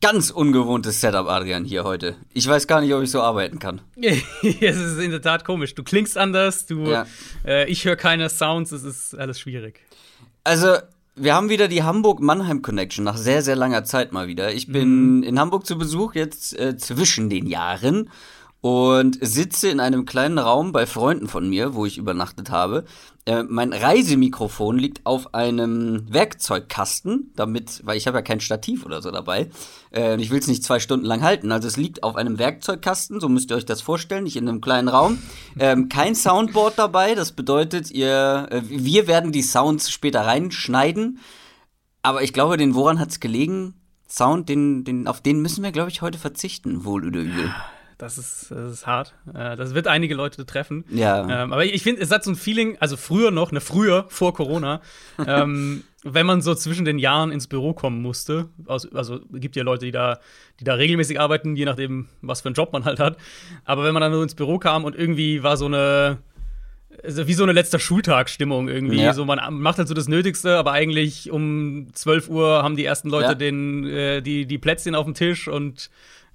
ganz ungewohntes Setup, Adrian, hier heute. Ich weiß gar nicht, ob ich so arbeiten kann. es ist in der Tat komisch. Du klingst anders, du, ja. äh, ich höre keine Sounds, es ist alles schwierig. Also, wir haben wieder die Hamburg-Mannheim-Connection nach sehr, sehr langer Zeit mal wieder. Ich bin mhm. in Hamburg zu Besuch, jetzt äh, zwischen den Jahren und sitze in einem kleinen Raum bei Freunden von mir, wo ich übernachtet habe. Äh, mein Reisemikrofon liegt auf einem Werkzeugkasten, damit, weil ich habe ja kein Stativ oder so dabei. Äh, ich will es nicht zwei Stunden lang halten. Also es liegt auf einem Werkzeugkasten, so müsst ihr euch das vorstellen, nicht in einem kleinen Raum. Ähm, kein Soundboard dabei, das bedeutet, ihr, äh, wir werden die Sounds später reinschneiden. Aber ich glaube, den woran hat es gelegen? Sound, den, den, auf den müssen wir, glaube ich, heute verzichten, wohl oder übel. Das ist, das ist hart. Äh, das wird einige Leute treffen. Ja. Ähm, aber ich finde, es hat so ein Feeling, also früher noch, ne, früher, vor Corona, ähm, wenn man so zwischen den Jahren ins Büro kommen musste. Also, also gibt ja Leute, die da, die da regelmäßig arbeiten, je nachdem, was für einen Job man halt hat. Aber wenn man dann so ins Büro kam und irgendwie war so eine, also wie so eine letzter Schultagsstimmung irgendwie. Ja. So, man macht halt so das Nötigste, aber eigentlich um 12 Uhr haben die ersten Leute ja. den, äh, die, die Plätzchen auf dem Tisch und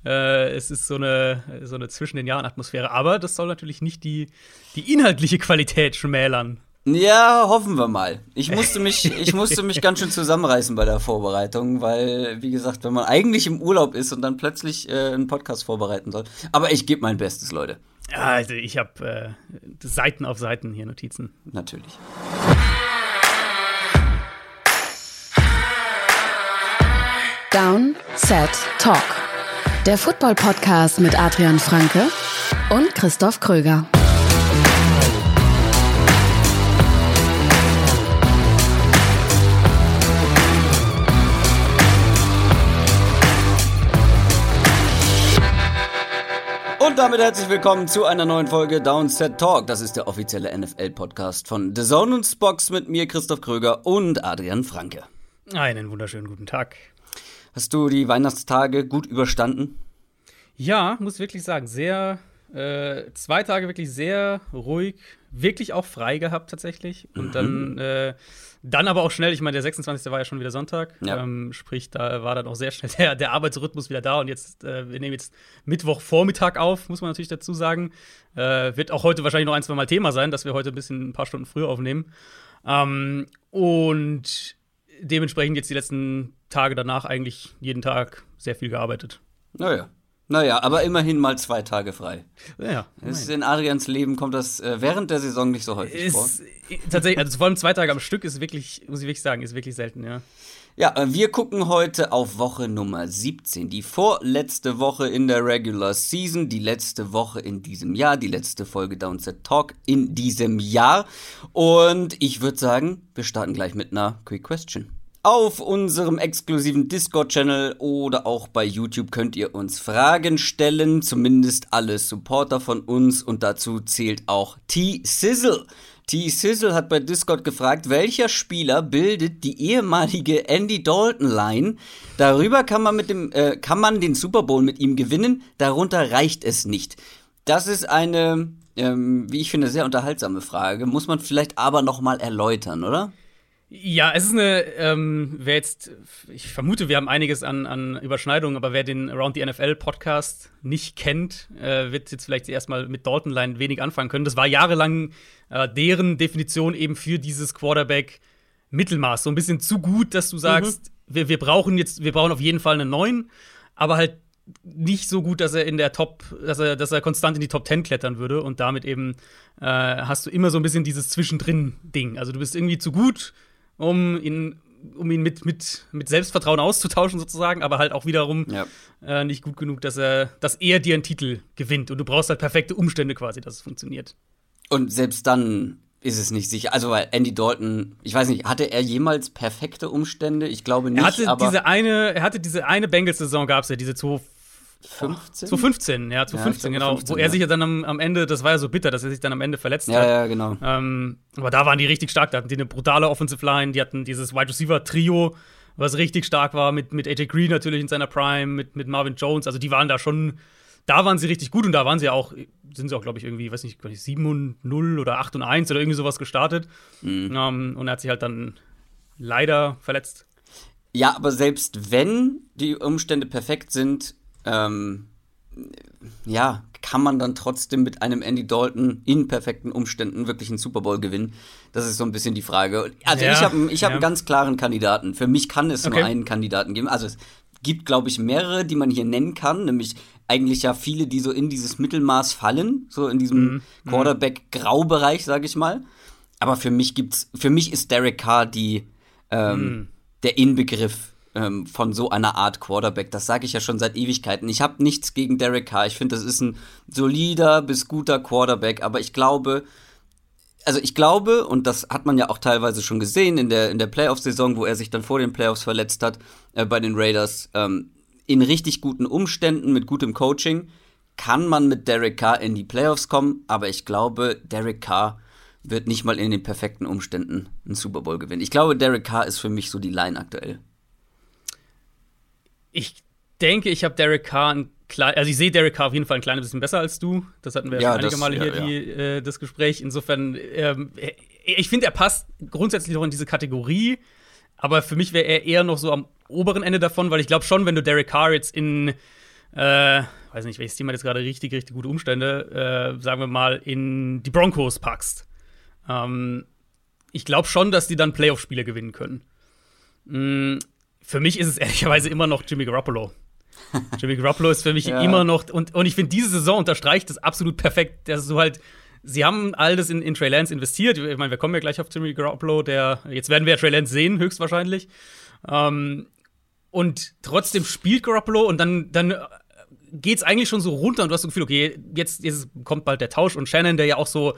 äh, es ist so eine, so eine zwischen den Jahren Atmosphäre. Aber das soll natürlich nicht die, die inhaltliche Qualität schmälern. Ja, hoffen wir mal. Ich musste mich, ich musste mich ganz schön zusammenreißen bei der Vorbereitung, weil, wie gesagt, wenn man eigentlich im Urlaub ist und dann plötzlich äh, einen Podcast vorbereiten soll. Aber ich gebe mein Bestes, Leute. Ja, also ich habe äh, Seiten auf Seiten hier Notizen. Natürlich. Down, Set, Talk. Der Football-Podcast mit Adrian Franke und Christoph Kröger. Und damit herzlich willkommen zu einer neuen Folge Downset Talk. Das ist der offizielle NFL-Podcast von The Zone und Spox mit mir, Christoph Kröger und Adrian Franke. Einen wunderschönen guten Tag. Hast du die Weihnachtstage gut überstanden? Ja, muss wirklich sagen, sehr, äh, zwei Tage wirklich sehr ruhig, wirklich auch frei gehabt tatsächlich. Und mhm. dann, äh, dann aber auch schnell, ich meine, der 26. war ja schon wieder Sonntag, ja. ähm, sprich, da war dann auch sehr schnell der, der Arbeitsrhythmus wieder da. Und jetzt, äh, wir nehmen jetzt Mittwochvormittag auf, muss man natürlich dazu sagen. Äh, wird auch heute wahrscheinlich noch ein, zwei Mal Thema sein, dass wir heute ein bisschen ein paar Stunden früher aufnehmen. Ähm, und dementsprechend jetzt die letzten Tage danach eigentlich jeden Tag sehr viel gearbeitet. Naja. Naja, aber immerhin mal zwei Tage frei. Ja. Ist in Adrians Leben kommt das äh, während der Saison nicht so häufig ist, vor. Tatsächlich, also vor allem zwei Tage am Stück ist wirklich, muss ich wirklich sagen, ist wirklich selten, ja. Ja, äh, wir gucken heute auf Woche Nummer 17. Die vorletzte Woche in der Regular Season, die letzte Woche in diesem Jahr, die letzte Folge Downset Talk in diesem Jahr. Und ich würde sagen, wir starten gleich mit einer Quick Question. Auf unserem exklusiven Discord-Channel oder auch bei YouTube könnt ihr uns Fragen stellen, zumindest alle Supporter von uns und dazu zählt auch T-Sizzle. T-Sizzle hat bei Discord gefragt, welcher Spieler bildet die ehemalige Andy Dalton-Line? Darüber kann man, mit dem, äh, kann man den Super Bowl mit ihm gewinnen, darunter reicht es nicht. Das ist eine, ähm, wie ich finde, sehr unterhaltsame Frage, muss man vielleicht aber nochmal erläutern, oder? Ja, es ist eine, ähm, wer jetzt, ich vermute, wir haben einiges an, an Überschneidungen, aber wer den Around the NFL Podcast nicht kennt, äh, wird jetzt vielleicht erstmal mit Dalton Line wenig anfangen können. Das war jahrelang äh, deren Definition eben für dieses Quarterback Mittelmaß. So ein bisschen zu gut, dass du sagst, mhm. wir, wir brauchen jetzt, wir brauchen auf jeden Fall einen neuen, aber halt nicht so gut, dass er in der Top, dass er, dass er konstant in die Top 10 klettern würde und damit eben äh, hast du immer so ein bisschen dieses Zwischendrin-Ding. Also du bist irgendwie zu gut, um ihn, um ihn mit, mit, mit Selbstvertrauen auszutauschen, sozusagen, aber halt auch wiederum ja. äh, nicht gut genug, dass er, dass er dir einen Titel gewinnt. Und du brauchst halt perfekte Umstände quasi, dass es funktioniert. Und selbst dann ist es nicht sicher. Also, weil Andy Dalton, ich weiß nicht, hatte er jemals perfekte Umstände? Ich glaube nicht. Er hatte diese eine, er hatte diese eine Bengals-Saison, gab es ja, diese 2 15? Zu 15, ja, zu ja, 15, genau. 15, wo er sich ja dann am, am, Ende, das war ja so bitter, dass er sich dann am Ende verletzt ja, hat. Ja, genau. Ähm, aber da waren die richtig stark. Da hatten die eine brutale Offensive Line, die hatten dieses Wide Receiver Trio, was richtig stark war, mit, mit AJ Green natürlich in seiner Prime, mit, mit Marvin Jones. Also die waren da schon, da waren sie richtig gut und da waren sie auch, sind sie auch, glaube ich, irgendwie, weiß nicht, 7 und 0 oder 8 und 1 oder irgendwie sowas gestartet. Mhm. Ähm, und er hat sich halt dann leider verletzt. Ja, aber selbst wenn die Umstände perfekt sind, ähm, ja, kann man dann trotzdem mit einem Andy Dalton in perfekten Umständen wirklich einen Super Bowl gewinnen? Das ist so ein bisschen die Frage. Also ja, ich habe ich hab ja. einen ganz klaren Kandidaten. Für mich kann es okay. nur einen Kandidaten geben. Also es gibt, glaube ich, mehrere, die man hier nennen kann, nämlich eigentlich ja viele, die so in dieses Mittelmaß fallen, so in diesem mhm. mhm. Quarterback-Graubereich, sage ich mal. Aber für mich gibt's, für mich ist Derek Carr die ähm, mhm. der Inbegriff ähm, von so einer Art Quarterback. Das sage ich ja schon seit Ewigkeiten. Ich habe nichts gegen Derek Carr. Ich finde, das ist ein solider bis guter Quarterback. Aber ich glaube, also ich glaube, und das hat man ja auch teilweise schon gesehen in der, in der Playoff-Saison, wo er sich dann vor den Playoffs verletzt hat äh, bei den Raiders, ähm, in richtig guten Umständen, mit gutem Coaching, kann man mit Derek Carr in die Playoffs kommen. Aber ich glaube, Derek Carr wird nicht mal in den perfekten Umständen einen Super Bowl gewinnen. Ich glaube, Derek Carr ist für mich so die Line aktuell. Ich denke, ich habe Derek Carr ein klein, also ich sehe Derek Carr auf jeden Fall ein kleines bisschen besser als du. Das hatten wir ja, einige das, Male hier ja, die, äh, das Gespräch. Insofern, ähm, ich finde, er passt grundsätzlich auch in diese Kategorie. Aber für mich wäre er eher noch so am oberen Ende davon, weil ich glaube schon, wenn du Derek Carr jetzt in, äh, weiß nicht, welches hat jetzt gerade richtig, richtig gute Umstände, äh, sagen wir mal, in die Broncos packst. Ähm, ich glaube schon, dass die dann Playoff-Spiele gewinnen können. Mhm für mich ist es ehrlicherweise immer noch Jimmy Garoppolo. Jimmy Garoppolo ist für mich ja. immer noch, und, und ich finde, diese Saison unterstreicht das absolut perfekt, dass du halt, sie haben all das in, in Trey Lance investiert. Ich meine, wir kommen ja gleich auf Jimmy Garoppolo, der, jetzt werden wir ja Trey Lance sehen, höchstwahrscheinlich. Ähm, und trotzdem spielt Garoppolo und dann, dann geht's eigentlich schon so runter und du hast das Gefühl, okay, jetzt, jetzt kommt bald der Tausch und Shannon, der ja auch so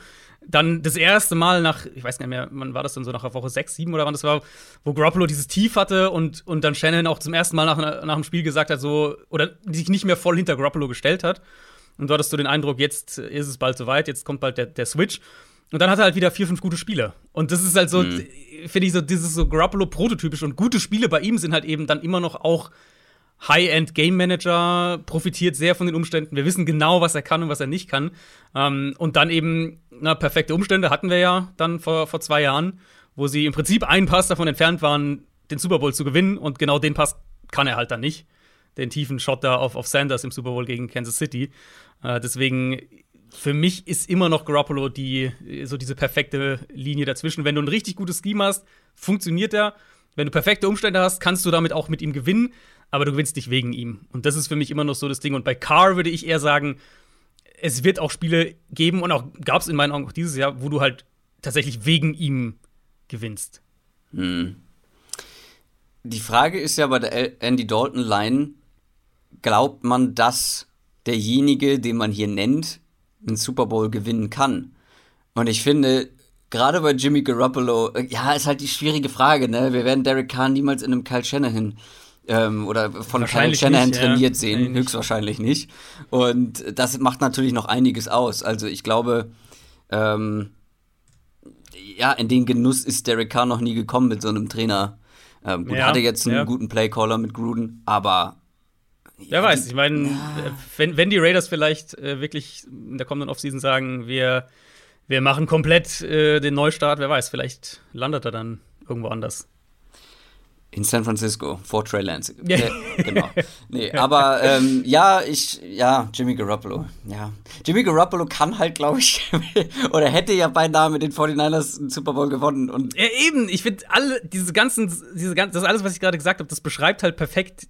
dann das erste Mal nach, ich weiß gar nicht mehr, wann war das dann so, nach Woche 6, 7 oder wann das war, wo Garoppolo dieses Tief hatte und, und dann Shannon auch zum ersten Mal nach, nach dem Spiel gesagt hat, so, oder sich nicht mehr voll hinter Garoppolo gestellt hat. Und du hattest so den Eindruck, jetzt ist es bald soweit, jetzt kommt bald der, der Switch. Und dann hat er halt wieder vier, fünf gute Spiele. Und das ist halt so, mhm. finde ich so, dieses so Garoppolo-prototypisch. Und gute Spiele bei ihm sind halt eben dann immer noch auch High-End Game Manager, profitiert sehr von den Umständen. Wir wissen genau, was er kann und was er nicht kann. Ähm, und dann eben, na, perfekte Umstände hatten wir ja dann vor, vor zwei Jahren, wo sie im Prinzip einen Pass davon entfernt waren, den Super Bowl zu gewinnen. Und genau den Pass kann er halt dann nicht. Den tiefen Shot da auf, auf Sanders im Super Bowl gegen Kansas City. Äh, deswegen, für mich ist immer noch Garoppolo die, so diese perfekte Linie dazwischen. Wenn du ein richtig gutes Scheme hast, funktioniert er. Wenn du perfekte Umstände hast, kannst du damit auch mit ihm gewinnen aber du gewinnst nicht wegen ihm. Und das ist für mich immer noch so das Ding. Und bei Carr würde ich eher sagen, es wird auch Spiele geben und auch gab es in meinen Augen auch dieses Jahr, wo du halt tatsächlich wegen ihm gewinnst. Hm. Die Frage ist ja bei der Andy Dalton Line, glaubt man, dass derjenige, den man hier nennt, einen Super Bowl gewinnen kann? Und ich finde, gerade bei Jimmy Garoppolo, äh, ja, ist halt die schwierige Frage, ne? Wir werden Derek Carr niemals in einem Kyle Shanahan ähm, oder von Kyle Shanahan nicht, trainiert ja. sehen, nee, höchstwahrscheinlich nicht. Und das macht natürlich noch einiges aus. Also ich glaube, ähm, ja, in den Genuss ist Derek Carr noch nie gekommen mit so einem Trainer. Ähm, gut, ja, hatte jetzt einen ja. guten Playcaller mit Gruden, aber Wer weiß, ich meine, wenn, wenn die Raiders vielleicht äh, wirklich in der kommenden Offseason sagen, wir, wir machen komplett äh, den Neustart, wer weiß, vielleicht landet er dann irgendwo anders. In San Francisco, vor Trey Lance. Ja. Äh, genau. Nee, aber ähm, ja, ich, ja, Jimmy Garoppolo. Ja. Jimmy Garoppolo kann halt, glaube ich, oder hätte ja beinahe mit den 49ers einen Super Bowl gewonnen. Und ja, eben, ich finde alle, diese ganzen, diese ganzen, das alles, was ich gerade gesagt habe, das beschreibt halt perfekt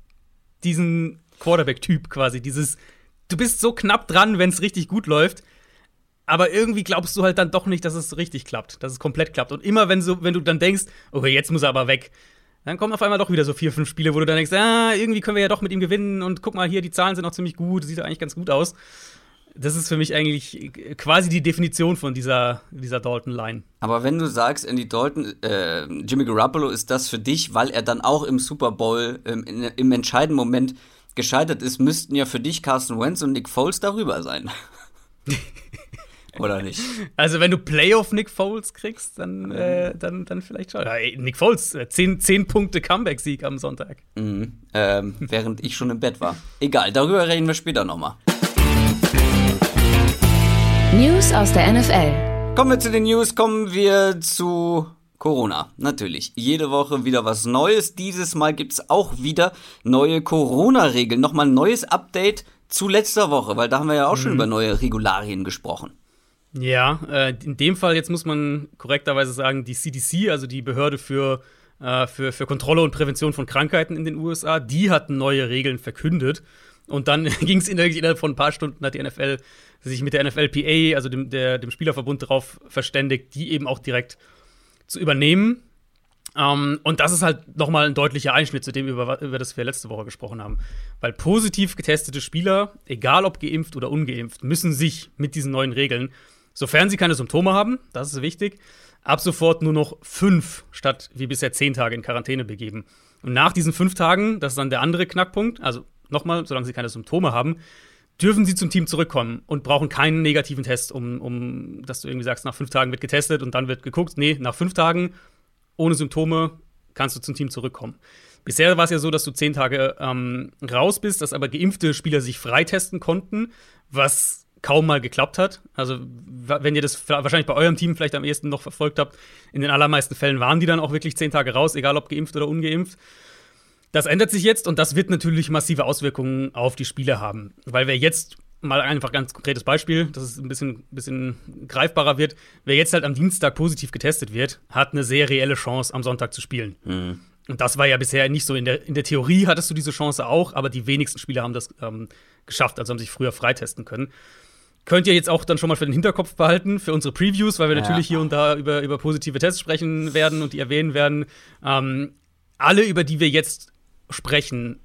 diesen Quarterback-Typ quasi. Dieses, du bist so knapp dran, wenn es richtig gut läuft. Aber irgendwie glaubst du halt dann doch nicht, dass es richtig klappt, dass es komplett klappt. Und immer wenn, so, wenn du dann denkst, okay, jetzt muss er aber weg, dann kommen auf einmal doch wieder so vier, fünf Spiele, wo du dann denkst, ah, irgendwie können wir ja doch mit ihm gewinnen und guck mal hier, die Zahlen sind auch ziemlich gut, sieht eigentlich ganz gut aus. Das ist für mich eigentlich quasi die Definition von dieser, dieser Dalton-Line. Aber wenn du sagst, Andy Dalton, äh, Jimmy Garoppolo ist das für dich, weil er dann auch im Super Bowl ähm, in, im entscheidenden Moment gescheitert ist, müssten ja für dich Carson Wentz und Nick Foles darüber sein. Oder nicht? Also, wenn du Playoff Nick Foles kriegst, dann, äh, dann, dann vielleicht schon. Ja, Nick Foles, 10, äh, 10 Punkte Comeback-Sieg am Sonntag. Mhm. Ähm, während ich schon im Bett war. Egal, darüber reden wir später nochmal. News aus der NFL. Kommen wir zu den News, kommen wir zu Corona, natürlich. Jede Woche wieder was Neues. Dieses Mal gibt es auch wieder neue Corona-Regeln. Nochmal ein neues Update zu letzter Woche, weil da haben wir ja auch mhm. schon über neue Regularien gesprochen. Ja, äh, in dem Fall jetzt muss man korrekterweise sagen, die CDC, also die Behörde für, äh, für, für Kontrolle und Prävention von Krankheiten in den USA, die hat neue Regeln verkündet. Und dann ging es innerhalb von ein paar Stunden, hat die NFL sich mit der NFLPA, also dem, der, dem Spielerverbund, darauf verständigt, die eben auch direkt zu übernehmen. Um, ähm, und das ist halt nochmal ein deutlicher Einschnitt zu dem, über, über das wir letzte Woche gesprochen haben. Weil positiv getestete Spieler, egal ob geimpft oder ungeimpft, müssen sich mit diesen neuen Regeln Sofern sie keine Symptome haben, das ist wichtig, ab sofort nur noch fünf statt wie bisher zehn Tage in Quarantäne begeben. Und nach diesen fünf Tagen, das ist dann der andere Knackpunkt, also nochmal, solange sie keine Symptome haben, dürfen sie zum Team zurückkommen und brauchen keinen negativen Test, um, um dass du irgendwie sagst, nach fünf Tagen wird getestet und dann wird geguckt. Nee, nach fünf Tagen ohne Symptome kannst du zum Team zurückkommen. Bisher war es ja so, dass du zehn Tage ähm, raus bist, dass aber geimpfte Spieler sich freitesten konnten, was kaum mal geklappt hat. Also, wenn ihr das wahrscheinlich bei eurem Team vielleicht am ehesten noch verfolgt habt, in den allermeisten Fällen waren die dann auch wirklich zehn Tage raus, egal ob geimpft oder ungeimpft. Das ändert sich jetzt und das wird natürlich massive Auswirkungen auf die Spiele haben. Weil wer jetzt mal einfach ganz konkretes Beispiel, dass es ein bisschen, bisschen greifbarer wird. Wer jetzt halt am Dienstag positiv getestet wird, hat eine sehr reelle Chance, am Sonntag zu spielen. Mhm. Und das war ja bisher nicht so. In der, in der Theorie hattest du diese Chance auch, aber die wenigsten Spieler haben das ähm, geschafft, also haben sich früher freitesten können könnt ihr jetzt auch dann schon mal für den Hinterkopf behalten, für unsere Previews, weil wir ja. natürlich hier und da über, über positive Tests sprechen werden und die erwähnen werden. Ähm, alle, über die wir jetzt sprechen,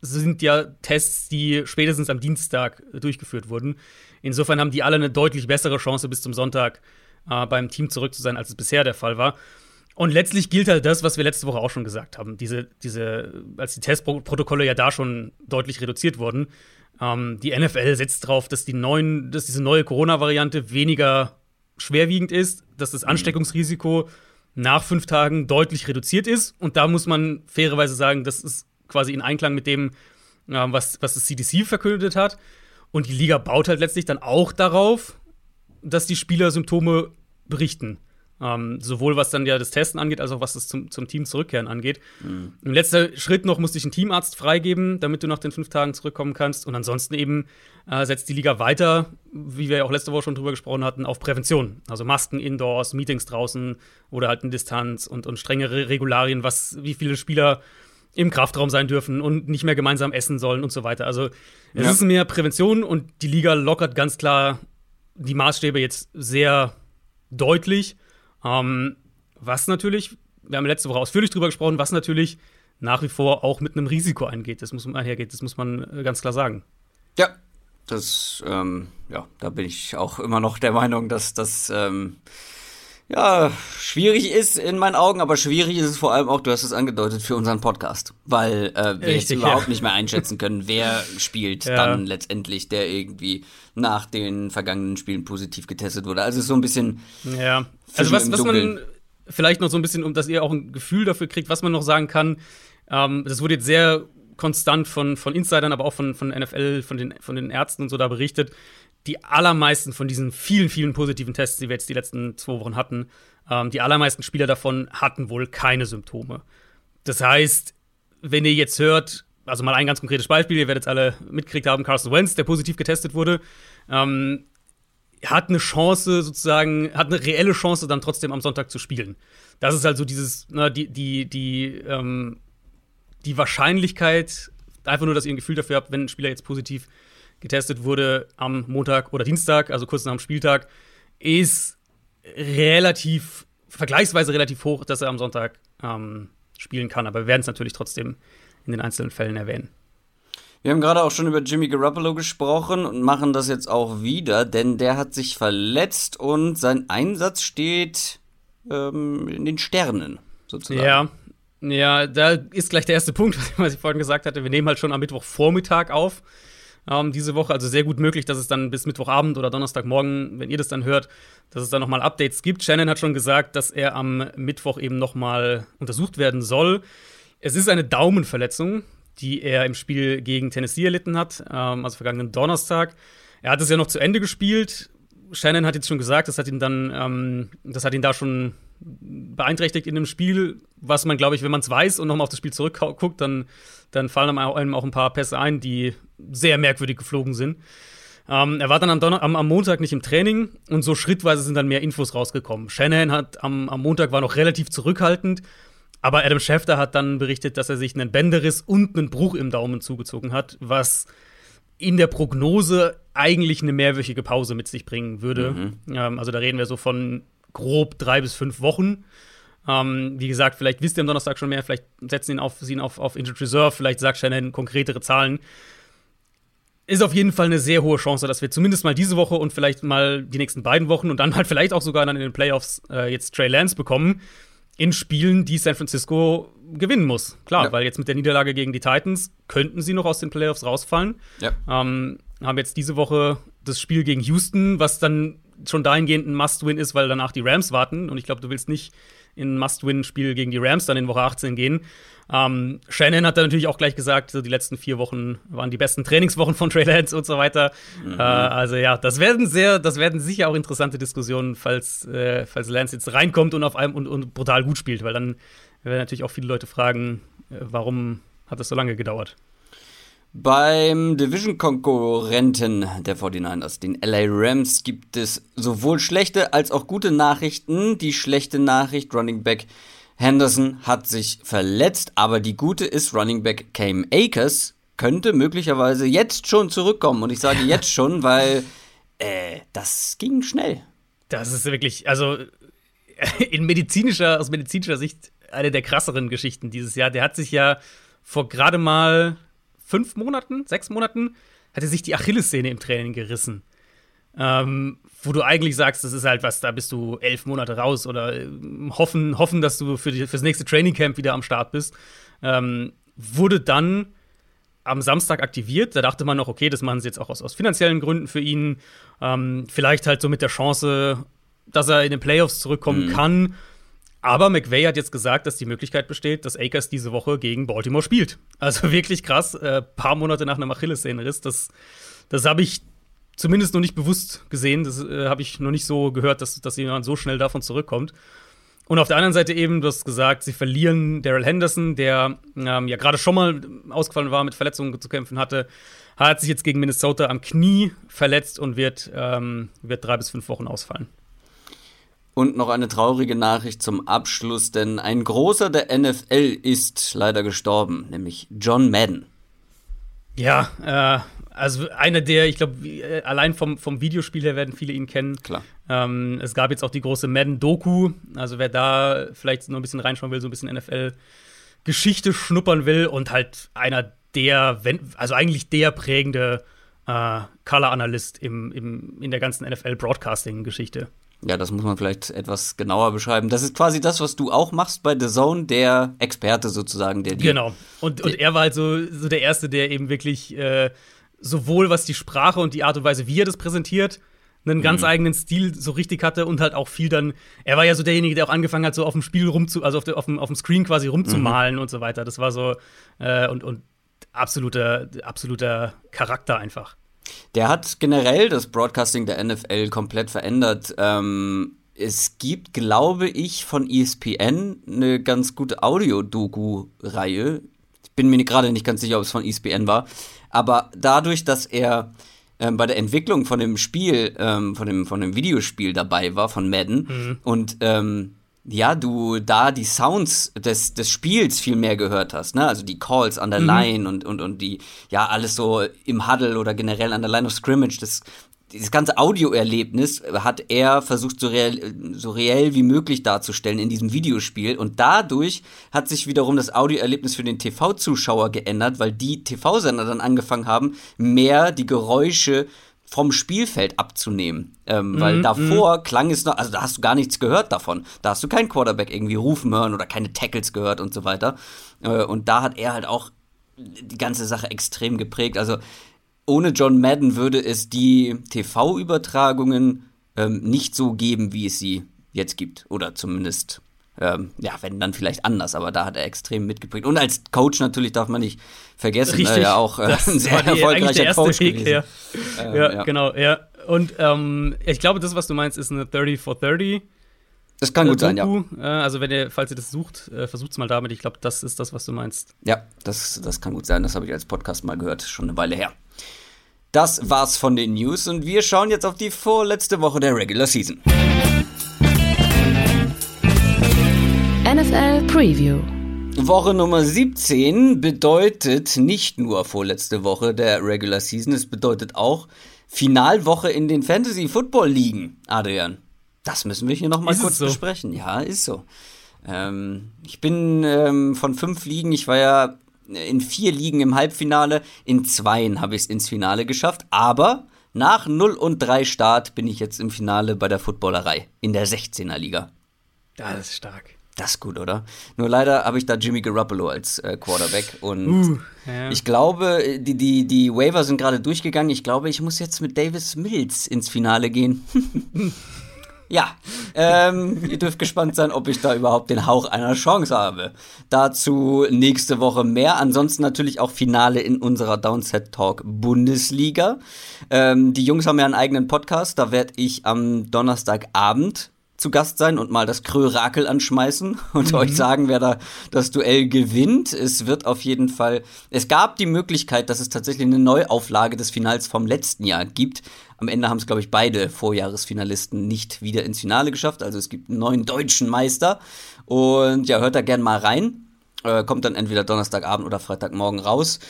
sind ja Tests, die spätestens am Dienstag durchgeführt wurden. Insofern haben die alle eine deutlich bessere Chance, bis zum Sonntag äh, beim Team zurück zu sein, als es bisher der Fall war. Und letztlich gilt halt das, was wir letzte Woche auch schon gesagt haben. Diese, diese, als die Testprotokolle ja da schon deutlich reduziert wurden, ähm, die NFL setzt darauf, dass, die neuen, dass diese neue Corona-Variante weniger schwerwiegend ist, dass das mhm. Ansteckungsrisiko nach fünf Tagen deutlich reduziert ist. Und da muss man fairerweise sagen, das ist quasi in Einklang mit dem, äh, was, was das CDC verkündet hat. Und die Liga baut halt letztlich dann auch darauf, dass die Spieler Symptome berichten. Ähm, sowohl was dann ja das Testen angeht, als auch was das zum, zum Team zurückkehren angeht. Mhm. Im letzten Schritt noch musste ich einen Teamarzt freigeben, damit du nach den fünf Tagen zurückkommen kannst. Und ansonsten eben äh, setzt die Liga weiter, wie wir ja auch letzte Woche schon drüber gesprochen hatten, auf Prävention. Also Masken indoors, Meetings draußen oder halt eine Distanz und, und strengere Regularien, was, wie viele Spieler im Kraftraum sein dürfen und nicht mehr gemeinsam essen sollen und so weiter. Also es ja. ist mehr Prävention und die Liga lockert ganz klar die Maßstäbe jetzt sehr deutlich. Ähm, was natürlich, wir haben letzte Woche ausführlich drüber gesprochen, was natürlich nach wie vor auch mit einem Risiko eingeht. Das muss man einhergeht, das muss man äh, ganz klar sagen. Ja, das, ähm, ja, da bin ich auch immer noch der Meinung, dass das ähm, ja, schwierig ist in meinen Augen, aber schwierig ist es vor allem auch, du hast es angedeutet, für unseren Podcast. Weil äh, wir Richtig, jetzt überhaupt ja. nicht mehr einschätzen können, wer spielt ja. dann letztendlich, der irgendwie nach den vergangenen Spielen positiv getestet wurde. Also es ist so ein bisschen. Ja. Also was, was man vielleicht noch so ein bisschen, um dass ihr auch ein Gefühl dafür kriegt, was man noch sagen kann, ähm, das wurde jetzt sehr konstant von, von Insidern, aber auch von, von NFL, von den, von den Ärzten und so da berichtet die allermeisten von diesen vielen, vielen positiven Tests, die wir jetzt die letzten zwei Wochen hatten, ähm, die allermeisten Spieler davon hatten wohl keine Symptome. Das heißt, wenn ihr jetzt hört, also mal ein ganz konkretes Beispiel, ihr werdet es alle mitgekriegt haben, Carson Wentz, der positiv getestet wurde, ähm, hat eine Chance sozusagen, hat eine reelle Chance, dann trotzdem am Sonntag zu spielen. Das ist also dieses, ne, die, die, die, ähm, die Wahrscheinlichkeit, einfach nur, dass ihr ein Gefühl dafür habt, wenn ein Spieler jetzt positiv getestet wurde am Montag oder Dienstag, also kurz nach dem Spieltag, ist relativ, vergleichsweise relativ hoch, dass er am Sonntag ähm, spielen kann. Aber wir werden es natürlich trotzdem in den einzelnen Fällen erwähnen. Wir haben gerade auch schon über Jimmy Garoppolo gesprochen und machen das jetzt auch wieder, denn der hat sich verletzt und sein Einsatz steht ähm, in den Sternen, sozusagen. Ja, ja, da ist gleich der erste Punkt, was ich vorhin gesagt hatte. Wir nehmen halt schon am Mittwochvormittag auf ähm, diese Woche. Also sehr gut möglich, dass es dann bis Mittwochabend oder Donnerstagmorgen, wenn ihr das dann hört, dass es dann nochmal Updates gibt. Shannon hat schon gesagt, dass er am Mittwoch eben nochmal untersucht werden soll. Es ist eine Daumenverletzung, die er im Spiel gegen Tennessee erlitten hat, ähm, also vergangenen Donnerstag. Er hat es ja noch zu Ende gespielt. Shannon hat jetzt schon gesagt, das hat ihn dann, ähm, das hat ihn da schon beeinträchtigt in dem Spiel, was man, glaube ich, wenn man es weiß und nochmal auf das Spiel zurückguckt, dann, dann fallen einem auch ein paar Pässe ein, die sehr merkwürdig geflogen sind. Ähm, er war dann am, Donner am, am, Montag nicht im Training und so schrittweise sind dann mehr Infos rausgekommen. Shanahan hat am, am Montag war noch relativ zurückhaltend, aber Adam Schefter hat dann berichtet, dass er sich einen Bänderriss und einen Bruch im Daumen zugezogen hat, was in der Prognose eigentlich eine mehrwöchige Pause mit sich bringen würde. Mhm. Ähm, also da reden wir so von grob drei bis fünf Wochen. Ähm, wie gesagt, vielleicht wisst ihr am Donnerstag schon mehr, vielleicht setzen ihn auf, sie ihn auf, auf Injured Reserve, vielleicht sagt Shannon konkretere Zahlen. Ist auf jeden Fall eine sehr hohe Chance, dass wir zumindest mal diese Woche und vielleicht mal die nächsten beiden Wochen und dann halt vielleicht auch sogar dann in den Playoffs äh, jetzt Trey Lance bekommen in Spielen, die San Francisco gewinnen muss. Klar, ja. weil jetzt mit der Niederlage gegen die Titans könnten sie noch aus den Playoffs rausfallen. Ja. Ähm, haben jetzt diese Woche das Spiel gegen Houston, was dann schon dahingehend ein Must-Win ist, weil danach die Rams warten. Und ich glaube, du willst nicht in ein Must-Win-Spiel gegen die Rams dann in Woche 18 gehen. Ähm, Shannon hat dann natürlich auch gleich gesagt, so die letzten vier Wochen waren die besten Trainingswochen von Trey Lance und so weiter. Mhm. Äh, also ja, das werden sehr, das werden sicher auch interessante Diskussionen, falls, äh, falls Lance jetzt reinkommt und auf einem und, und brutal gut spielt, weil dann werden natürlich auch viele Leute fragen, äh, warum hat das so lange gedauert. Beim Division-Konkurrenten der 49ers, den LA Rams, gibt es sowohl schlechte als auch gute Nachrichten. Die schlechte Nachricht, Running Back Henderson hat sich verletzt, aber die gute ist, Running Back Cam Akers könnte möglicherweise jetzt schon zurückkommen. Und ich sage jetzt schon, weil äh, das ging schnell. Das ist wirklich, also in medizinischer, aus medizinischer Sicht eine der krasseren Geschichten dieses Jahr. Der hat sich ja vor gerade mal fünf Monaten, sechs Monaten, hat er sich die Achillessehne im Training gerissen. Ähm, wo du eigentlich sagst, das ist halt was, da bist du elf Monate raus oder äh, hoffen, hoffen, dass du für die, fürs nächste Trainingcamp wieder am Start bist. Ähm, wurde dann am Samstag aktiviert. Da dachte man noch, okay, das machen sie jetzt auch aus, aus finanziellen Gründen für ihn. Ähm, vielleicht halt so mit der Chance, dass er in den Playoffs zurückkommen mhm. kann. Aber McVay hat jetzt gesagt, dass die Möglichkeit besteht, dass Akers diese Woche gegen Baltimore spielt. Also wirklich krass, äh, paar Monate nach einem Achillessehnenriss. Das, das habe ich zumindest noch nicht bewusst gesehen. Das äh, habe ich noch nicht so gehört, dass, dass jemand so schnell davon zurückkommt. Und auf der anderen Seite eben, du hast gesagt, sie verlieren Daryl Henderson, der ähm, ja gerade schon mal ausgefallen war, mit Verletzungen zu kämpfen hatte, hat sich jetzt gegen Minnesota am Knie verletzt und wird, ähm, wird drei bis fünf Wochen ausfallen. Und noch eine traurige Nachricht zum Abschluss, denn ein großer der NFL ist leider gestorben, nämlich John Madden. Ja, äh, also einer der, ich glaube, äh, allein vom, vom Videospiel her werden viele ihn kennen. Klar. Ähm, es gab jetzt auch die große Madden-Doku. Also wer da vielleicht noch ein bisschen reinschauen will, so ein bisschen NFL-Geschichte schnuppern will und halt einer der, also eigentlich der prägende äh, Color-Analyst im, im, in der ganzen NFL-Broadcasting-Geschichte. Ja, das muss man vielleicht etwas genauer beschreiben. Das ist quasi das, was du auch machst bei The Zone, der Experte sozusagen, der die, Genau. Und, und er war halt so, so der Erste, der eben wirklich äh, sowohl was die Sprache und die Art und Weise, wie er das präsentiert, einen ganz mhm. eigenen Stil so richtig hatte und halt auch viel dann, er war ja so derjenige, der auch angefangen hat, so auf dem Spiel rumzu, also auf, der, auf, dem, auf dem Screen quasi rumzumalen mhm. und so weiter. Das war so, äh, und, und absoluter, absoluter Charakter einfach. Der hat generell das Broadcasting der NFL komplett verändert. Ähm, es gibt, glaube ich, von ESPN eine ganz gute Audio-Doku-Reihe. Ich bin mir gerade nicht ganz sicher, ob es von ESPN war. Aber dadurch, dass er ähm, bei der Entwicklung von dem Spiel, ähm, von, dem, von dem Videospiel dabei war, von Madden, mhm. und ähm, ja, du da die Sounds des, des Spiels viel mehr gehört hast, ne? Also die Calls an der mhm. Line und, und, und die, ja, alles so im Huddle oder generell an der Line of Scrimmage, das, dieses ganze Audioerlebnis hat er versucht, so reell, so reell wie möglich darzustellen in diesem Videospiel. Und dadurch hat sich wiederum das Audioerlebnis für den TV-Zuschauer geändert, weil die TV-Sender dann angefangen haben, mehr die Geräusche vom Spielfeld abzunehmen. Ähm, mhm, weil davor mhm. klang es noch, also da hast du gar nichts gehört davon. Da hast du keinen Quarterback irgendwie rufen hören oder keine Tackles gehört und so weiter. Äh, und da hat er halt auch die ganze Sache extrem geprägt. Also ohne John Madden würde es die TV-Übertragungen ähm, nicht so geben, wie es sie jetzt gibt. Oder zumindest ähm, ja, wenn dann vielleicht anders, aber da hat er extrem mitgeprägt. Und als Coach natürlich darf man nicht vergessen, Richtig, äh, ja auch äh, ein sehr erfolgreicher Coach Weg, gewesen. Ja. Ähm, ja, ja, genau, ja. Und ähm, ich glaube, das, was du meinst, ist eine 30 for 30 Das kann gut sein, ja. Äh, also wenn ihr, falls ihr das sucht, äh, versucht es mal damit. Ich glaube, das ist das, was du meinst. Ja, das, das kann gut sein. Das habe ich als Podcast mal gehört, schon eine Weile her. Das war's von den News und wir schauen jetzt auf die vorletzte Woche der Regular Season. NFL Preview. Woche Nummer 17 bedeutet nicht nur vorletzte Woche der Regular Season, es bedeutet auch Finalwoche in den Fantasy Football Ligen, Adrian. Das müssen wir hier nochmal kurz so? besprechen. Ja, ist so. Ähm, ich bin ähm, von fünf Ligen, ich war ja in vier Ligen im Halbfinale, in zweien habe ich es ins Finale geschafft, aber nach 0 und 3 Start bin ich jetzt im Finale bei der Footballerei in der 16er Liga. Das ist stark. Das ist gut, oder? Nur leider habe ich da Jimmy Garoppolo als äh, Quarterback und uh, ja. ich glaube, die, die, die Waiver sind gerade durchgegangen. Ich glaube, ich muss jetzt mit Davis Mills ins Finale gehen. Ja, ähm, ihr dürft gespannt sein, ob ich da überhaupt den Hauch einer Chance habe. Dazu nächste Woche mehr. Ansonsten natürlich auch Finale in unserer Downset Talk Bundesliga. Ähm, die Jungs haben ja einen eigenen Podcast. Da werde ich am Donnerstagabend zu Gast sein und mal das Krörakel anschmeißen und mhm. euch sagen, wer da das Duell gewinnt. Es wird auf jeden Fall, es gab die Möglichkeit, dass es tatsächlich eine Neuauflage des Finals vom letzten Jahr gibt. Am Ende haben es, glaube ich, beide Vorjahresfinalisten nicht wieder ins Finale geschafft. Also es gibt einen neuen deutschen Meister. Und ja, hört da gern mal rein. Äh, kommt dann entweder Donnerstagabend oder Freitagmorgen raus.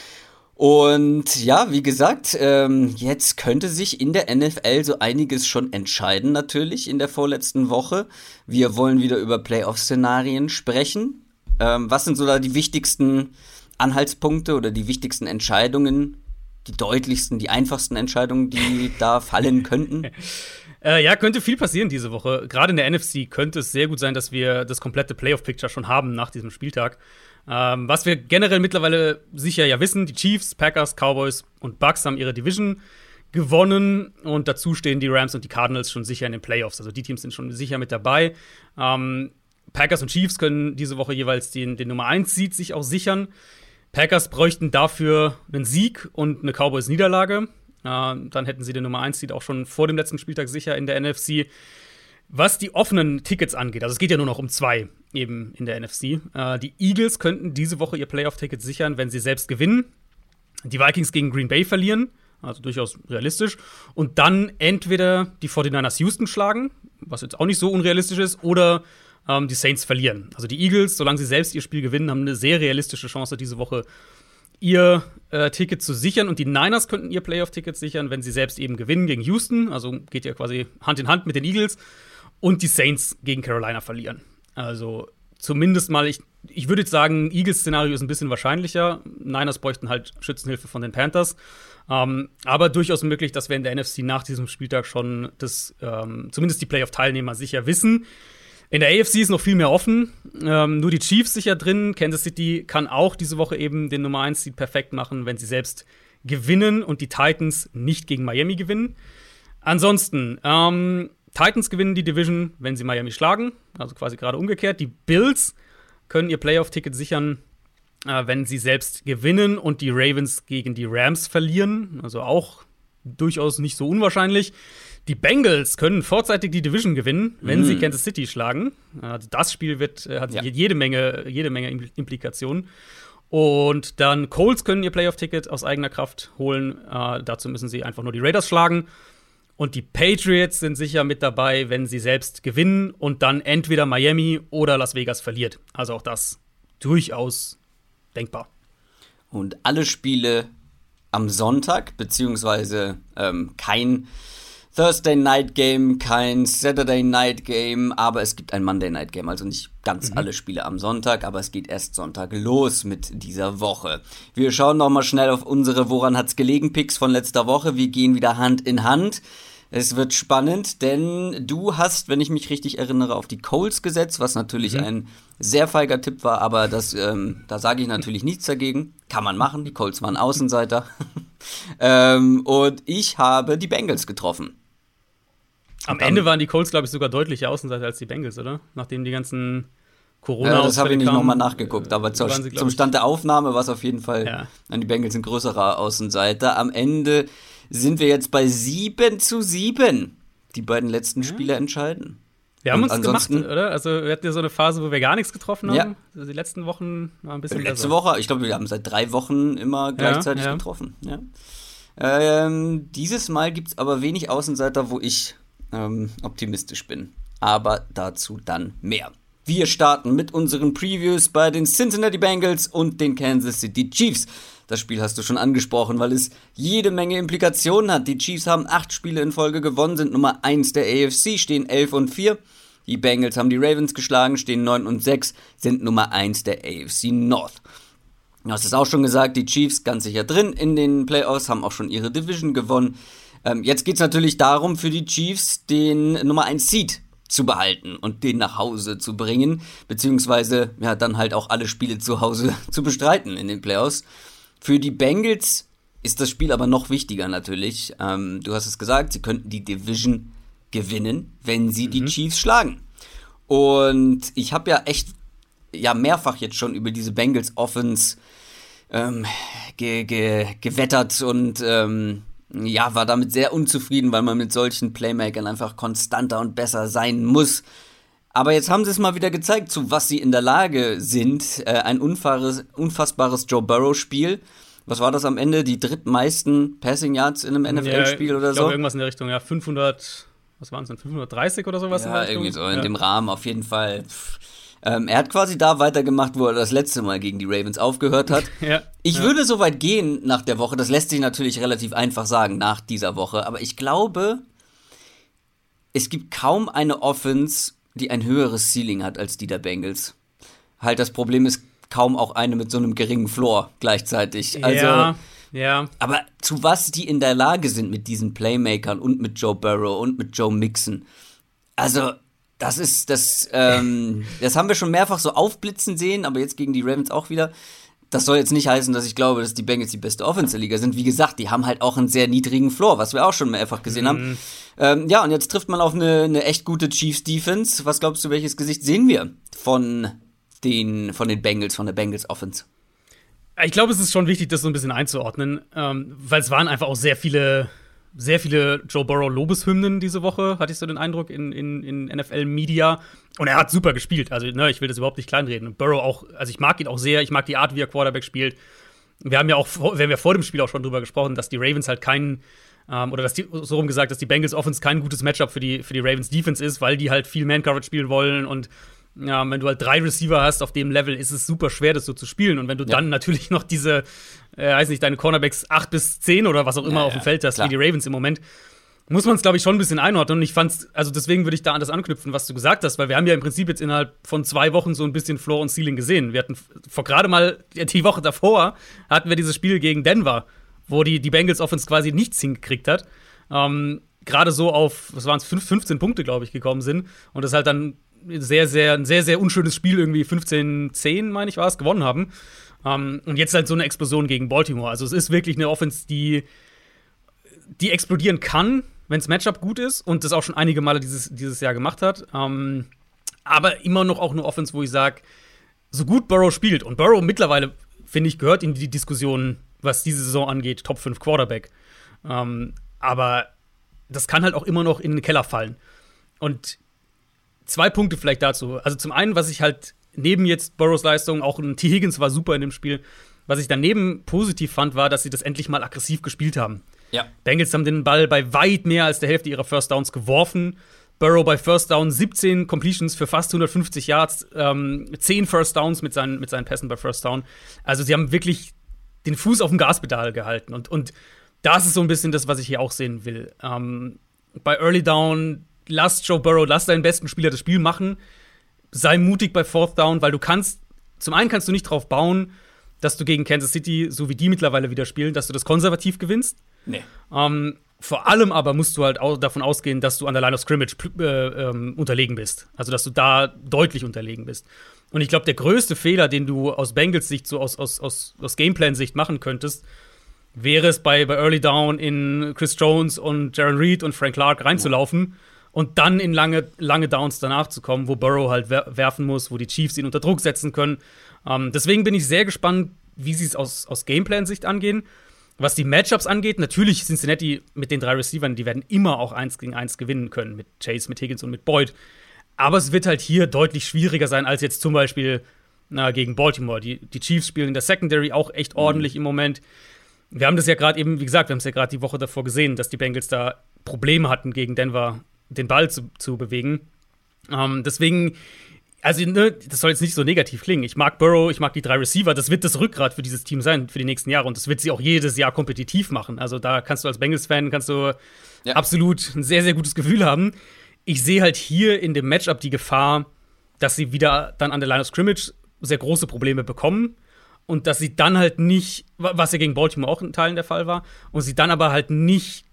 Und ja, wie gesagt, ähm, jetzt könnte sich in der NFL so einiges schon entscheiden, natürlich in der vorletzten Woche. Wir wollen wieder über Playoff-Szenarien sprechen. Ähm, was sind so da die wichtigsten Anhaltspunkte oder die wichtigsten Entscheidungen, die deutlichsten, die einfachsten Entscheidungen, die da fallen könnten? Äh, ja, könnte viel passieren diese Woche. Gerade in der NFC könnte es sehr gut sein, dass wir das komplette Playoff-Picture schon haben nach diesem Spieltag. Ähm, was wir generell mittlerweile sicher ja wissen, die Chiefs, Packers, Cowboys und Bucks haben ihre Division gewonnen und dazu stehen die Rams und die Cardinals schon sicher in den Playoffs. Also die Teams sind schon sicher mit dabei. Ähm, Packers und Chiefs können diese Woche jeweils den, den Nummer 1 Seed sich auch sichern. Packers bräuchten dafür einen Sieg und eine Cowboys Niederlage. Äh, dann hätten sie den Nummer 1 Seed auch schon vor dem letzten Spieltag sicher in der NFC. Was die offenen Tickets angeht, also es geht ja nur noch um zwei eben in der NFC. Äh, die Eagles könnten diese Woche ihr Playoff-Ticket sichern, wenn sie selbst gewinnen. Die Vikings gegen Green Bay verlieren, also durchaus realistisch. Und dann entweder die 49ers Houston schlagen, was jetzt auch nicht so unrealistisch ist, oder ähm, die Saints verlieren. Also die Eagles, solange sie selbst ihr Spiel gewinnen, haben eine sehr realistische Chance, diese Woche ihr äh, Ticket zu sichern. Und die Niners könnten ihr Playoff-Ticket sichern, wenn sie selbst eben gewinnen gegen Houston. Also geht ja quasi Hand in Hand mit den Eagles. Und die Saints gegen Carolina verlieren. Also zumindest mal, ich, ich würde jetzt sagen, Eagles-Szenario ist ein bisschen wahrscheinlicher. Niners bräuchten halt Schützenhilfe von den Panthers. Ähm, aber durchaus möglich, dass wir in der NFC nach diesem Spieltag schon das, ähm, zumindest die Playoff-Teilnehmer sicher wissen. In der AFC ist noch viel mehr offen. Ähm, nur die Chiefs sicher drin. Kansas City kann auch diese Woche eben den Nummer 1 Seed perfekt machen, wenn sie selbst gewinnen und die Titans nicht gegen Miami gewinnen. Ansonsten, ähm, Titans gewinnen die Division, wenn sie Miami schlagen. Also quasi gerade umgekehrt. Die Bills können ihr Playoff-Ticket sichern, äh, wenn sie selbst gewinnen und die Ravens gegen die Rams verlieren. Also auch durchaus nicht so unwahrscheinlich. Die Bengals können vorzeitig die Division gewinnen, wenn mm. sie Kansas City schlagen. Also das Spiel wird, äh, hat ja. jede, Menge, jede Menge Implikationen. Und dann Colts können ihr Playoff-Ticket aus eigener Kraft holen. Äh, dazu müssen sie einfach nur die Raiders schlagen. Und die Patriots sind sicher mit dabei, wenn sie selbst gewinnen und dann entweder Miami oder Las Vegas verliert. Also auch das durchaus denkbar. Und alle Spiele am Sonntag, beziehungsweise ähm, kein Thursday Night Game, kein Saturday Night Game, aber es gibt ein Monday Night Game. Also nicht ganz mhm. alle Spiele am Sonntag, aber es geht erst Sonntag los mit dieser Woche. Wir schauen noch mal schnell auf unsere Woran hat's gelegen Picks von letzter Woche. Wir gehen wieder Hand in Hand. Es wird spannend, denn du hast, wenn ich mich richtig erinnere, auf die Coles gesetzt, was natürlich mhm. ein sehr feiger Tipp war, aber das, ähm, da sage ich natürlich nichts dagegen. Kann man machen, die Coles waren Außenseiter. ähm, und ich habe die Bengals getroffen. Am dann, Ende waren die Colts, glaube ich, sogar deutlicher Außenseiter als die Bengals, oder? Nachdem die ganzen Corona. Ja, das habe ich nicht nochmal nachgeguckt, aber zur, sie, zum Stand der Aufnahme war es auf jeden Fall ja. an die Bengals ein größerer Außenseiter. Am Ende sind wir jetzt bei 7 zu 7. Die beiden letzten Spiele entscheiden. Wir haben und uns gemacht, oder? Also wir hatten ja so eine Phase, wo wir gar nichts getroffen haben. Ja. Also die letzten Wochen war ein bisschen Letzte besser. Woche, ich glaube, wir haben seit drei Wochen immer gleichzeitig ja, ja. getroffen. Ja. Ähm, dieses Mal gibt es aber wenig Außenseiter, wo ich ähm, optimistisch bin. Aber dazu dann mehr. Wir starten mit unseren Previews bei den Cincinnati Bengals und den Kansas City Chiefs. Das Spiel hast du schon angesprochen, weil es jede Menge Implikationen hat. Die Chiefs haben acht Spiele in Folge gewonnen, sind Nummer 1 der AFC, stehen 11 und 4. Die Bengals haben die Ravens geschlagen, stehen 9 und 6, sind Nummer 1 der AFC North. Du hast es auch schon gesagt, die Chiefs ganz sicher drin in den Playoffs, haben auch schon ihre Division gewonnen. Ähm, jetzt geht es natürlich darum, für die Chiefs den Nummer 1 Seed zu behalten und den nach Hause zu bringen, beziehungsweise ja dann halt auch alle Spiele zu Hause zu bestreiten in den Playoffs. Für die Bengals ist das Spiel aber noch wichtiger natürlich. Ähm, du hast es gesagt, sie könnten die Division gewinnen, wenn sie mhm. die Chiefs schlagen. Und ich habe ja echt ja mehrfach jetzt schon über diese Bengals Offense ähm, ge ge gewettert und ähm, ja, war damit sehr unzufrieden, weil man mit solchen Playmakern einfach konstanter und besser sein muss. Aber jetzt haben sie es mal wieder gezeigt, zu was sie in der Lage sind. Äh, ein unfaires, unfassbares Joe Burrow-Spiel. Was war das am Ende? Die drittmeisten Passing Yards in einem NFL-Spiel ja, oder so? Irgendwas in der Richtung, ja. 500, was waren es denn? 530 oder sowas? Ja, irgendwie so in ja. dem Rahmen auf jeden Fall. Ähm, er hat quasi da weitergemacht, wo er das letzte Mal gegen die Ravens aufgehört hat. ja, ich ja. würde so weit gehen nach der Woche, das lässt sich natürlich relativ einfach sagen nach dieser Woche, aber ich glaube, es gibt kaum eine Offense, die ein höheres Ceiling hat als die der Bengals. Halt, das Problem ist kaum auch eine mit so einem geringen Floor gleichzeitig. Also, ja, ja. Aber zu was die in der Lage sind mit diesen Playmakern und mit Joe Burrow und mit Joe Mixon. Also, das ist, das, ähm, das haben wir schon mehrfach so aufblitzen sehen, aber jetzt gegen die Ravens auch wieder. Das soll jetzt nicht heißen, dass ich glaube, dass die Bengals die beste Offense Liga sind. Wie gesagt, die haben halt auch einen sehr niedrigen Floor, was wir auch schon mehrfach gesehen mhm. haben. Ähm, ja, und jetzt trifft man auf eine, eine echt gute Chiefs Defense. Was glaubst du, welches Gesicht sehen wir von den, von den Bengals, von der Bengals Offense? Ich glaube, es ist schon wichtig, das so ein bisschen einzuordnen, ähm, weil es waren einfach auch sehr viele, sehr viele Joe Burrow Lobeshymnen diese Woche, hatte ich so den Eindruck, in, in, in NFL-Media. Und er hat super gespielt. Also, ne, ich will das überhaupt nicht kleinreden. Burrow auch, also ich mag ihn auch sehr, ich mag die Art, wie er Quarterback spielt. Wir haben ja auch, wir haben ja vor dem Spiel auch schon drüber gesprochen, dass die Ravens halt keinen ähm, oder dass die, so rum gesagt, dass die Bengals Offense kein gutes Matchup für die, für die Ravens Defense ist, weil die halt viel Man-Coverage spielen wollen und ja, wenn du halt drei Receiver hast auf dem Level, ist es super schwer, das so zu spielen. Und wenn du ja. dann natürlich noch diese, äh, weiß nicht, deine Cornerbacks 8 bis 10 oder was auch immer ja, auf dem Feld hast, klar. wie die Ravens im Moment, muss man es, glaube ich, schon ein bisschen einordnen. Und ich fand's, also deswegen würde ich da an das anknüpfen, was du gesagt hast, weil wir haben ja im Prinzip jetzt innerhalb von zwei Wochen so ein bisschen Floor und Ceiling gesehen. Wir hatten vor gerade mal die Woche davor hatten wir dieses Spiel gegen Denver, wo die, die Bengals Offense quasi nichts hingekriegt hat. Ähm, gerade so auf, was waren es, 15 Punkte, glaube ich, gekommen sind. Und das halt dann sehr, sehr, ein sehr, sehr unschönes Spiel, irgendwie 15-10, meine ich, war es, gewonnen haben. Ähm, und jetzt halt so eine Explosion gegen Baltimore. Also es ist wirklich eine Offense, die, die explodieren kann, wenn das Matchup gut ist und das auch schon einige Male dieses, dieses Jahr gemacht hat. Ähm, aber immer noch auch eine Offense, wo ich sage, so gut Burrow spielt und Burrow mittlerweile, finde ich, gehört in die Diskussion, was diese Saison angeht, Top 5 Quarterback. Ähm, aber das kann halt auch immer noch in den Keller fallen. Und zwei Punkte vielleicht dazu. Also zum einen, was ich halt neben jetzt Burrows Leistung, auch ein T. Higgins war super in dem Spiel, was ich daneben positiv fand, war, dass sie das endlich mal aggressiv gespielt haben. Ja. Bengals haben den Ball bei weit mehr als der Hälfte ihrer First Downs geworfen. Burrow bei First Down 17 Completions für fast 150 Yards, ähm, 10 First Downs mit seinen, mit seinen Pässen bei First Down. Also sie haben wirklich den Fuß auf dem Gaspedal gehalten. Und, und das ist so ein bisschen das, was ich hier auch sehen will. Ähm, bei Early Down lass Joe Burrow, lass deinen besten Spieler das Spiel machen. Sei mutig bei Fourth Down, weil du kannst, zum einen kannst du nicht drauf bauen, dass du gegen Kansas City, so wie die mittlerweile wieder spielen, dass du das konservativ gewinnst. Nee. Ähm, vor allem aber musst du halt auch davon ausgehen, dass du an der Line of Scrimmage äh, ähm, unterlegen bist. Also, dass du da deutlich unterlegen bist. Und ich glaube, der größte Fehler, den du aus Bengals Sicht, so aus, aus, aus, aus Gameplan-Sicht machen könntest, wäre es bei, bei Early Down in Chris Jones und Jaron Reed und Frank Clark reinzulaufen. Ja und dann in lange, lange Downs danach zu kommen, wo Burrow halt werfen muss, wo die Chiefs ihn unter Druck setzen können. Ähm, deswegen bin ich sehr gespannt, wie sie es aus, aus Gameplan-Sicht angehen. Was die Matchups angeht, natürlich Cincinnati mit den drei Receivern, die werden immer auch eins gegen eins gewinnen können, mit Chase, mit Higgins und mit Boyd. Aber es wird halt hier deutlich schwieriger sein als jetzt zum Beispiel na, gegen Baltimore. Die, die Chiefs spielen in der Secondary auch echt mhm. ordentlich mhm. im Moment. Wir haben das ja gerade eben, wie gesagt, wir haben es ja gerade die Woche davor gesehen, dass die Bengals da Probleme hatten, gegen Denver den Ball zu, zu bewegen. Ähm, deswegen, also, ne, das soll jetzt nicht so negativ klingen. Ich mag Burrow, ich mag die drei Receiver. Das wird das Rückgrat für dieses Team sein für die nächsten Jahre und das wird sie auch jedes Jahr kompetitiv machen. Also, da kannst du als Bengals-Fan kannst du ja. absolut ein sehr, sehr gutes Gefühl haben. Ich sehe halt hier in dem Matchup die Gefahr, dass sie wieder dann an der Line of Scrimmage sehr große Probleme bekommen und dass sie dann halt nicht, was ja gegen Baltimore auch in Teilen der Fall war, und sie dann aber halt nicht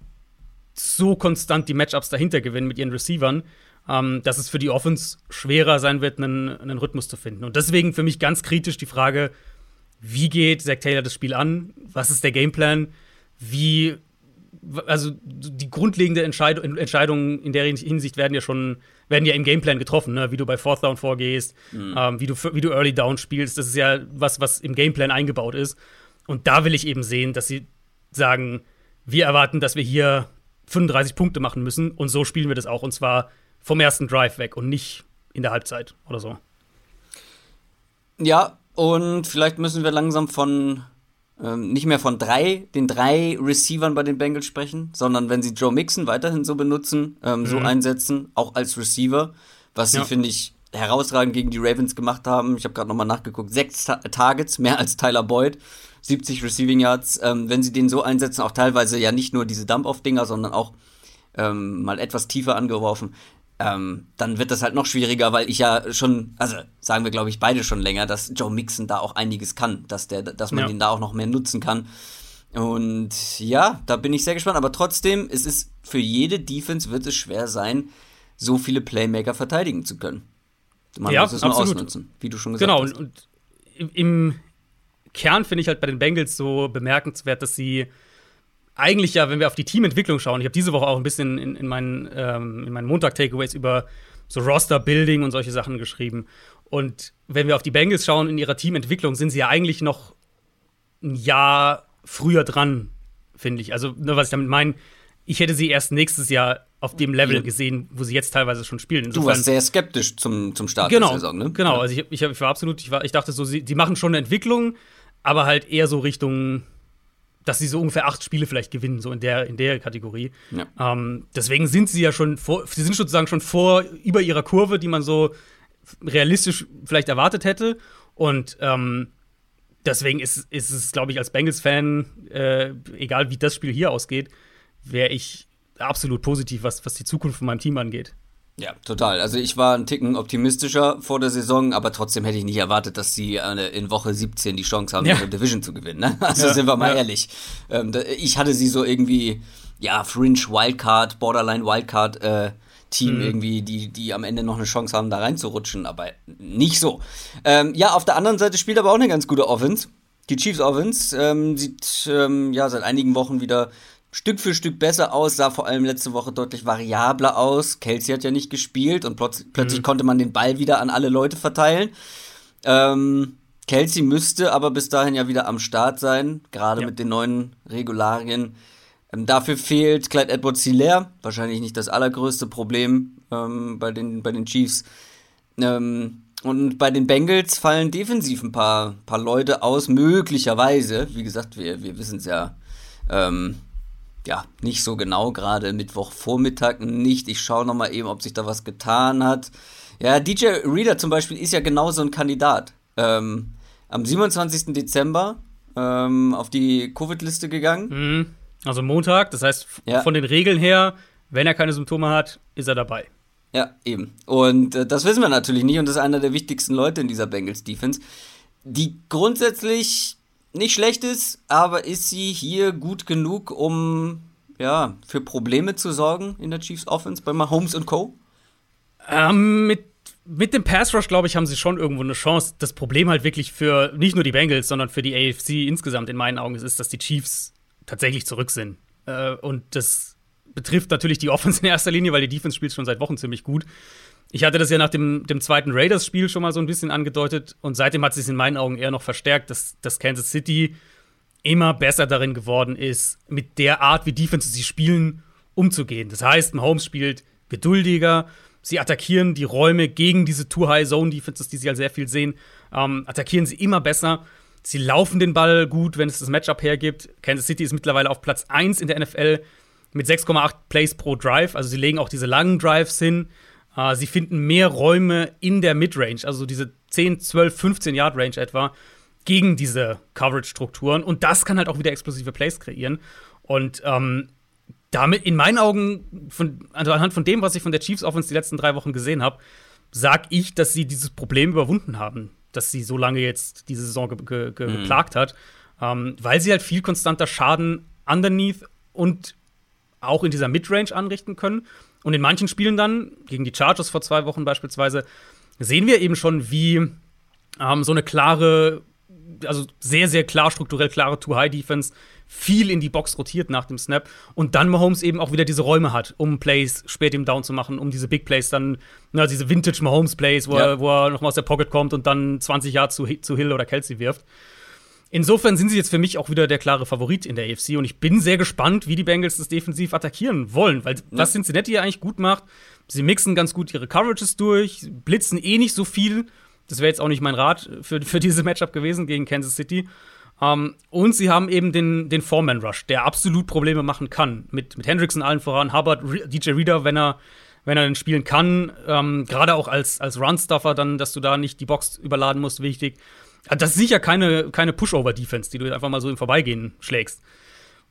so konstant die Matchups dahinter gewinnen mit ihren Receivern, ähm, dass es für die Offense schwerer sein wird, einen, einen Rhythmus zu finden. Und deswegen für mich ganz kritisch die Frage, wie geht Zach Taylor das Spiel an? Was ist der Gameplan? Wie also die grundlegende Entscheid Entscheidungen in der Hinsicht werden ja schon, werden ja im Gameplan getroffen, ne? wie du bei Fourth Down vorgehst, mhm. ähm, wie, du, wie du Early Down spielst. Das ist ja was, was im Gameplan eingebaut ist. Und da will ich eben sehen, dass sie sagen, wir erwarten, dass wir hier 35 Punkte machen müssen und so spielen wir das auch. Und zwar vom ersten Drive weg und nicht in der Halbzeit oder so. Ja, und vielleicht müssen wir langsam von ähm, nicht mehr von drei, den drei Receivern bei den Bengals sprechen, sondern wenn sie Joe Mixon weiterhin so benutzen, ähm, mhm. so einsetzen, auch als Receiver, was sie, ja. finde ich, herausragend gegen die Ravens gemacht haben. Ich habe gerade nochmal nachgeguckt, sechs Ta Targets, mehr als Tyler Boyd, 70 Receiving Yards. Ähm, wenn sie den so einsetzen, auch teilweise ja nicht nur diese Dump-Off-Dinger, sondern auch ähm, mal etwas tiefer angeworfen, ähm, dann wird das halt noch schwieriger, weil ich ja schon, also sagen wir, glaube ich, beide schon länger, dass Joe Mixon da auch einiges kann, dass, der, dass man ja. den da auch noch mehr nutzen kann. Und ja, da bin ich sehr gespannt. Aber trotzdem, es ist für jede Defense wird es schwer sein, so viele Playmaker verteidigen zu können. Man ja, muss es absolut. nur ausnutzen, wie du schon gesagt genau, hast. Genau, und im Kern finde ich halt bei den Bengals so bemerkenswert, dass sie eigentlich ja, wenn wir auf die Teamentwicklung schauen, ich habe diese Woche auch ein bisschen in, in meinen, ähm, in meinen Montag-Takeaways über so Roster-Building und solche Sachen geschrieben. Und wenn wir auf die Bengals schauen in ihrer Teamentwicklung, sind sie ja eigentlich noch ein Jahr früher dran, finde ich. Also, ne, was ich damit meine, ich hätte sie erst nächstes Jahr auf dem Level gesehen, wo sie jetzt teilweise schon spielen. Insofern, du warst sehr skeptisch zum, zum Start genau, der Saison, ne? Genau, also ich, ich, ich war absolut, ich, war, ich dachte so, sie, die machen schon eine Entwicklung, aber halt eher so Richtung dass sie so ungefähr acht Spiele vielleicht gewinnen, so in der, in der Kategorie. Ja. Ähm, deswegen sind sie ja schon vor, sie sind sozusagen schon vor, über ihrer Kurve, die man so realistisch vielleicht erwartet hätte. Und ähm, deswegen ist, ist es, glaube ich, als Bengals-Fan, äh, egal wie das Spiel hier ausgeht, wäre ich absolut positiv, was, was die Zukunft von meinem Team angeht. Ja, total. Also ich war ein Ticken optimistischer vor der Saison, aber trotzdem hätte ich nicht erwartet, dass sie äh, in Woche 17 die Chance haben, ja. ihre Division zu gewinnen. Ne? Also ja, sind wir mal ja. ehrlich. Ähm, ich hatte sie so irgendwie, ja, Fringe Wildcard, Borderline Wildcard äh, Team mhm. irgendwie, die, die am Ende noch eine Chance haben, da reinzurutschen, aber nicht so. Ähm, ja, auf der anderen Seite spielt aber auch eine ganz gute Offense. Die Chiefs Offense ähm, sieht ähm, ja seit einigen Wochen wieder Stück für Stück besser aus, sah vor allem letzte Woche deutlich variabler aus. Kelsey hat ja nicht gespielt und plötz plötzlich mhm. konnte man den Ball wieder an alle Leute verteilen. Ähm, Kelsey müsste aber bis dahin ja wieder am Start sein, gerade ja. mit den neuen Regularien. Ähm, dafür fehlt Clyde Edwards Hilaire, wahrscheinlich nicht das allergrößte Problem ähm, bei, den, bei den Chiefs. Ähm, und bei den Bengals fallen defensiv ein paar, paar Leute aus, möglicherweise. Wie gesagt, wir, wir wissen es ja ähm, ja, nicht so genau, gerade Mittwochvormittag nicht. Ich schaue nochmal eben, ob sich da was getan hat. Ja, DJ Reader zum Beispiel ist ja genau so ein Kandidat. Ähm, am 27. Dezember ähm, auf die Covid-Liste gegangen. Mhm. Also Montag, das heißt ja. von den Regeln her, wenn er keine Symptome hat, ist er dabei. Ja, eben. Und äh, das wissen wir natürlich nicht und das ist einer der wichtigsten Leute in dieser Bengals Defense, die grundsätzlich nicht schlecht ist, aber ist sie hier gut genug, um ja, für Probleme zu sorgen in der Chiefs Offense bei Mahomes und Co? Ähm, mit, mit dem Pass Rush, glaube ich, haben sie schon irgendwo eine Chance. Das Problem halt wirklich für nicht nur die Bengals, sondern für die AFC insgesamt in meinen Augen ist, dass die Chiefs tatsächlich zurück sind. Äh, und das betrifft natürlich die Offense in erster Linie, weil die Defense spielt schon seit Wochen ziemlich gut. Ich hatte das ja nach dem, dem zweiten Raiders-Spiel schon mal so ein bisschen angedeutet und seitdem hat es sich in meinen Augen eher noch verstärkt, dass, dass Kansas City immer besser darin geworden ist, mit der Art, wie Defenses sie spielen, umzugehen. Das heißt, Mahomes spielt geduldiger, Sie attackieren die Räume gegen diese Too-High-Zone-Defenses, die sie halt sehr viel sehen. Ähm, attackieren sie immer besser. Sie laufen den Ball gut, wenn es das Matchup hergibt. Kansas City ist mittlerweile auf Platz 1 in der NFL mit 6,8 Plays pro Drive. Also sie legen auch diese langen Drives hin. Äh, sie finden mehr Räume in der Midrange, also diese 10, 12, 15 Yard Range etwa, gegen diese Coverage-Strukturen. Und das kann halt auch wieder explosive Plays kreieren. Und ähm, damit, in meinen Augen, von, also anhand von dem, was ich von der Chiefs Offense die letzten drei Wochen gesehen habe, sag ich, dass sie dieses Problem überwunden haben, dass sie so lange jetzt diese Saison ge ge ge mhm. geplagt hat, ähm, weil sie halt viel konstanter Schaden underneath und auch in dieser Midrange anrichten können. Und in manchen Spielen dann, gegen die Chargers vor zwei Wochen beispielsweise, sehen wir eben schon, wie ähm, so eine klare, also sehr, sehr klar strukturell klare Too-High-Defense viel in die Box rotiert nach dem Snap und dann Mahomes eben auch wieder diese Räume hat, um Plays spät im Down zu machen, um diese Big Plays dann, na, diese Vintage Mahomes Plays, wo, ja. er, wo er nochmal aus der Pocket kommt und dann 20 Jahre zu, zu Hill oder Kelsey wirft. Insofern sind sie jetzt für mich auch wieder der klare Favorit in der AFC und ich bin sehr gespannt, wie die Bengals das defensiv attackieren wollen, weil ja. was Cincinnati ja eigentlich gut macht, sie mixen ganz gut ihre Coverages durch, blitzen eh nicht so viel. Das wäre jetzt auch nicht mein Rat für, für diese Matchup gewesen gegen Kansas City. Um, ähm, und sie haben eben den, den Foreman-Rush, der absolut Probleme machen kann. Mit, mit Hendrickson allen voran, Hubbard, DJ Reader, wenn er, wenn er denn spielen kann. Ähm, Gerade auch als, als Run-Stuffer, dann, dass du da nicht die Box überladen musst, wichtig. Das ist sicher keine, keine Pushover-Defense, die du einfach mal so im Vorbeigehen schlägst.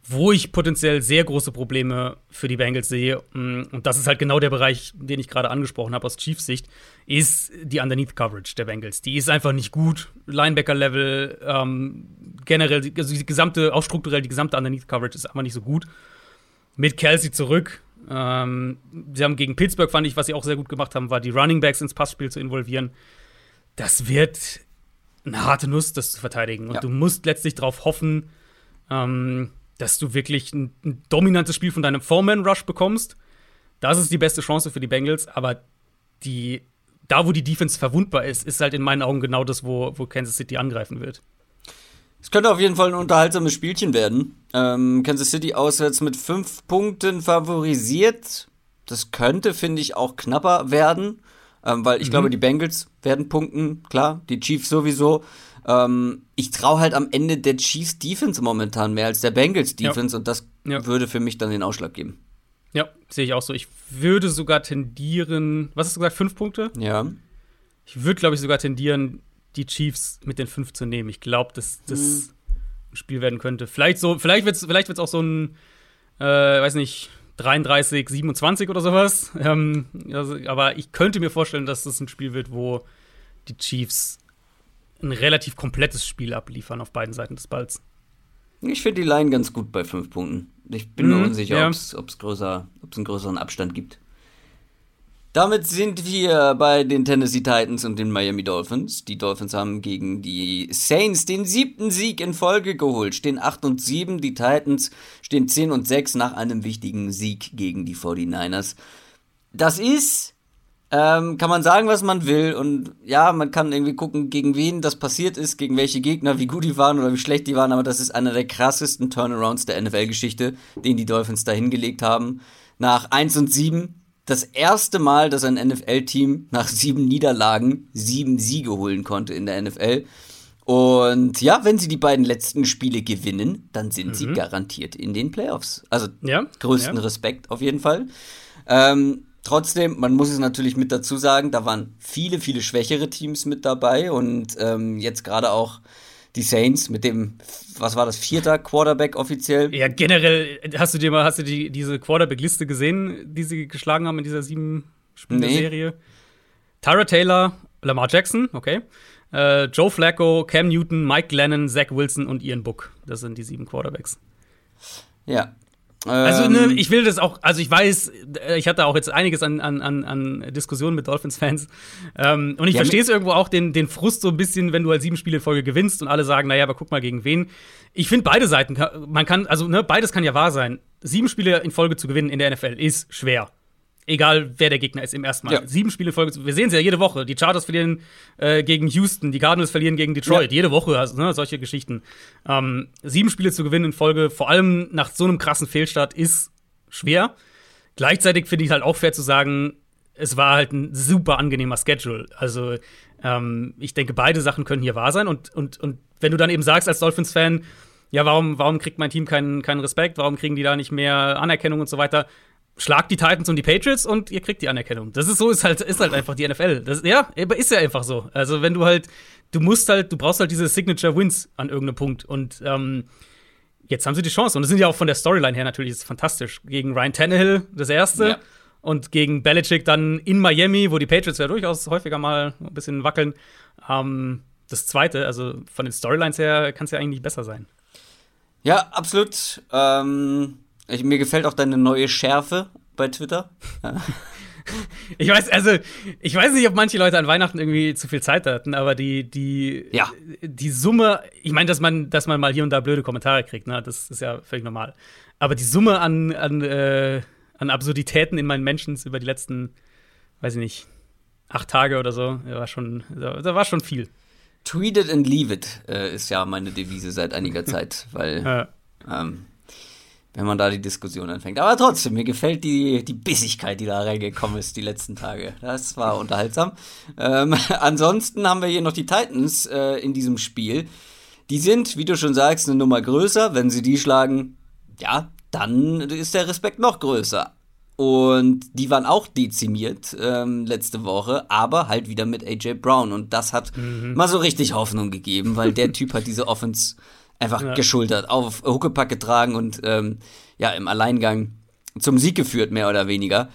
Wo ich potenziell sehr große Probleme für die Bengals sehe, mm, und das ist halt genau der Bereich, den ich gerade angesprochen habe aus Chiefs Sicht, ist die Underneath Coverage der Bengals. Die ist einfach nicht gut. Linebacker-Level, ähm, generell, also die gesamte, auch strukturell, die gesamte Underneath Coverage ist einfach nicht so gut. Mit Kelsey zurück. Ähm, sie haben gegen Pittsburgh, fand ich, was sie auch sehr gut gemacht haben, war die Running Backs ins Passspiel zu involvieren. Das wird eine harte Nuss, das zu verteidigen. Und ja. du musst letztlich darauf hoffen, ähm, dass du wirklich ein, ein dominantes Spiel von deinem Foreman-Rush bekommst. Das ist die beste Chance für die Bengals, aber die, da, wo die Defense verwundbar ist, ist halt in meinen Augen genau das, wo, wo Kansas City angreifen wird. Es könnte auf jeden Fall ein unterhaltsames Spielchen werden. Ähm, Kansas City auswärts mit fünf Punkten favorisiert. Das könnte, finde ich, auch knapper werden, ähm, weil ich mhm. glaube, die Bengals werden punkten, klar, die Chiefs sowieso. Ähm, ich traue halt am Ende der Chiefs Defense momentan mehr als der Bengals Defense ja. und das ja. würde für mich dann den Ausschlag geben. Ja, sehe ich auch so. Ich würde sogar tendieren, was hast du gesagt, fünf Punkte? Ja. Ich würde, glaube ich, sogar tendieren, die Chiefs mit den fünf zu nehmen. Ich glaube, dass das mhm. ein Spiel werden könnte. Vielleicht so, vielleicht wird es vielleicht wird's auch so ein, äh, weiß nicht, 33, 27 oder sowas. Ähm, also, aber ich könnte mir vorstellen, dass das ein Spiel wird, wo die Chiefs ein relativ komplettes Spiel abliefern auf beiden Seiten des Balls. Ich finde die Line ganz gut bei fünf Punkten. Ich bin mhm, mir unsicher, ja. ob es größer, einen größeren Abstand gibt. Damit sind wir bei den Tennessee Titans und den Miami Dolphins. Die Dolphins haben gegen die Saints den siebten Sieg in Folge geholt, stehen 8 und 7. Die Titans stehen 10 und 6 nach einem wichtigen Sieg gegen die 49ers. Das ist ähm, kann man sagen, was man will. Und ja, man kann irgendwie gucken, gegen wen das passiert ist, gegen welche Gegner, wie gut die waren oder wie schlecht die waren. Aber das ist einer der krassesten Turnarounds der NFL-Geschichte, den die Dolphins da hingelegt haben. Nach 1 und 7. Das erste Mal, dass ein NFL-Team nach sieben Niederlagen sieben Siege holen konnte in der NFL. Und ja, wenn sie die beiden letzten Spiele gewinnen, dann sind mhm. sie garantiert in den Playoffs. Also ja, größten ja. Respekt auf jeden Fall. Ähm, Trotzdem, man muss es natürlich mit dazu sagen, da waren viele, viele schwächere Teams mit dabei und ähm, jetzt gerade auch die Saints mit dem, was war das, vierter Quarterback offiziell? Ja, generell, hast du dir mal, hast du die, diese Quarterback-Liste gesehen, die sie geschlagen haben in dieser sieben Spiele-Serie? Nee. Tyra Taylor, Lamar Jackson, okay. Äh, Joe Flacco, Cam Newton, Mike Glennon, Zach Wilson und Ian Book. Das sind die sieben Quarterbacks. Ja, also, ne, ähm. ich will das auch, also ich weiß, äh, ich hatte auch jetzt einiges an, an, an Diskussionen mit Dolphins-Fans. Ähm, und ich ja, verstehe es irgendwo auch, den, den Frust so ein bisschen, wenn du halt sieben Spiele in Folge gewinnst und alle sagen, naja, aber guck mal gegen wen. Ich finde beide Seiten, man kann, also ne, beides kann ja wahr sein. Sieben Spiele in Folge zu gewinnen in der NFL ist schwer egal wer der Gegner ist im ersten Mal. Ja. Sieben Spiele in Folge. Wir sehen es ja jede Woche. Die Chargers verlieren äh, gegen Houston, die Cardinals verlieren gegen Detroit. Ja. Jede Woche, also, ne, solche Geschichten. Ähm, sieben Spiele zu gewinnen in Folge, vor allem nach so einem krassen Fehlstart, ist schwer. Gleichzeitig finde ich halt auch fair zu sagen, es war halt ein super angenehmer Schedule. Also ähm, ich denke, beide Sachen können hier wahr sein. Und, und, und wenn du dann eben sagst als Dolphins-Fan, ja, warum, warum kriegt mein Team keinen, keinen Respekt, warum kriegen die da nicht mehr Anerkennung und so weiter, schlagt die Titans und die Patriots und ihr kriegt die Anerkennung. Das ist so, ist halt, ist halt einfach die NFL. Das, ja, ist ja einfach so. Also wenn du halt, du musst halt, du brauchst halt diese Signature Wins an irgendeinem Punkt. Und ähm, jetzt haben sie die Chance. Und das sind ja auch von der Storyline her natürlich ist fantastisch. Gegen Ryan Tannehill das erste. Ja. Und gegen Belichick dann in Miami, wo die Patriots ja durchaus häufiger mal ein bisschen wackeln. Ähm, das zweite, also von den Storylines her kann es ja eigentlich besser sein. Ja, absolut. Ähm, ich, mir gefällt auch deine neue Schärfe bei Twitter. ich weiß, also, ich weiß nicht, ob manche Leute an Weihnachten irgendwie zu viel Zeit hatten, aber die, die, ja. die Summe, ich meine, dass man, dass man mal hier und da blöde Kommentare kriegt, ne, das ist ja völlig normal. Aber die Summe an, an, äh, an Absurditäten in meinen Menschen über die letzten, weiß ich nicht, acht Tage oder so, war schon, da war schon viel. Tweet it and leave it äh, ist ja meine Devise seit einiger Zeit, weil ja. ähm, wenn man da die Diskussion anfängt. Aber trotzdem, mir gefällt die, die Bissigkeit, die da reingekommen ist die letzten Tage. Das war unterhaltsam. Ähm, ansonsten haben wir hier noch die Titans äh, in diesem Spiel. Die sind, wie du schon sagst, eine Nummer größer. Wenn sie die schlagen, ja, dann ist der Respekt noch größer. Und die waren auch dezimiert ähm, letzte Woche, aber halt wieder mit AJ Brown. Und das hat mhm. mal so richtig Hoffnung gegeben, weil der Typ hat diese Offense einfach ja. geschultert, auf Huckepack getragen und ähm, ja, im Alleingang zum Sieg geführt, mehr oder weniger.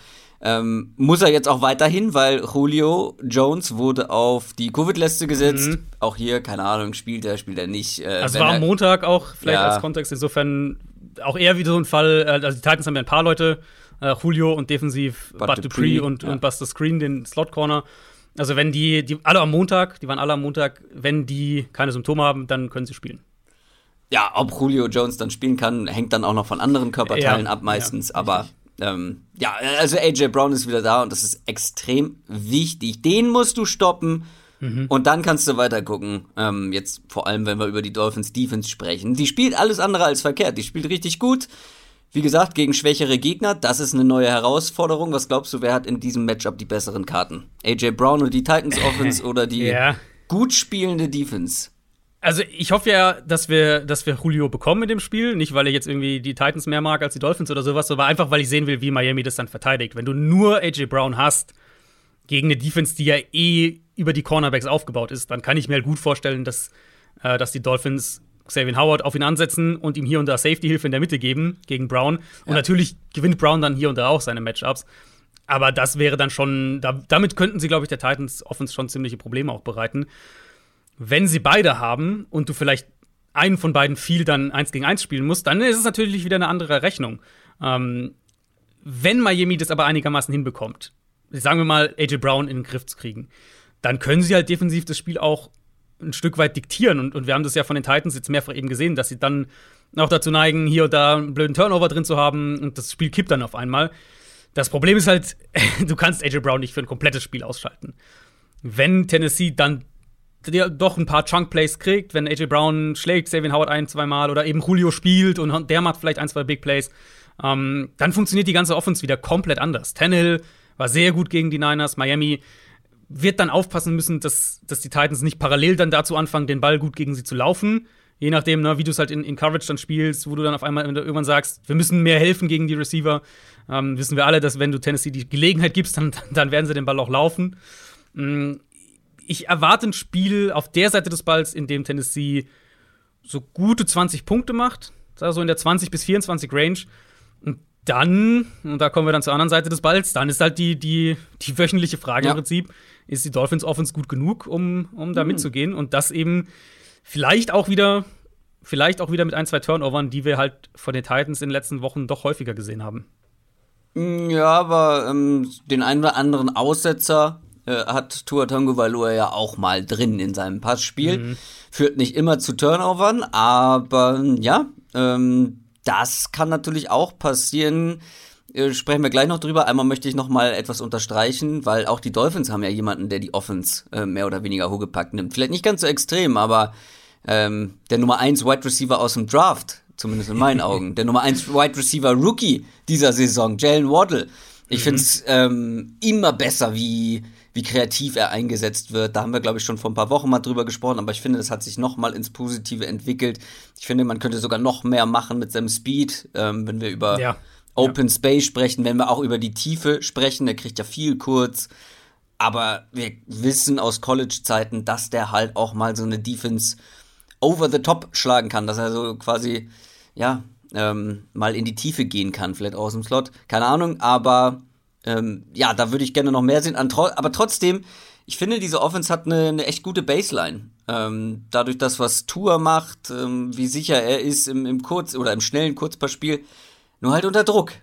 Ähm, muss er jetzt auch weiterhin, weil Julio Jones wurde auf die Covid-Liste gesetzt. Mhm. Auch hier, keine Ahnung, spielt er, spielt er nicht. Äh, also war am Montag auch, vielleicht ja. als Kontext, insofern auch eher wieder so ein Fall, äh, also die Titans haben ja ein paar Leute, äh, Julio und defensiv Bud, Bud Dupree, Dupree und, ja. und Buster Screen, den Slot-Corner. Also wenn die, die alle am Montag, die waren alle am Montag, wenn die keine Symptome haben, dann können sie spielen. Ja, ob Julio Jones dann spielen kann, hängt dann auch noch von anderen Körperteilen ja, ab meistens. Ja, aber ähm, ja, also AJ Brown ist wieder da und das ist extrem wichtig. Den musst du stoppen. Mhm. Und dann kannst du weiter gucken. Ähm, jetzt vor allem, wenn wir über die Dolphins Defense sprechen. Die spielt alles andere als verkehrt. Die spielt richtig gut. Wie gesagt, gegen schwächere Gegner, das ist eine neue Herausforderung. Was glaubst du, wer hat in diesem Matchup die besseren Karten? AJ Brown und die Titans Offense oder die ja. gut spielende Defense? Also ich hoffe ja, dass wir, dass wir Julio bekommen in dem Spiel. Nicht, weil ich jetzt irgendwie die Titans mehr mag als die Dolphins oder sowas, aber einfach, weil ich sehen will, wie Miami das dann verteidigt. Wenn du nur AJ Brown hast gegen eine Defense, die ja eh über die Cornerbacks aufgebaut ist, dann kann ich mir halt gut vorstellen, dass, äh, dass die Dolphins Xavier Howard auf ihn ansetzen und ihm hier und da Safety-Hilfe in der Mitte geben gegen Brown. Und ja. natürlich gewinnt Brown dann hier und da auch seine Matchups. Aber das wäre dann schon, da, damit könnten sie, glaube ich, der Titans Offense schon ziemliche Probleme auch bereiten. Wenn sie beide haben und du vielleicht einen von beiden viel dann eins gegen eins spielen musst, dann ist es natürlich wieder eine andere Rechnung. Ähm, wenn Miami das aber einigermaßen hinbekommt, sagen wir mal, AJ Brown in den Griff zu kriegen, dann können sie halt defensiv das Spiel auch ein Stück weit diktieren. Und, und wir haben das ja von den Titans jetzt mehrfach eben gesehen, dass sie dann auch dazu neigen, hier und da einen blöden Turnover drin zu haben und das Spiel kippt dann auf einmal. Das Problem ist halt, du kannst AJ Brown nicht für ein komplettes Spiel ausschalten. Wenn Tennessee dann der doch ein paar Chunk-Plays kriegt, wenn AJ Brown schlägt Savin Howard ein, zwei Mal oder eben Julio spielt und der macht vielleicht ein, zwei Big Plays, ähm, dann funktioniert die ganze Offense wieder komplett anders. Tannehill war sehr gut gegen die Niners, Miami wird dann aufpassen müssen, dass, dass die Titans nicht parallel dann dazu anfangen, den Ball gut gegen sie zu laufen. Je nachdem, ne, wie du es halt in, in Coverage dann spielst, wo du dann auf einmal irgendwann sagst, wir müssen mehr helfen gegen die Receiver, ähm, wissen wir alle, dass wenn du Tennessee die Gelegenheit gibst, dann, dann werden sie den Ball auch laufen. Mhm ich erwarte ein Spiel auf der Seite des Balls, in dem Tennessee so gute 20 Punkte macht, so in der 20 bis 24 Range. Und dann, und da kommen wir dann zur anderen Seite des Balls, dann ist halt die, die, die wöchentliche Frage ja. im Prinzip, ist die Dolphins Offense gut genug, um, um da mhm. mitzugehen? Und das eben vielleicht auch wieder, vielleicht auch wieder mit ein, zwei Turnovern, die wir halt von den Titans in den letzten Wochen doch häufiger gesehen haben. Ja, aber ähm, den einen oder anderen Aussetzer äh, hat Tua Tagovailoa ja auch mal drin in seinem Passspiel. Mhm. Führt nicht immer zu Turnovern, aber ja, ähm, das kann natürlich auch passieren. Äh, sprechen wir gleich noch drüber. Einmal möchte ich noch mal etwas unterstreichen, weil auch die Dolphins haben ja jemanden, der die Offense äh, mehr oder weniger hochgepackt nimmt. Vielleicht nicht ganz so extrem, aber ähm, der Nummer 1 Wide Receiver aus dem Draft, zumindest in meinen Augen, der Nummer 1 Wide Receiver Rookie dieser Saison, Jalen Waddle, Ich mhm. finde es ähm, immer besser, wie, wie kreativ er eingesetzt wird. Da haben wir, glaube ich, schon vor ein paar Wochen mal drüber gesprochen, aber ich finde, das hat sich noch mal ins Positive entwickelt. Ich finde, man könnte sogar noch mehr machen mit seinem Speed, ähm, wenn wir über ja. Open ja. Space sprechen, wenn wir auch über die Tiefe sprechen. Der kriegt ja viel kurz. Aber wir wissen aus College-Zeiten, dass der halt auch mal so eine Defense over the top schlagen kann, dass er so quasi, ja, ähm, mal in die Tiefe gehen kann, vielleicht auch aus dem Slot. Keine Ahnung, aber ähm, ja, da würde ich gerne noch mehr sehen. aber trotzdem, ich finde, diese Offense hat eine, eine echt gute Baseline. Ähm, dadurch, dass was Tour macht, ähm, wie sicher er ist im, im Kurz- oder im schnellen Kurzpassspiel, nur halt unter Druck.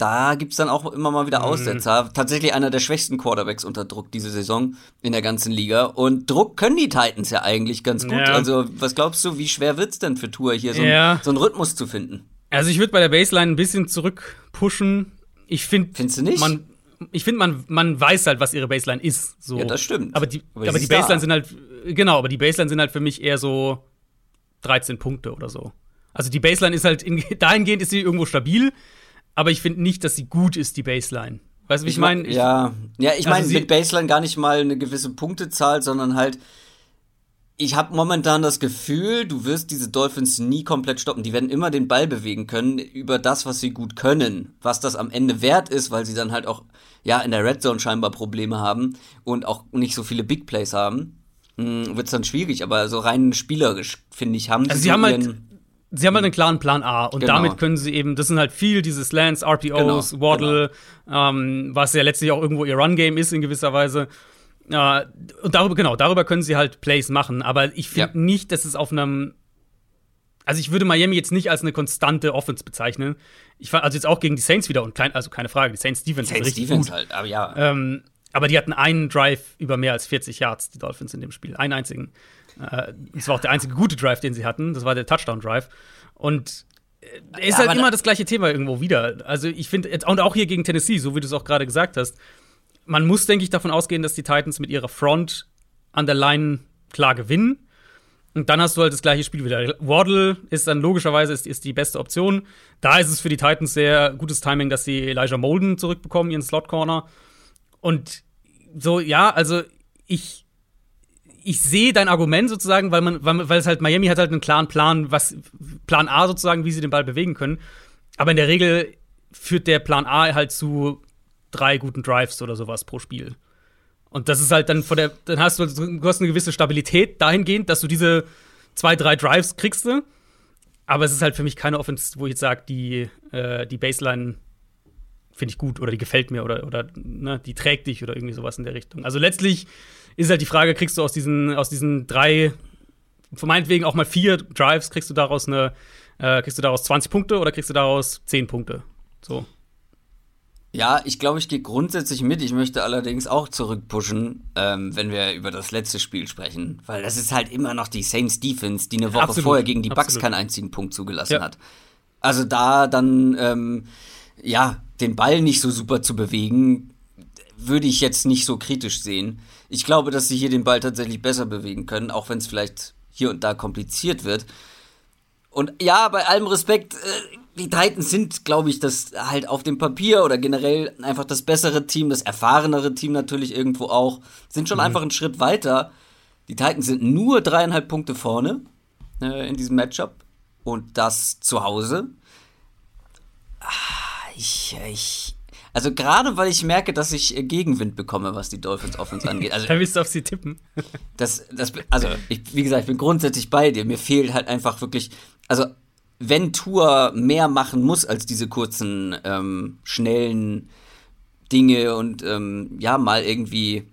Da gibt es dann auch immer mal wieder mhm. Aussetzer. Mhm. Tatsächlich einer der schwächsten Quarterbacks unter Druck diese Saison in der ganzen Liga. Und Druck können die Titans ja eigentlich ganz gut. Ja. Also, was glaubst du, wie schwer wird es denn für Tour hier so, ja. so einen Rhythmus zu finden? Also, ich würde bei der Baseline ein bisschen zurückpushen. Ich finde. Findest du nicht? Man, ich finde, man, man weiß halt, was ihre Baseline ist. So. Ja, das stimmt. Aber die, aber, aber die Baseline da. sind halt, genau, aber die Baseline sind halt für mich eher so 13 Punkte oder so. Also die Baseline ist halt, in, dahingehend ist sie irgendwo stabil, aber ich finde nicht, dass sie gut ist, die Baseline. Weißt du, wie ich, ich meine? Ja, ja, ich meine also mit Baseline gar nicht mal eine gewisse Punktezahl, sondern halt, ich habe momentan das Gefühl, du wirst diese Dolphins nie komplett stoppen. Die werden immer den Ball bewegen können über das, was sie gut können. Was das am Ende wert ist, weil sie dann halt auch ja in der Red Zone scheinbar Probleme haben und auch nicht so viele Big Plays haben, hm, wird es dann schwierig. Aber so rein spielerisch finde ich haben also sie, sie haben halt sie haben halt einen klaren Plan A und genau. damit können sie eben, das sind halt viel diese Slants, RPOs, genau. Waddle, genau. Ähm, was ja letztlich auch irgendwo ihr Run-Game ist in gewisser Weise. Äh, und darüber, genau, darüber können sie halt Plays machen, aber ich finde ja. nicht, dass es auf einem also ich würde Miami jetzt nicht als eine konstante Offense bezeichnen. Ich war also jetzt auch gegen die Saints wieder und kein, also keine Frage, die Saints Defense Saints ist richtig Defense gut. halt, aber ja. Ähm, aber die hatten einen Drive über mehr als 40 Yards, die Dolphins in dem Spiel, einen einzigen. Äh, das war auch der einzige gute Drive, den sie hatten. Das war der Touchdown-Drive. Und äh, ist ja, halt immer das gleiche Thema irgendwo wieder. Also ich finde, und auch hier gegen Tennessee, so wie du es auch gerade gesagt hast, man muss, denke ich, davon ausgehen, dass die Titans mit ihrer Front an der Line klar gewinnen. Und dann hast du halt das gleiche Spiel wieder. Waddle ist dann logischerweise ist, ist die beste Option. Da ist es für die Titans sehr gutes Timing, dass sie Elijah Molden zurückbekommen, ihren Slot Corner. Und so, ja, also ich ich sehe dein Argument sozusagen, weil man, weil, weil es halt Miami hat halt einen klaren Plan, was Plan A sozusagen, wie sie den Ball bewegen können. Aber in der Regel führt der Plan A halt zu drei guten Drives oder sowas pro Spiel. Und das ist halt dann von der, dann hast du, du hast eine gewisse Stabilität dahingehend, dass du diese zwei, drei Drives kriegst. Aber es ist halt für mich keine Offense, wo ich jetzt sage, die, äh, die Baseline finde ich gut oder die gefällt mir oder, oder ne, die trägt dich oder irgendwie sowas in der Richtung. Also letztlich ist halt die Frage, kriegst du aus diesen, aus diesen drei, meinetwegen auch mal vier Drives, kriegst du daraus eine, äh, kriegst du daraus 20 Punkte oder kriegst du daraus 10 Punkte? So. Ja, ich glaube, ich gehe grundsätzlich mit. Ich möchte allerdings auch zurückpushen, ähm, wenn wir über das letzte Spiel sprechen. Weil das ist halt immer noch die Saints Defense, die eine Woche Absolut. vorher gegen die Bucks Absolut. keinen einzigen Punkt zugelassen ja. hat. Also da dann, ähm, ja, den Ball nicht so super zu bewegen, würde ich jetzt nicht so kritisch sehen. Ich glaube, dass sie hier den Ball tatsächlich besser bewegen können, auch wenn es vielleicht hier und da kompliziert wird. Und ja, bei allem Respekt, äh, die Titans sind, glaube ich, das halt auf dem Papier oder generell einfach das bessere Team, das erfahrenere Team natürlich irgendwo auch, sind schon mhm. einfach einen Schritt weiter. Die Titans sind nur dreieinhalb Punkte vorne äh, in diesem Matchup und das zu Hause. Ah, ich, ich, also gerade weil ich merke, dass ich äh, Gegenwind bekomme, was die Dolphins Offense angeht. Also, da willst du auf sie tippen. das, das, also ich, wie gesagt, ich bin grundsätzlich bei dir. Mir fehlt halt einfach wirklich, also wenn Tour mehr machen muss als diese kurzen, ähm, schnellen Dinge und ähm, ja, mal irgendwie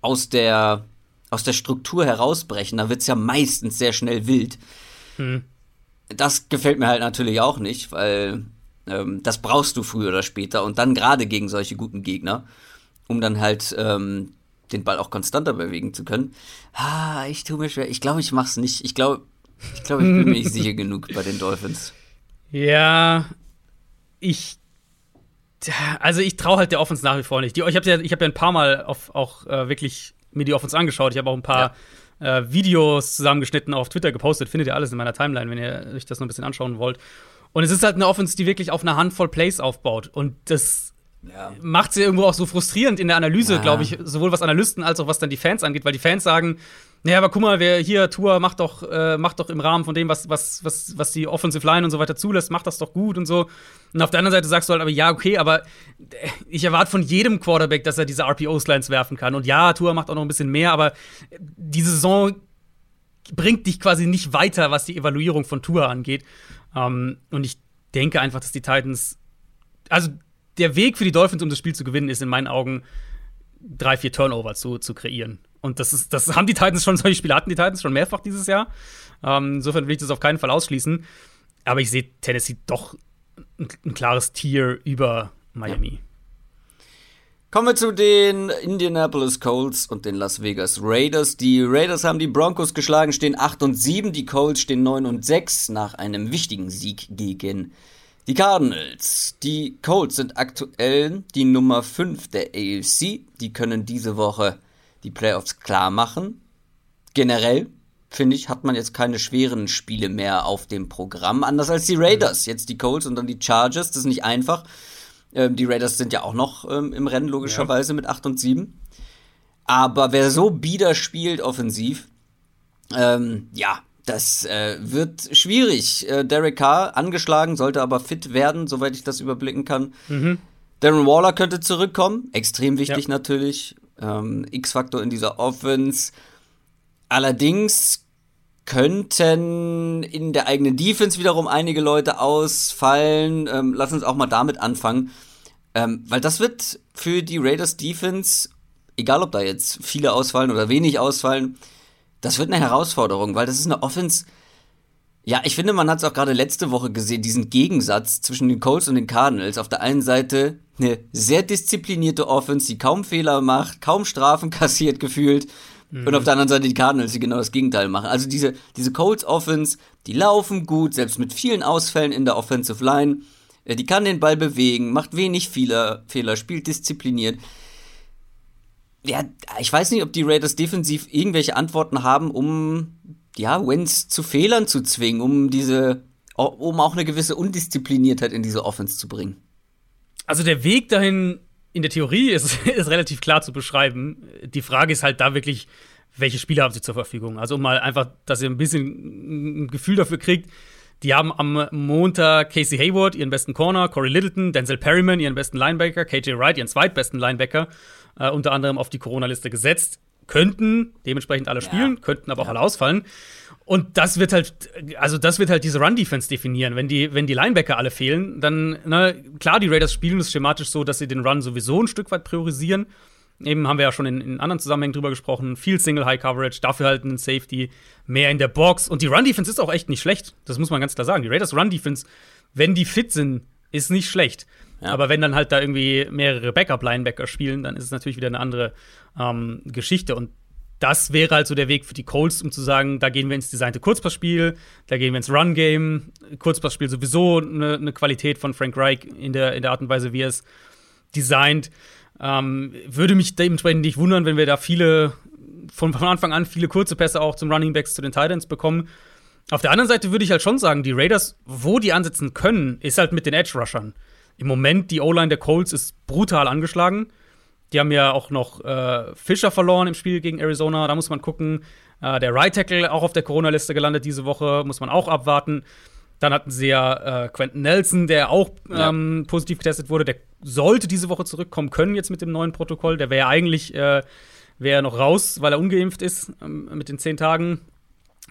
aus der, aus der Struktur herausbrechen, da wird es ja meistens sehr schnell wild. Hm. Das gefällt mir halt natürlich auch nicht, weil ähm, das brauchst du früher oder später und dann gerade gegen solche guten Gegner, um dann halt ähm, den Ball auch konstanter bewegen zu können. Ah, ich tue mir schwer. Ich glaube, ich mach's nicht. Ich glaube, ich glaube, ich bin mir nicht sicher genug bei den Dolphins. Ja, ich also ich traue halt der Offense nach wie vor nicht. Die, ich habe ja, hab ja ein paar Mal auf, auch äh, wirklich mir die Offense angeschaut. Ich habe auch ein paar ja. äh, Videos zusammengeschnitten auf Twitter gepostet. Findet ihr alles in meiner Timeline, wenn ihr euch das noch ein bisschen anschauen wollt. Und es ist halt eine Offense, die wirklich auf einer Handvoll Plays aufbaut. Und das ja. macht sie irgendwo auch so frustrierend in der Analyse, ja. glaube ich, sowohl was Analysten als auch was dann die Fans angeht, weil die Fans sagen, naja, aber guck mal, wer hier Tour macht doch, äh, macht doch im Rahmen von dem, was, was, was, was die Offensive Line und so weiter zulässt, macht das doch gut und so. Und auf der anderen Seite sagst du halt, aber ja, okay, aber ich erwarte von jedem Quarterback, dass er diese RPO-Slines werfen kann. Und ja, Tour macht auch noch ein bisschen mehr, aber diese Saison bringt dich quasi nicht weiter, was die Evaluierung von Tour angeht. Um, und ich denke einfach, dass die Titans, also der Weg für die Dolphins, um das Spiel zu gewinnen, ist in meinen Augen drei, vier Turnover zu, zu kreieren. Und das ist, das haben die Titans schon, solche Spiele hatten die Titans schon mehrfach dieses Jahr. Ähm, insofern will ich das auf keinen Fall ausschließen. Aber ich sehe Tennessee doch ein, ein, klares Tier über Miami. Ja. Kommen wir zu den Indianapolis Colts und den Las Vegas Raiders. Die Raiders haben die Broncos geschlagen, stehen 8 und 7. Die Colts stehen 9 und 6 nach einem wichtigen Sieg gegen die Cardinals. Die Colts sind aktuell die Nummer 5 der AFC. Die können diese Woche die Playoffs klar machen. Generell, finde ich, hat man jetzt keine schweren Spiele mehr auf dem Programm. Anders als die Raiders. Jetzt die Colts und dann die Chargers. Das ist nicht einfach. Ähm, die Raiders sind ja auch noch ähm, im Rennen, logischerweise, ja. mit 8 und 7. Aber wer so bieder spielt offensiv, ähm, ja, das äh, wird schwierig. Äh, Derek Carr angeschlagen, sollte aber fit werden, soweit ich das überblicken kann. Mhm. Darren Waller könnte zurückkommen, extrem wichtig ja. natürlich. Ähm, X-Faktor in dieser Offense. Allerdings könnten in der eigenen Defense wiederum einige Leute ausfallen. Ähm, lass uns auch mal damit anfangen. Ähm, weil das wird für die Raiders Defense, egal ob da jetzt viele ausfallen oder wenig ausfallen, das wird eine Herausforderung, weil das ist eine Offense. Ja, ich finde, man hat es auch gerade letzte Woche gesehen, diesen Gegensatz zwischen den Colts und den Cardinals. Auf der einen Seite eine sehr disziplinierte Offense, die kaum Fehler macht, kaum Strafen kassiert gefühlt. Mhm. Und auf der anderen Seite die Cardinals, die genau das Gegenteil machen. Also diese, diese Colts Offense, die laufen gut, selbst mit vielen Ausfällen in der Offensive Line. Äh, die kann den Ball bewegen, macht wenig Fehler, Fehler spielt diszipliniert. Ja, ich weiß nicht, ob die Raiders defensiv irgendwelche Antworten haben, um ja, Wins zu Fehlern zu zwingen, um diese, um auch eine gewisse Undiszipliniertheit in diese Offense zu bringen. Also der Weg dahin in der Theorie ist, ist relativ klar zu beschreiben. Die Frage ist halt da wirklich, welche Spieler haben sie zur Verfügung? Also mal einfach, dass ihr ein bisschen ein Gefühl dafür kriegt. Die haben am Montag Casey Hayward, ihren besten Corner, Corey Littleton, Denzel Perryman, ihren besten Linebacker, KJ Wright, ihren zweitbesten Linebacker, äh, unter anderem auf die Corona-Liste gesetzt. Könnten dementsprechend alle spielen, ja. könnten aber auch alle ausfallen. Und das wird halt, also das wird halt diese Run-Defense definieren. Wenn die, wenn die Linebacker alle fehlen, dann, ne, klar, die Raiders spielen es schematisch so, dass sie den Run sowieso ein Stück weit priorisieren. Eben haben wir ja schon in, in anderen Zusammenhängen drüber gesprochen. Viel Single High Coverage, dafür halt ein Safety, mehr in der Box. Und die Run Defense ist auch echt nicht schlecht. Das muss man ganz klar sagen. Die Raiders Run Defense, wenn die fit sind, ist nicht schlecht. Ja. Aber wenn dann halt da irgendwie mehrere Backup-Linebacker spielen, dann ist es natürlich wieder eine andere ähm, Geschichte. Und das wäre halt so der Weg für die Colts, um zu sagen, da gehen wir ins designte Kurzpassspiel, da gehen wir ins Run-Game. Kurzpassspiel sowieso eine, eine, Qualität von Frank Reich in der, in der Art und Weise, wie er es designt. Ähm, würde mich dementsprechend nicht wundern, wenn wir da viele, von, von Anfang an viele kurze Pässe auch zum Running Backs, zu den Titans bekommen. Auf der anderen Seite würde ich halt schon sagen, die Raiders, wo die ansetzen können, ist halt mit den Edge-Rushern. Im Moment, die O-Line der Colts ist brutal angeschlagen. Die haben ja auch noch äh, Fischer verloren im Spiel gegen Arizona. Da muss man gucken. Äh, der Right Tackle auch auf der Corona-Liste gelandet diese Woche. Muss man auch abwarten. Dann hatten sie ja äh, Quentin Nelson, der auch ähm, ja. positiv getestet wurde. Der sollte diese Woche zurückkommen können jetzt mit dem neuen Protokoll. Der wäre ja eigentlich äh, wär noch raus, weil er ungeimpft ist ähm, mit den zehn Tagen.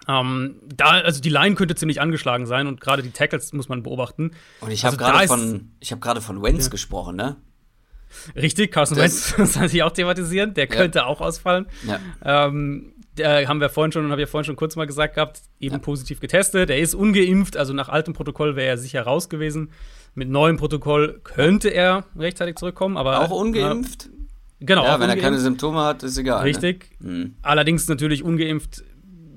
Ähm, da, also die Line könnte ziemlich angeschlagen sein und gerade die Tackles muss man beobachten. Und ich habe also gerade von, ich hab von Wentz ja. gesprochen, ne? Richtig, Carson Wentz muss man sich auch thematisieren, der könnte ja. auch ausfallen. Ja. Ähm, der haben wir vorhin schon, habe ich ja vorhin schon kurz mal gesagt gehabt, eben ja. positiv getestet. Er ist ungeimpft, also nach altem Protokoll wäre er sicher raus gewesen. Mit neuem Protokoll könnte er rechtzeitig zurückkommen, aber auch ungeimpft. Äh, genau. Ja, wenn ungeimpft. er keine Symptome hat, ist egal. Ne? Richtig. Ne? Allerdings natürlich ungeimpft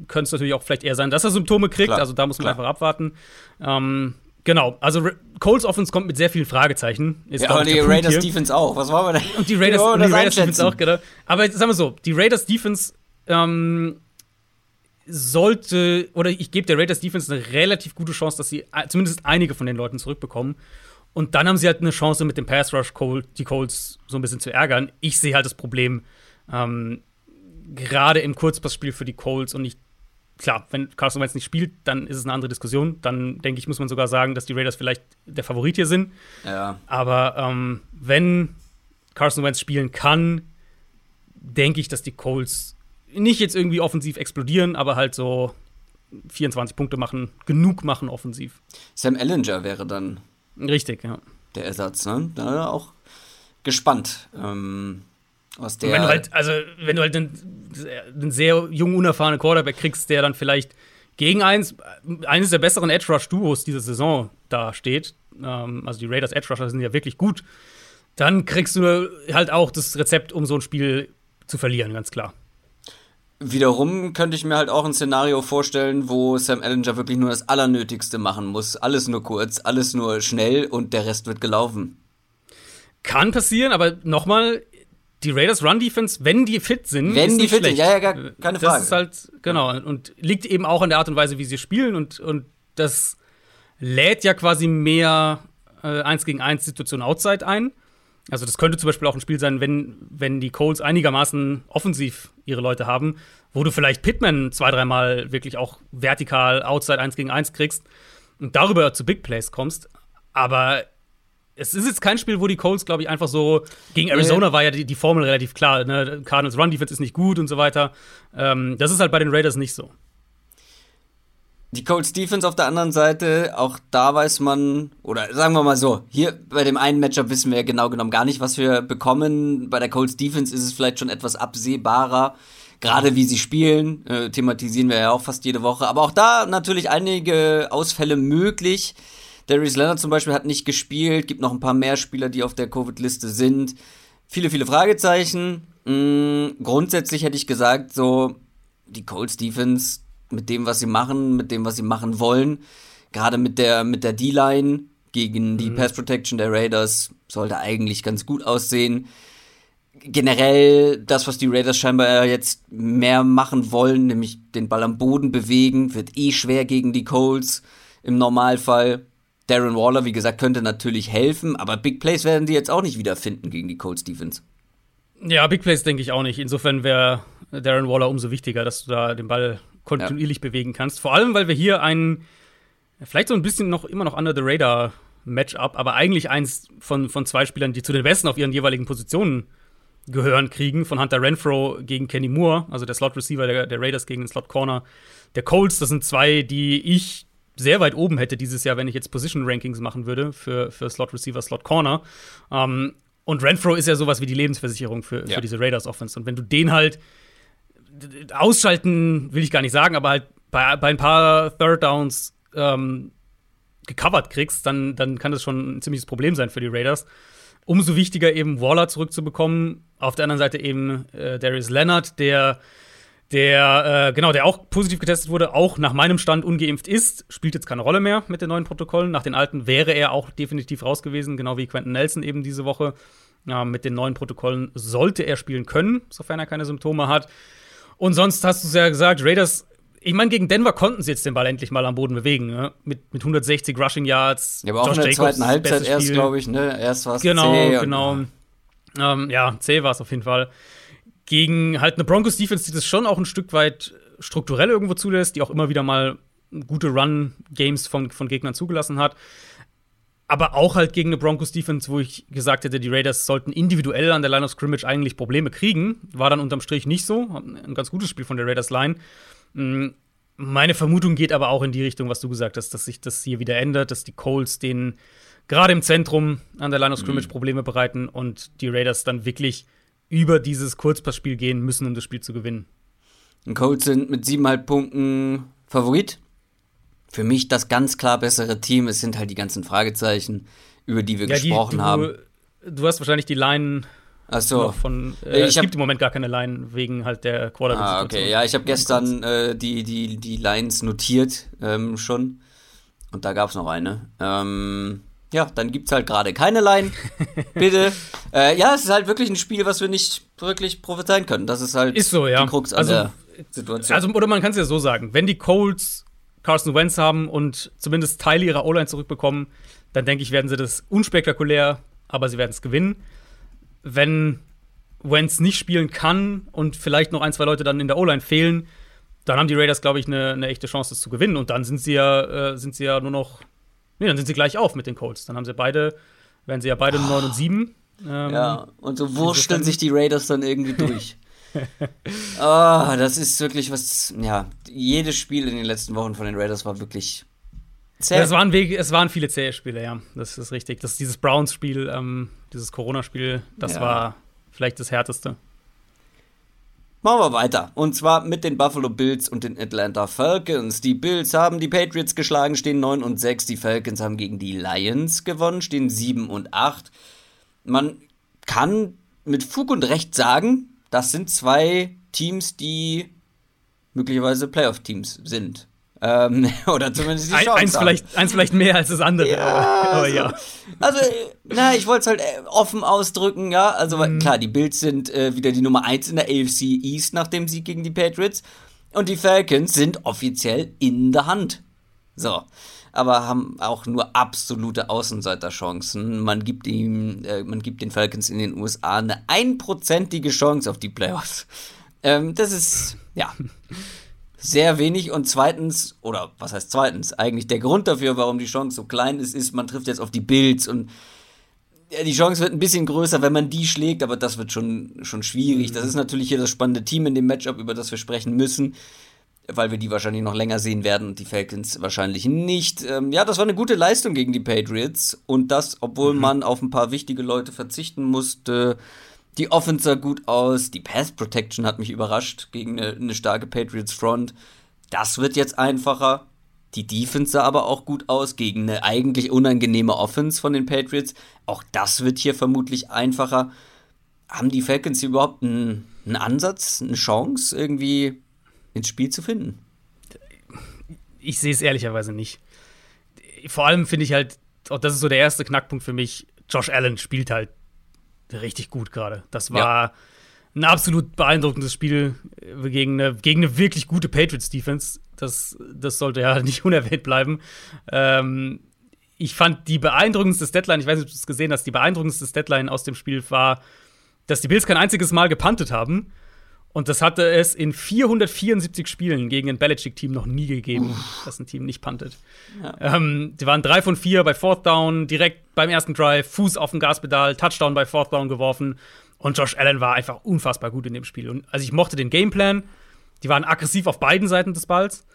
könnte es natürlich auch vielleicht eher sein, dass er Symptome kriegt. Klar. Also da muss man Klar. einfach abwarten. Ähm, Genau, also Coles Offense kommt mit sehr vielen Fragezeichen. Ist, ja, aber die Raiders hier. Defense auch. Was wollen wir da? Und die Raiders, und die Raiders Defense auch, genau. Aber sagen wir so, die Raiders Defense ähm, sollte, oder ich gebe der Raiders Defense eine relativ gute Chance, dass sie zumindest einige von den Leuten zurückbekommen. Und dann haben sie halt eine Chance, mit dem Pass Rush Cold, die Colts so ein bisschen zu ärgern. Ich sehe halt das Problem, ähm, gerade im Kurzpassspiel für die Colts und ich klar, wenn Carson Wentz nicht spielt, dann ist es eine andere Diskussion. Dann denke ich, muss man sogar sagen, dass die Raiders vielleicht der Favorit hier sind. Ja. Aber ähm, wenn Carson Wentz spielen kann, denke ich, dass die Colts nicht jetzt irgendwie offensiv explodieren, aber halt so 24 Punkte machen, genug machen offensiv. Sam Ellinger wäre dann Richtig, ja. Der Ersatz, ne? Da auch gespannt. Ähm, aus der wenn du halt, also wenn du halt einen, einen sehr jung, unerfahrenen Quarterback kriegst, der dann vielleicht gegen eins, eines der besseren Edge Rush Duos dieser Saison da steht, ähm, also die Raiders Edge Rusher sind ja wirklich gut, dann kriegst du halt auch das Rezept, um so ein Spiel zu verlieren, ganz klar. Wiederum könnte ich mir halt auch ein Szenario vorstellen, wo Sam Ellinger wirklich nur das Allernötigste machen muss. Alles nur kurz, alles nur schnell und der Rest wird gelaufen. Kann passieren, aber nochmal, die Raiders Run Defense, wenn die fit sind, wenn die fit sind, ja, ja, gar, keine Frage. Das ist halt, genau, und liegt eben auch an der Art und Weise, wie sie spielen und, und das lädt ja quasi mehr äh, 1 gegen 1 Situation outside ein. Also das könnte zum Beispiel auch ein Spiel sein, wenn, wenn die Colts einigermaßen offensiv ihre Leute haben, wo du vielleicht Pittman zwei, dreimal wirklich auch vertikal outside 1 gegen 1 kriegst und darüber zu Big Plays kommst. Aber es ist jetzt kein Spiel, wo die Colts, glaube ich, einfach so. Gegen Arizona war ja die, die Formel relativ klar. Ne? Cardinals Run Defense ist nicht gut und so weiter. Ähm, das ist halt bei den Raiders nicht so. Die Colts Defense auf der anderen Seite, auch da weiß man, oder sagen wir mal so, hier bei dem einen Matchup wissen wir genau genommen gar nicht, was wir bekommen. Bei der Colts Defense ist es vielleicht schon etwas absehbarer, gerade wie sie spielen, äh, thematisieren wir ja auch fast jede Woche. Aber auch da natürlich einige Ausfälle möglich. Darius Leonard zum Beispiel hat nicht gespielt, gibt noch ein paar mehr Spieler, die auf der Covid-Liste sind. Viele, viele Fragezeichen. Mhm, grundsätzlich hätte ich gesagt, so, die Colts Defense mit dem, was sie machen, mit dem, was sie machen wollen. Gerade mit der, mit der D-Line gegen die mhm. Pass Protection der Raiders sollte eigentlich ganz gut aussehen. Generell das, was die Raiders scheinbar jetzt mehr machen wollen, nämlich den Ball am Boden bewegen, wird eh schwer gegen die Colts im Normalfall. Darren Waller, wie gesagt, könnte natürlich helfen, aber Big Plays werden die jetzt auch nicht wiederfinden gegen die Colts Defense. Ja, Big Plays denke ich auch nicht. Insofern wäre Darren Waller umso wichtiger, dass du da den Ball kontinuierlich ja. bewegen kannst. Vor allem, weil wir hier ein, vielleicht so ein bisschen noch immer noch under the radar Matchup, aber eigentlich eins von, von zwei Spielern, die zu den Besten auf ihren jeweiligen Positionen gehören, kriegen. Von Hunter Renfro gegen Kenny Moore, also der Slot Receiver der, der Raiders gegen den Slot Corner der Colts. Das sind zwei, die ich sehr weit oben hätte dieses Jahr, wenn ich jetzt Position Rankings machen würde für, für Slot Receiver, Slot Corner. Ähm, und Renfro ist ja sowas wie die Lebensversicherung für, ja. für diese Raiders Offense. Und wenn du den halt ausschalten will ich gar nicht sagen, aber halt bei, bei ein paar Third Downs ähm, gecovert kriegst, dann, dann kann das schon ein ziemliches Problem sein für die Raiders. Umso wichtiger eben Waller zurückzubekommen. Auf der anderen Seite eben äh, Darius Leonard, der der, äh, genau, der auch positiv getestet wurde, auch nach meinem Stand ungeimpft ist, spielt jetzt keine Rolle mehr mit den neuen Protokollen. Nach den alten wäre er auch definitiv raus gewesen, genau wie Quentin Nelson eben diese Woche. Ja, mit den neuen Protokollen sollte er spielen können, sofern er keine Symptome hat. Und sonst hast du es ja gesagt, Raiders, ich meine, gegen Denver konnten sie jetzt den Ball endlich mal am Boden bewegen, ne? mit, mit 160 Rushing Yards. Ja, aber auch Josh in der Jacobs, zweiten Halbzeit erst, glaube ich, ne? Erst war es Genau, C genau. Ähm, ja, C war es auf jeden Fall. Gegen halt eine Broncos-Defense, die das schon auch ein Stück weit strukturell irgendwo zulässt, die auch immer wieder mal gute Run-Games von, von Gegnern zugelassen hat aber auch halt gegen eine Broncos Defense, wo ich gesagt hätte, die Raiders sollten individuell an der Line of Scrimmage eigentlich Probleme kriegen. War dann unterm Strich nicht so. Ein ganz gutes Spiel von der Raiders Line. Mm, meine Vermutung geht aber auch in die Richtung, was du gesagt hast, dass sich das hier wieder ändert, dass die Colts den gerade im Zentrum an der Line of Scrimmage mhm. Probleme bereiten und die Raiders dann wirklich über dieses Kurzpassspiel gehen müssen, um das Spiel zu gewinnen. Die Colts sind mit siebeneinhalb Punkten Favorit für mich das ganz klar bessere Team. Es sind halt die ganzen Fragezeichen, über die wir ja, gesprochen die, du, haben. Du hast wahrscheinlich die Line Ach so. von. Äh, es gibt im Moment gar keine Line wegen halt der quarterback Ah, okay. Ja, ich habe gestern äh, die, die, die Lines notiert ähm, schon. Und da gab es noch eine. Ähm, ja, dann gibt es halt gerade keine Line. Bitte. Äh, ja, es ist halt wirklich ein Spiel, was wir nicht wirklich prophezeien können. Das ist halt ist so, ja. die Krux an also, der Situation. Also, oder man kann es ja so sagen: Wenn die Colts Carson Wentz haben und zumindest Teile ihrer O-Line zurückbekommen, dann denke ich, werden sie das unspektakulär, aber sie werden es gewinnen. Wenn Wentz nicht spielen kann und vielleicht noch ein, zwei Leute dann in der O-Line fehlen, dann haben die Raiders, glaube ich, eine, eine, echte Chance, das zu gewinnen. Und dann sind sie ja, äh, sind sie ja nur noch, nee, dann sind sie gleich auf mit den Colts. Dann haben sie beide, werden sie ja beide oh. 9 und 7. Ähm, ja, und so wursteln sich die Raiders dann irgendwie durch. oh, das ist wirklich was, ja, jedes Spiel in den letzten Wochen von den Raiders war wirklich zäh. Ja, es, waren, es waren viele zähe Spiele, ja, das ist richtig. Das, dieses Browns-Spiel, ähm, dieses Corona-Spiel, das ja. war vielleicht das härteste. Machen wir weiter. Und zwar mit den Buffalo Bills und den Atlanta Falcons. Die Bills haben die Patriots geschlagen, stehen 9 und 6. Die Falcons haben gegen die Lions gewonnen, stehen 7 und 8. Man kann mit Fug und Recht sagen, das sind zwei Teams, die möglicherweise Playoff-Teams sind. Ähm, oder zumindest die Chance eins, vielleicht, eins vielleicht mehr als das andere. Ja, aber, aber also, ja. Also, na, ich wollte es halt äh, offen ausdrücken, ja. Also, mhm. klar, die Bills sind äh, wieder die Nummer 1 in der AFC East nach dem Sieg gegen die Patriots. Und die Falcons sind offiziell in der Hand. So. Aber haben auch nur absolute Außenseiterchancen. Man gibt ihm, äh, man gibt den Falcons in den USA eine einprozentige Chance auf die Playoffs. Ähm, das ist, ja sehr wenig und zweitens, oder was heißt zweitens, eigentlich der Grund dafür, warum die Chance so klein ist, ist, man trifft jetzt auf die Bills und die Chance wird ein bisschen größer, wenn man die schlägt, aber das wird schon, schon schwierig. Das ist natürlich hier das spannende Team in dem Matchup, über das wir sprechen müssen, weil wir die wahrscheinlich noch länger sehen werden und die Falcons wahrscheinlich nicht. Ähm, ja, das war eine gute Leistung gegen die Patriots und das, obwohl mhm. man auf ein paar wichtige Leute verzichten musste. Die Offense sah gut aus, die Pass Protection hat mich überrascht gegen eine, eine starke Patriots Front. Das wird jetzt einfacher. Die Defense sah aber auch gut aus gegen eine eigentlich unangenehme Offense von den Patriots. Auch das wird hier vermutlich einfacher. Haben die Falcons hier überhaupt einen, einen Ansatz, eine Chance, irgendwie ins Spiel zu finden? Ich sehe es ehrlicherweise nicht. Vor allem finde ich halt, auch das ist so der erste Knackpunkt für mich, Josh Allen spielt halt richtig gut gerade. Das war ja. ein absolut beeindruckendes Spiel äh, gegen eine, gegen eine wirklich gute Patriots-Defense. Das, das sollte ja nicht unerwähnt bleiben. Ähm, ich fand die beeindruckendste Deadline, ich weiß nicht, ob du es gesehen hast, die beeindruckendste Deadline aus dem Spiel war, dass die Bills kein einziges Mal gepantet haben. Und das hatte es in 474 Spielen gegen ein Belichick-Team noch nie gegeben, Uff. dass ein Team nicht pantet. Ja. Ähm, die waren drei von vier bei Fourth Down, direkt beim ersten Drive, Fuß auf dem Gaspedal, Touchdown bei Fourth Down geworfen. Und Josh Allen war einfach unfassbar gut in dem Spiel. Und also ich mochte den Gameplan. Die waren aggressiv auf beiden Seiten des Balls.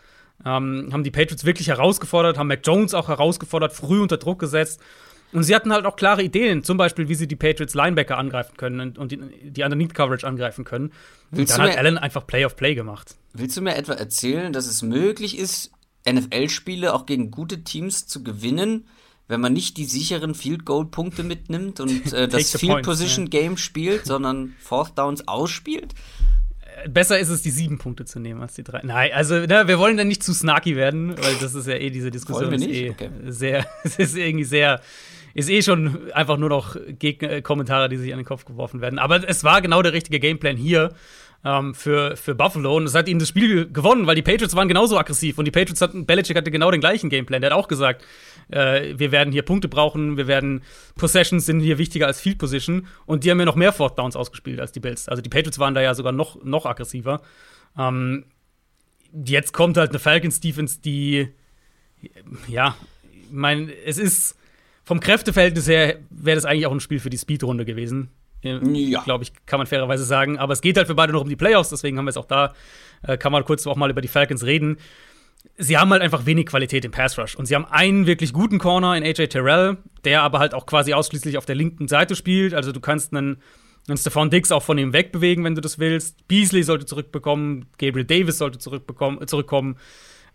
Ähm, haben die Patriots wirklich herausgefordert, haben Mac Jones auch herausgefordert, früh unter Druck gesetzt. Und sie hatten halt auch klare Ideen, zum Beispiel, wie sie die Patriots Linebacker angreifen können und, die, die Underneath Coverage angreifen können. Willst und dann hat Allen einfach Play of Play gemacht. Willst du mir etwa erzählen, dass es möglich ist, NFL-Spiele auch gegen gute Teams zu gewinnen, wenn man nicht die sicheren Field Goal Punkte mitnimmt und äh, das Field Position yeah. Game spielt, sondern Fourth Downs ausspielt? Äh, besser ist es, die sieben Punkte zu nehmen als die drei. Nein, also ne, wir wollen dann nicht zu snarky werden, weil das ist ja eh diese Diskussion. Ist eh okay. sehr, es ist irgendwie sehr ist eh schon einfach nur noch Gegner äh, Kommentare, die sich an den Kopf geworfen werden. Aber es war genau der richtige Gameplan hier ähm, für, für Buffalo. Und es hat ihnen das Spiel gewonnen, weil die Patriots waren genauso aggressiv. Und die Patriots hatten, Belichick hatte genau den gleichen Gameplan. Der hat auch gesagt, äh, wir werden hier Punkte brauchen, wir werden Possessions sind hier wichtiger als Field Position. Und die haben ja noch mehr Fourth Downs ausgespielt als die Bills. Also die Patriots waren da ja sogar noch, noch aggressiver. Ähm, jetzt kommt halt eine Falcons Defense, die ja, ich meine, es ist vom Kräfteverhältnis her wäre das eigentlich auch ein Spiel für die Speedrunde gewesen. Ja. Glaube ich, kann man fairerweise sagen. Aber es geht halt für beide noch um die Playoffs, deswegen haben wir es auch da, äh, kann man kurz auch mal über die Falcons reden. Sie haben halt einfach wenig Qualität im Pass Rush. Und sie haben einen wirklich guten Corner in AJ Terrell, der aber halt auch quasi ausschließlich auf der linken Seite spielt. Also du kannst einen, einen Stephon Diggs auch von ihm wegbewegen, wenn du das willst. Beasley sollte zurückbekommen, Gabriel Davis sollte zurückkommen.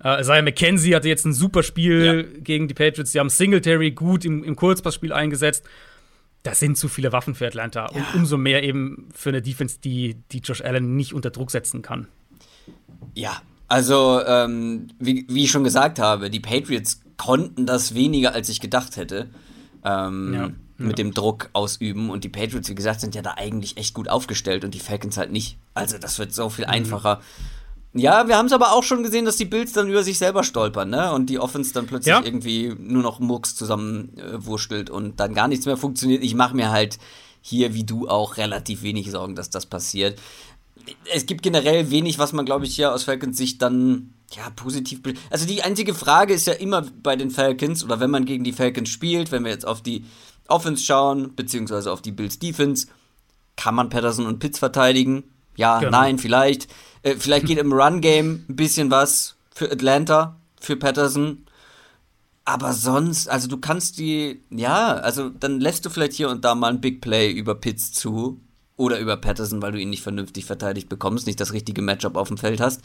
Äh, Isaiah McKenzie hatte jetzt ein super Spiel ja. gegen die Patriots. Sie haben Singletary gut im, im Kurzpassspiel eingesetzt. Das sind zu viele Waffen für Atlanta. Ja. Und umso mehr eben für eine Defense, die, die Josh Allen nicht unter Druck setzen kann. Ja, also, ähm, wie, wie ich schon gesagt habe, die Patriots konnten das weniger, als ich gedacht hätte. Ähm, ja, mit ja. dem Druck ausüben. Und die Patriots, wie gesagt, sind ja da eigentlich echt gut aufgestellt und die Falcons halt nicht. Also, das wird so viel mhm. Ja, wir haben es aber auch schon gesehen, dass die Bills dann über sich selber stolpern, ne? Und die Offense dann plötzlich ja. irgendwie nur noch Murks zusammenwurstelt äh, und dann gar nichts mehr funktioniert. Ich mache mir halt hier, wie du auch, relativ wenig Sorgen, dass das passiert. Es gibt generell wenig, was man, glaube ich, hier aus Falcons Sicht dann ja, positiv. Also die einzige Frage ist ja immer bei den Falcons, oder wenn man gegen die Falcons spielt, wenn wir jetzt auf die Offense schauen, beziehungsweise auf die Bills Defense, kann man Patterson und Pitts verteidigen? Ja, genau. nein, vielleicht. Äh, vielleicht geht im Run-Game ein bisschen was für Atlanta, für Patterson. Aber sonst, also du kannst die, ja, also dann lässt du vielleicht hier und da mal ein Big Play über Pitts zu oder über Patterson, weil du ihn nicht vernünftig verteidigt bekommst, nicht das richtige Matchup auf dem Feld hast.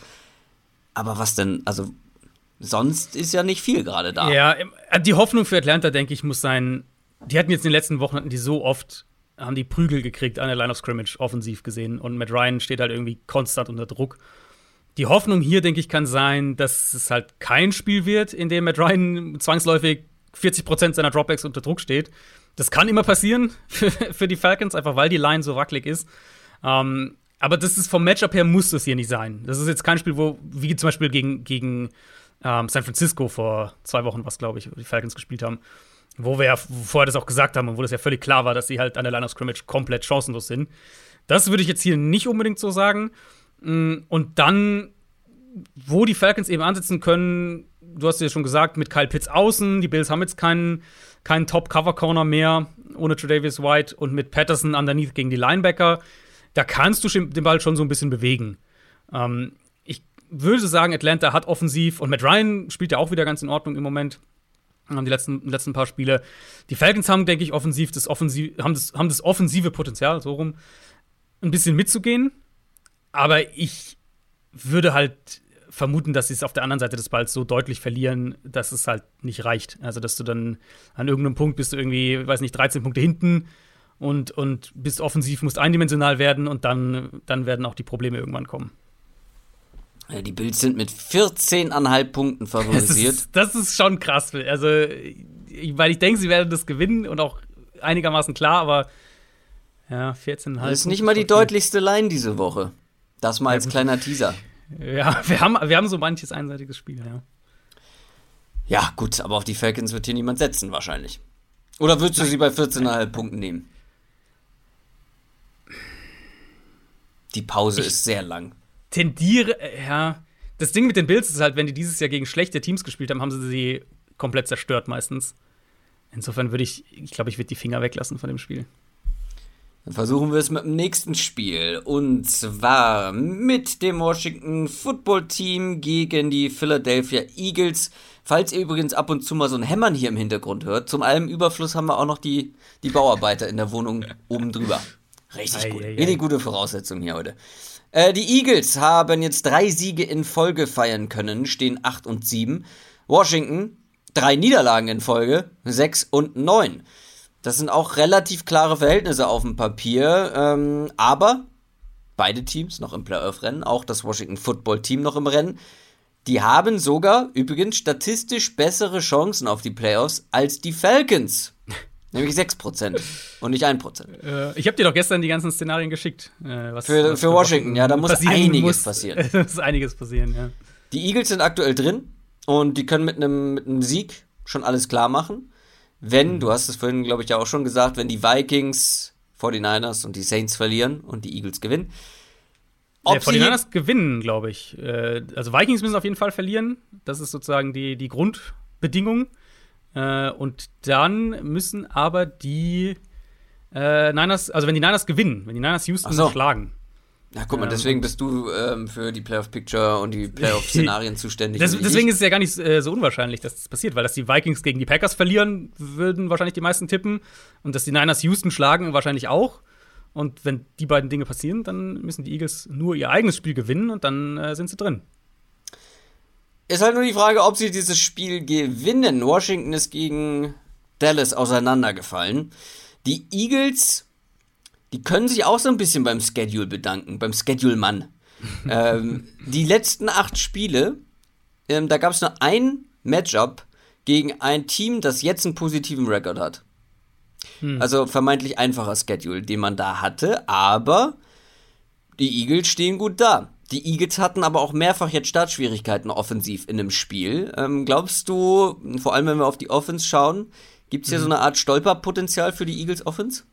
Aber was denn, also sonst ist ja nicht viel gerade da. Ja, die Hoffnung für Atlanta, denke ich, muss sein, die hatten jetzt in den letzten Wochen, hatten die so oft haben die Prügel gekriegt an der Line of Scrimmage offensiv gesehen. Und Matt Ryan steht halt irgendwie konstant unter Druck. Die Hoffnung hier, denke ich, kann sein, dass es halt kein Spiel wird, in dem Matt Ryan zwangsläufig 40% seiner Dropbacks unter Druck steht. Das kann immer passieren für, für die Falcons, einfach weil die Line so wackelig ist. Ähm, aber das ist vom Matchup her muss das hier nicht sein. Das ist jetzt kein Spiel, wo, wie zum Beispiel gegen, gegen ähm, San Francisco vor zwei Wochen, was glaube ich, die Falcons gespielt haben wo wir ja vorher das auch gesagt haben und wo das ja völlig klar war, dass sie halt an der Line of Scrimmage komplett chancenlos sind. Das würde ich jetzt hier nicht unbedingt so sagen. Mm, und dann, wo die Falcons eben ansetzen können, du hast ja schon gesagt, mit Kyle Pitts außen, die Bills haben jetzt keinen, keinen Top-Cover-Corner mehr ohne Tredavious White und mit Patterson underneath gegen die Linebacker, da kannst du den Ball schon so ein bisschen bewegen. Ähm, ich würde sagen, Atlanta hat offensiv und Matt Ryan spielt ja auch wieder ganz in Ordnung im Moment haben die letzten, letzten paar Spiele. Die Falcons haben, denke ich, offensiv das, offensiv, haben, das, haben das offensive Potenzial, so rum, ein bisschen mitzugehen. Aber ich würde halt vermuten, dass sie es auf der anderen Seite des Balls so deutlich verlieren, dass es halt nicht reicht. Also, dass du dann an irgendeinem Punkt bist du irgendwie, weiß nicht, 13 Punkte hinten und, und bist offensiv, musst eindimensional werden und dann, dann werden auch die Probleme irgendwann kommen. Die Bills sind mit 14,5 Punkten favorisiert. Das ist, das ist schon krass. Also, weil ich denke, sie werden das gewinnen und auch einigermaßen klar, aber ja, 14,5. Das ist nicht mal die deutlichste Line diese Woche. Das mal als kleiner Teaser. Ja, wir haben, wir haben so manches einseitiges Spiel, ja. Ja, gut, aber auf die Falcons wird hier niemand setzen, wahrscheinlich. Oder würdest du sie bei 14,5 Punkten nehmen? Die Pause ich, ist sehr lang tendiere, äh, ja. Das Ding mit den Bills ist halt, wenn die dieses Jahr gegen schlechte Teams gespielt haben, haben sie sie komplett zerstört meistens. Insofern würde ich, ich glaube, ich würde die Finger weglassen von dem Spiel. Dann versuchen wir es mit dem nächsten Spiel. Und zwar mit dem Washington Football Team gegen die Philadelphia Eagles. Falls ihr übrigens ab und zu mal so ein Hämmern hier im Hintergrund hört, zum allem Überfluss haben wir auch noch die, die Bauarbeiter in der Wohnung oben drüber. Richtig ei, gut. Ei, Richtig gute Voraussetzung hier heute. Äh, die Eagles haben jetzt drei Siege in Folge feiern können, stehen 8 und 7. Washington drei Niederlagen in Folge, 6 und 9. Das sind auch relativ klare Verhältnisse auf dem Papier, ähm, aber beide Teams noch im Playoff-Rennen, auch das Washington Football Team noch im Rennen. Die haben sogar übrigens statistisch bessere Chancen auf die Playoffs als die Falcons. Nämlich 6% und nicht 1%. Äh, ich habe dir doch gestern die ganzen Szenarien geschickt. Äh, was, für, was für Washington, ja, da muss einiges muss, passieren. da muss einiges passieren, ja. Die Eagles sind aktuell drin und die können mit einem mit Sieg schon alles klar machen. Wenn, mhm. du hast es vorhin, glaube ich, ja auch schon gesagt, wenn die Vikings, 49ers und die Saints verlieren und die Eagles gewinnen. Ob ja, 49ers gewinnen, glaube ich. Äh, also Vikings müssen auf jeden Fall verlieren. Das ist sozusagen die, die Grundbedingung. Äh, und dann müssen aber die äh, Niners, also wenn die Niners gewinnen, wenn die Niners Houston so. schlagen. Ja, guck mal, ähm, deswegen bist du ähm, für die Playoff-Picture und die Playoff-Szenarien zuständig. Das, deswegen ist es ja gar nicht äh, so unwahrscheinlich, dass das passiert, weil dass die Vikings gegen die Packers verlieren, würden wahrscheinlich die meisten tippen. Und dass die Niners Houston schlagen, wahrscheinlich auch. Und wenn die beiden Dinge passieren, dann müssen die Eagles nur ihr eigenes Spiel gewinnen und dann äh, sind sie drin. Ist halt nur die Frage, ob sie dieses Spiel gewinnen. Washington ist gegen Dallas auseinandergefallen. Die Eagles, die können sich auch so ein bisschen beim Schedule bedanken, beim Schedule-Mann. ähm, die letzten acht Spiele, ähm, da gab es nur ein Matchup gegen ein Team, das jetzt einen positiven Rekord hat. Hm. Also vermeintlich einfacher Schedule, den man da hatte, aber die Eagles stehen gut da. Die Eagles hatten aber auch mehrfach jetzt Startschwierigkeiten offensiv in einem Spiel. Ähm, glaubst du, vor allem wenn wir auf die Offense schauen, gibt es hier mhm. so eine Art Stolperpotenzial für die Eagles Offense?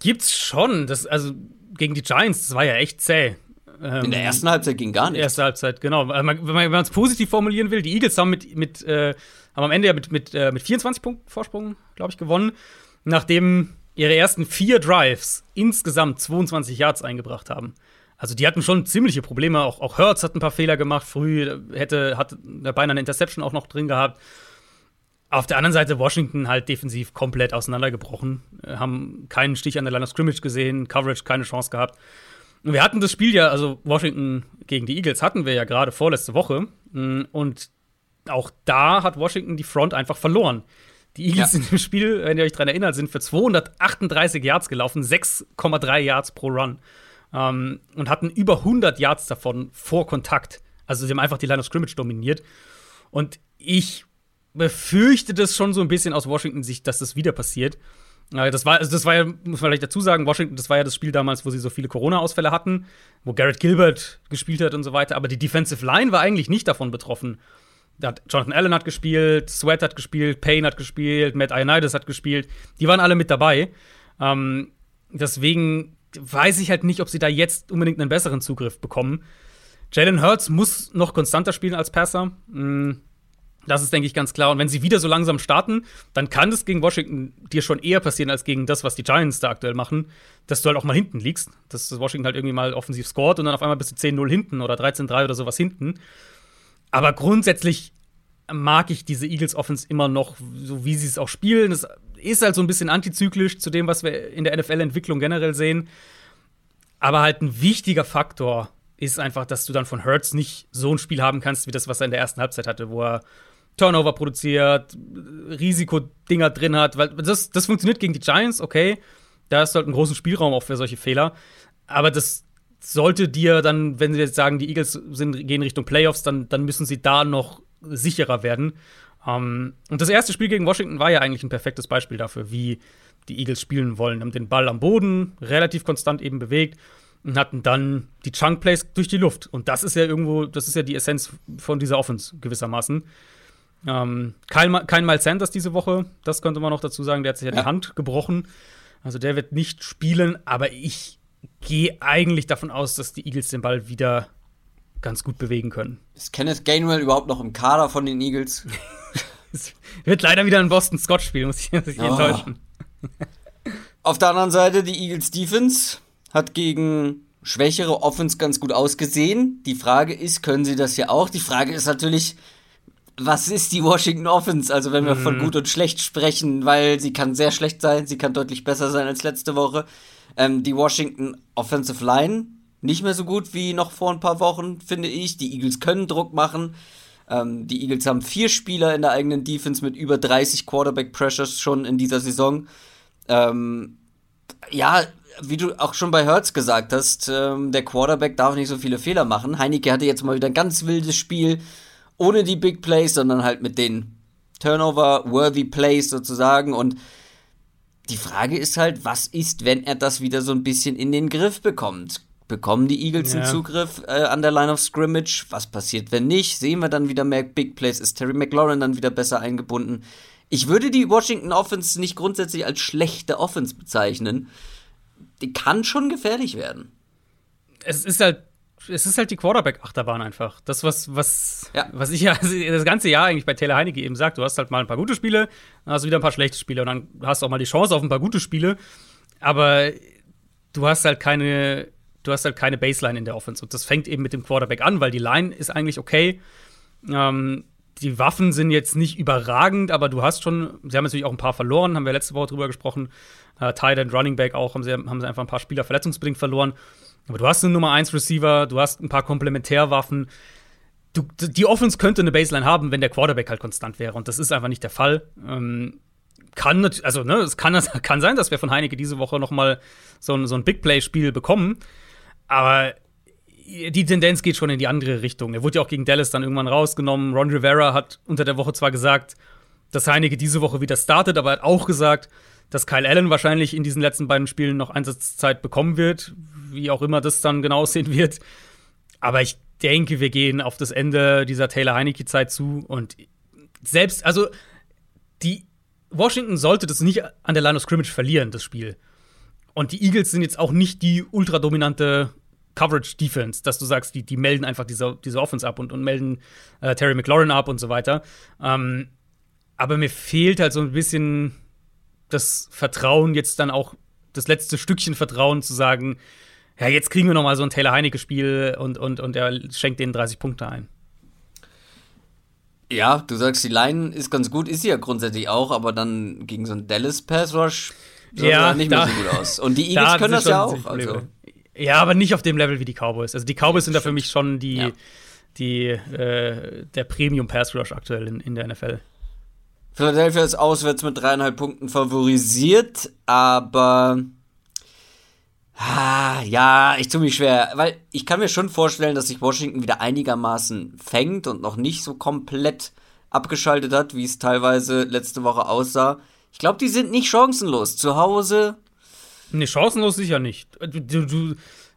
Gibt's schon. Das, also gegen die Giants, das war ja echt zäh. Ähm, in der ersten Halbzeit ging gar nichts. Erste Halbzeit, genau. Wenn man es positiv formulieren will, die Eagles haben mit, mit äh, haben am Ende ja mit, mit, äh, mit 24 Punkten Vorsprung, glaube ich, gewonnen, nachdem ihre ersten vier Drives insgesamt 22 Yards eingebracht haben. Also die hatten schon ziemliche Probleme. Auch, auch Hertz hat ein paar Fehler gemacht. Früh hätte, hat beinahe eine Interception auch noch drin gehabt. Auf der anderen Seite Washington halt defensiv komplett auseinandergebrochen. Äh, haben keinen Stich an der Line of Scrimmage gesehen, Coverage keine Chance gehabt. Und wir hatten das Spiel ja, also Washington gegen die Eagles hatten wir ja gerade vorletzte Woche. Mm, und auch da hat Washington die Front einfach verloren. Die Eagles ja. in dem Spiel, wenn ihr euch daran erinnert, sind für 238 Yards gelaufen, 6,3 Yards pro Run. Ähm, und hatten über 100 Yards davon vor Kontakt. Also sie haben einfach die Line of Scrimmage dominiert. Und ich befürchte das schon so ein bisschen aus Washington-Sicht, dass das wieder passiert. Das war, also das war ja, muss man vielleicht dazu sagen, Washington, das war ja das Spiel damals, wo sie so viele Corona-Ausfälle hatten, wo Garrett Gilbert gespielt hat und so weiter. Aber die Defensive Line war eigentlich nicht davon betroffen. Jonathan Allen hat gespielt, Sweat hat gespielt, Payne hat gespielt, Matt Ioannidis hat gespielt. Die waren alle mit dabei. Ähm, deswegen weiß ich halt nicht, ob sie da jetzt unbedingt einen besseren Zugriff bekommen. Jalen Hurts muss noch konstanter spielen als Passer. Mhm das ist, denke ich, ganz klar. Und wenn sie wieder so langsam starten, dann kann das gegen Washington dir schon eher passieren als gegen das, was die Giants da aktuell machen, dass du halt auch mal hinten liegst. Dass Washington halt irgendwie mal offensiv scored und dann auf einmal bist du 10-0 hinten oder 13-3 oder sowas hinten. Aber grundsätzlich mag ich diese Eagles Offense immer noch, so wie sie es auch spielen. Es ist halt so ein bisschen antizyklisch zu dem, was wir in der NFL-Entwicklung generell sehen. Aber halt ein wichtiger Faktor ist einfach, dass du dann von Hurts nicht so ein Spiel haben kannst, wie das, was er in der ersten Halbzeit hatte, wo er Turnover produziert, Risikodinger drin hat, weil das, das funktioniert gegen die Giants, okay. Da ist halt einen großen Spielraum auch für solche Fehler. Aber das sollte dir dann, wenn sie jetzt sagen, die Eagles sind, gehen Richtung Playoffs, dann, dann müssen sie da noch sicherer werden. Um, ähm, und das erste Spiel gegen Washington war ja eigentlich ein perfektes Beispiel dafür, wie die Eagles spielen wollen. Haben den Ball am Boden relativ konstant eben bewegt und hatten dann die Chunk Plays durch die Luft. Und das ist ja irgendwo, das ist ja die Essenz von dieser Offense gewissermaßen. Ähm, kein, kein Miles Sanders diese Woche, das könnte man noch dazu sagen. Der hat sich ja, ja. die Hand gebrochen. Also der wird nicht spielen, aber ich gehe eigentlich davon aus, dass die Eagles den Ball wieder ganz gut bewegen können. Ist Kenneth Gainwell überhaupt noch im Kader von den Eagles? es wird leider wieder ein Boston Scott Spiel, muss ich, muss ich oh. enttäuschen. Auf der anderen Seite, die Eagles Defense hat gegen schwächere Offense ganz gut ausgesehen. Die Frage ist, können sie das ja auch? Die Frage ist natürlich, was ist die Washington Offense? Also wenn wir mhm. von gut und schlecht sprechen, weil sie kann sehr schlecht sein, sie kann deutlich besser sein als letzte Woche. Ähm, die Washington Offensive Line nicht mehr so gut wie noch vor ein paar Wochen, finde ich. Die Eagles können Druck machen. Ähm, die Eagles haben vier Spieler in der eigenen Defense mit über 30 Quarterback Pressures schon in dieser Saison. Ähm, ja, wie du auch schon bei Hertz gesagt hast, ähm, der Quarterback darf nicht so viele Fehler machen. Heineke hatte jetzt mal wieder ein ganz wildes Spiel ohne die Big Plays, sondern halt mit den Turnover-worthy Plays sozusagen. Und die Frage ist halt, was ist, wenn er das wieder so ein bisschen in den Griff bekommt? Bekommen die Eagles ja. einen Zugriff äh, an der Line of Scrimmage? Was passiert, wenn nicht? Sehen wir dann wieder mehr Big Plays? Ist Terry McLaurin dann wieder besser eingebunden? Ich würde die Washington Offense nicht grundsätzlich als schlechte Offense bezeichnen. Die kann schon gefährlich werden. Es ist halt es ist halt die Quarterback-Achterbahn einfach. Das, was, was, ja. was ich ja also das ganze Jahr eigentlich bei Taylor Heineke eben sagt, du hast halt mal ein paar gute Spiele, dann hast du wieder ein paar schlechte Spiele und dann hast du auch mal die Chance auf ein paar gute Spiele. Aber du hast halt keine, du hast halt keine Baseline in der Offense. Und das fängt eben mit dem Quarterback an, weil die Line ist eigentlich okay. Ähm, die Waffen sind jetzt nicht überragend, aber du hast schon, sie haben natürlich auch ein paar verloren, haben wir letzte Woche drüber gesprochen. Äh, Tight End, Running Back auch, haben sie, haben sie einfach ein paar Spieler verletzungsbedingt verloren. Aber du hast einen Nummer 1 Receiver, du hast ein paar Komplementärwaffen. Du, die Offense könnte eine Baseline haben, wenn der Quarterback halt konstant wäre. Und das ist einfach nicht der Fall. Ähm, kann also ne, es kann, kann sein, dass wir von Heineke diese Woche noch mal so ein, so ein Big Play Spiel bekommen, aber die Tendenz geht schon in die andere Richtung. Er wurde ja auch gegen Dallas dann irgendwann rausgenommen. Ron Rivera hat unter der Woche zwar gesagt, dass Heineke diese Woche wieder startet, aber er hat auch gesagt, dass Kyle Allen wahrscheinlich in diesen letzten beiden Spielen noch Einsatzzeit bekommen wird, wie auch immer das dann genau aussehen wird. aber ich denke, wir gehen auf das Ende dieser Taylor Heineke-Zeit zu und selbst, also die Washington sollte das nicht an der Line of Scrimmage verlieren, das Spiel. Und die Eagles sind jetzt auch nicht die ultradominante Coverage-Defense, dass du sagst, die, die melden einfach diese, diese Offense ab und, und melden äh, Terry McLaurin ab und so weiter. Ähm, aber mir fehlt halt so ein bisschen das Vertrauen, jetzt dann auch das letzte Stückchen Vertrauen zu sagen, ja, jetzt kriegen wir noch mal so ein Taylor Heinecke-Spiel und, und, und er schenkt denen 30 Punkte ein. Ja, du sagst, die Line ist ganz gut, ist sie ja grundsätzlich auch, aber dann gegen so einen Dallas Pass Rush sah ja, nicht mehr so gut aus. Und die Eagles können das ja auch. Also. Ja, aber nicht auf dem Level wie die Cowboys. Also die Cowboys sind da für mich schon die, ja. die äh, der Premium Pass Rush aktuell in, in der NFL. Philadelphia ist auswärts mit dreieinhalb Punkten favorisiert, aber Ah, ja, ich tue mich schwer, weil ich kann mir schon vorstellen, dass sich Washington wieder einigermaßen fängt und noch nicht so komplett abgeschaltet hat, wie es teilweise letzte Woche aussah. Ich glaube, die sind nicht chancenlos. Zu Hause. Nee, chancenlos sicher nicht. Du, du,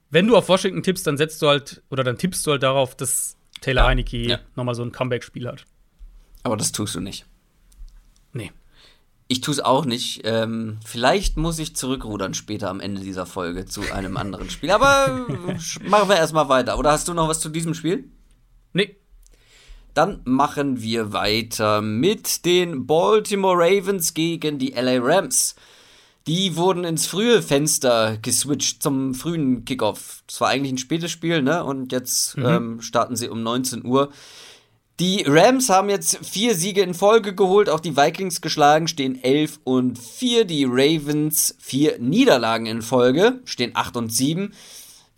wenn du auf Washington tippst, dann setzt du halt, oder dann tippst du halt darauf, dass Taylor ja, Heineke ja. nochmal so ein Comeback-Spiel hat. Aber das tust du nicht. Nee. Ich tue es auch nicht. Ähm, vielleicht muss ich zurückrudern später am Ende dieser Folge zu einem anderen Spiel. Aber machen wir erstmal weiter. Oder hast du noch was zu diesem Spiel? Nee. Dann machen wir weiter mit den Baltimore Ravens gegen die LA Rams. Die wurden ins frühe Fenster geswitcht zum frühen Kickoff. Das war eigentlich ein spätes Spiel, ne? Und jetzt mhm. ähm, starten sie um 19 Uhr. Die Rams haben jetzt vier Siege in Folge geholt, auch die Vikings geschlagen, stehen 11 und 4. Die Ravens vier Niederlagen in Folge, stehen 8 und 7.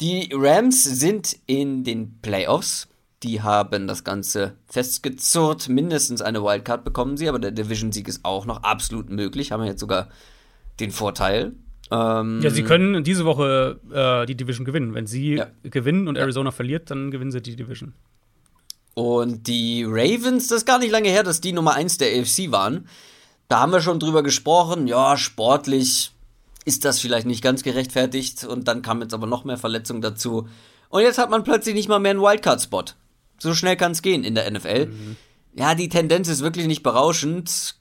Die Rams sind in den Playoffs. Die haben das Ganze festgezurrt. Mindestens eine Wildcard bekommen sie, aber der Division-Sieg ist auch noch absolut möglich. Haben wir jetzt sogar den Vorteil. Ähm ja, sie können diese Woche äh, die Division gewinnen. Wenn sie ja. gewinnen und Arizona ja. verliert, dann gewinnen sie die Division. Und die Ravens, das ist gar nicht lange her, dass die Nummer 1 der AFC waren. Da haben wir schon drüber gesprochen, ja, sportlich ist das vielleicht nicht ganz gerechtfertigt. Und dann kam jetzt aber noch mehr Verletzungen dazu. Und jetzt hat man plötzlich nicht mal mehr einen Wildcard-Spot. So schnell kann es gehen in der NFL. Mhm. Ja, die Tendenz ist wirklich nicht berauschend.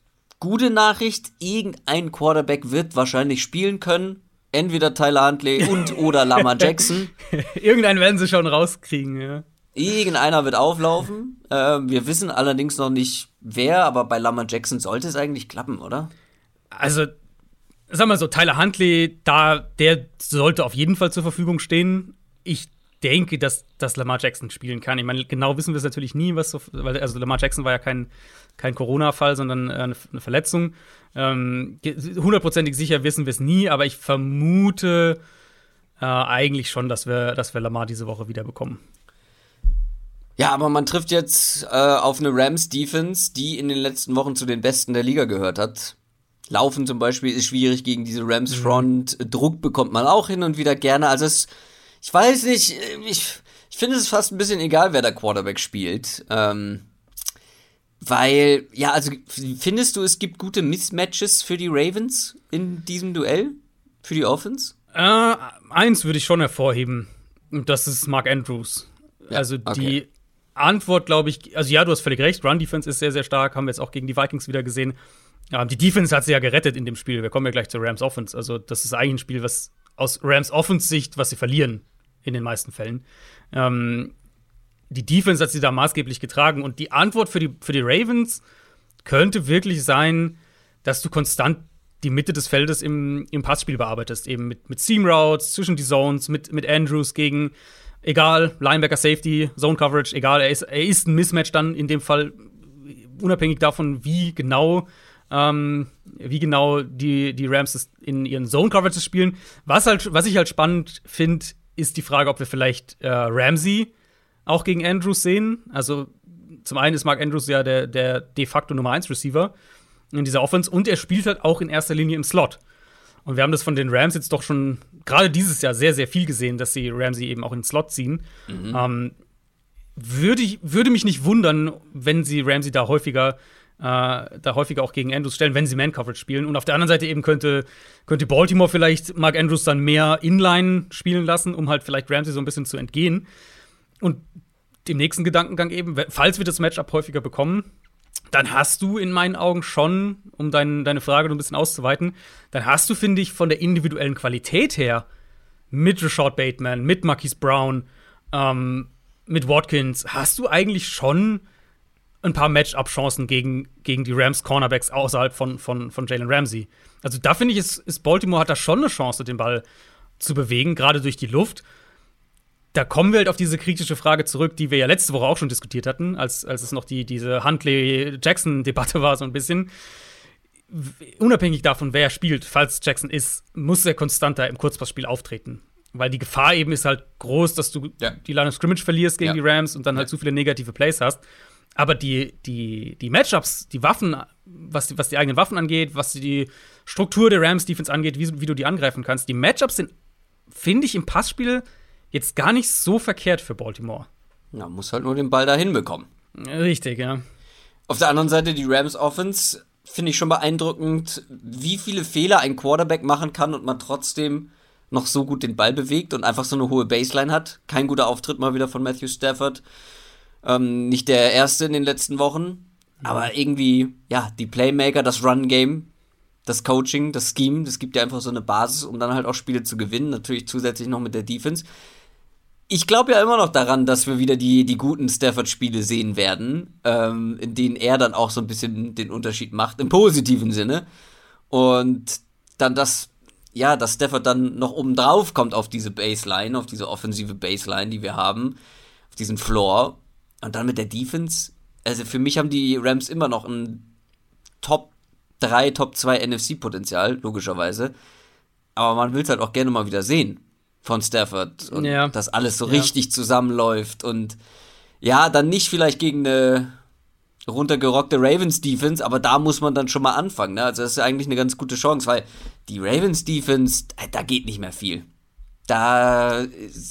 Gute Nachricht, irgendein Quarterback wird wahrscheinlich spielen können. Entweder Tyler Huntley und oder Lama Jackson. Irgendeinen werden sie schon rauskriegen, ja. Irgendeiner wird auflaufen. Äh, wir wissen allerdings noch nicht wer, aber bei Lama Jackson sollte es eigentlich klappen, oder? Also, sag mal so, Tyler Huntley, da, der sollte auf jeden Fall zur Verfügung stehen. Ich denke, dass, dass Lamar Jackson spielen kann. Ich meine, genau wissen wir es natürlich nie, was so, weil also Lamar Jackson war ja kein, kein Corona-Fall, sondern äh, eine, eine Verletzung. Ähm, hundertprozentig sicher wissen wir es nie, aber ich vermute äh, eigentlich schon, dass wir, dass wir Lamar diese Woche wieder bekommen. Ja, aber man trifft jetzt äh, auf eine Rams-Defense, die in den letzten Wochen zu den besten der Liga gehört hat. Laufen zum Beispiel ist schwierig gegen diese Rams-Front. Mhm. Druck bekommt man auch hin und wieder gerne. Also es, ich weiß nicht, ich, ich finde es fast ein bisschen egal, wer der Quarterback spielt. Ähm, weil, ja, also findest du, es gibt gute Mismatches für die Ravens in diesem Duell? Für die Offense? Äh, eins würde ich schon hervorheben. Und das ist Mark Andrews. Ja, also die okay. Antwort, glaube ich, also ja, du hast völlig recht, Run-Defense ist sehr, sehr stark, haben wir jetzt auch gegen die Vikings wieder gesehen. Ja, die Defense hat sie ja gerettet in dem Spiel. Wir kommen ja gleich zur Rams Offense. Also, das ist eigentlich ein Spiel, was aus Rams Offense Sicht, was sie verlieren in den meisten Fällen. Ähm, die Defense hat sie da maßgeblich getragen. Und die Antwort für die, für die Ravens könnte wirklich sein, dass du konstant die Mitte des Feldes im, im Passspiel bearbeitest. Eben mit, mit Seam Routes, zwischen die Zones, mit, mit Andrews gegen egal, Linebacker, Safety, Zone Coverage, egal, er ist, er ist ein Mismatch dann in dem Fall, unabhängig davon, wie genau ähm, wie genau die, die Rams in ihren Zone Coverages spielen. Was, halt, was ich halt spannend finde, ist die Frage, ob wir vielleicht äh, Ramsey auch gegen Andrews sehen. Also zum einen ist Mark Andrews ja der, der de facto Nummer 1 Receiver in dieser Offense und er spielt halt auch in erster Linie im Slot. Und wir haben das von den Rams jetzt doch schon gerade dieses Jahr sehr, sehr viel gesehen, dass sie Ramsey eben auch in den Slot ziehen. Mhm. Ähm, würde, ich, würde mich nicht wundern, wenn sie Ramsey da häufiger äh, da häufiger auch gegen Andrews stellen, wenn sie Man-Coverage spielen. Und auf der anderen Seite eben könnte, könnte Baltimore vielleicht Mark Andrews dann mehr Inline spielen lassen, um halt vielleicht Ramsey so ein bisschen zu entgehen. Und dem nächsten Gedankengang eben, falls wir das Matchup häufiger bekommen, dann hast du in meinen Augen schon, um dein, deine Frage noch ein bisschen auszuweiten, dann hast du, finde ich, von der individuellen Qualität her mit Rashad Bateman, mit Marquise Brown, ähm, mit Watkins, hast du eigentlich schon ein paar Matchup-Chancen gegen, gegen die Rams Cornerbacks außerhalb von, von, von Jalen Ramsey. Also da finde ich, ist, ist Baltimore hat da schon eine Chance, den Ball zu bewegen, gerade durch die Luft. Da kommen wir halt auf diese kritische Frage zurück, die wir ja letzte Woche auch schon diskutiert hatten, als, als es noch die, diese Huntley-Jackson-Debatte war, so ein bisschen. Unabhängig davon, wer spielt, falls Jackson ist, muss er konstanter im Kurzpassspiel auftreten. Weil die Gefahr eben ist halt groß, dass du ja. die Line of Scrimmage verlierst gegen ja. die Rams und dann halt ja. zu viele negative Plays hast. Aber die, die, die Matchups, die Waffen, was die, was die eigenen Waffen angeht, was die Struktur der Rams-Defense angeht, wie, wie du die angreifen kannst, die Matchups sind, finde ich, im Passspiel jetzt gar nicht so verkehrt für Baltimore. Ja, muss halt nur den Ball da hinbekommen. Richtig, ja. Auf der anderen Seite die Rams Offense finde ich schon beeindruckend, wie viele Fehler ein Quarterback machen kann und man trotzdem noch so gut den Ball bewegt und einfach so eine hohe Baseline hat. Kein guter Auftritt mal wieder von Matthew Stafford. Ähm, nicht der erste in den letzten Wochen, aber irgendwie, ja, die Playmaker, das Run-Game, das Coaching, das Scheme, das gibt dir einfach so eine Basis, um dann halt auch Spiele zu gewinnen. Natürlich zusätzlich noch mit der Defense. Ich glaube ja immer noch daran, dass wir wieder die, die guten Stafford-Spiele sehen werden, ähm, in denen er dann auch so ein bisschen den Unterschied macht, im positiven Sinne. Und dann das, ja, dass Stafford dann noch oben drauf kommt auf diese Baseline, auf diese offensive Baseline, die wir haben, auf diesen Floor. Und dann mit der Defense, also für mich haben die Rams immer noch ein Top 3, Top 2 NFC-Potenzial, logischerweise. Aber man will es halt auch gerne mal wieder sehen von Stafford und ja. dass alles so ja. richtig zusammenläuft und ja, dann nicht vielleicht gegen eine runtergerockte Ravens Defense, aber da muss man dann schon mal anfangen. Ne? Also das ist ja eigentlich eine ganz gute Chance, weil die Ravens Defense, äh, da geht nicht mehr viel. Da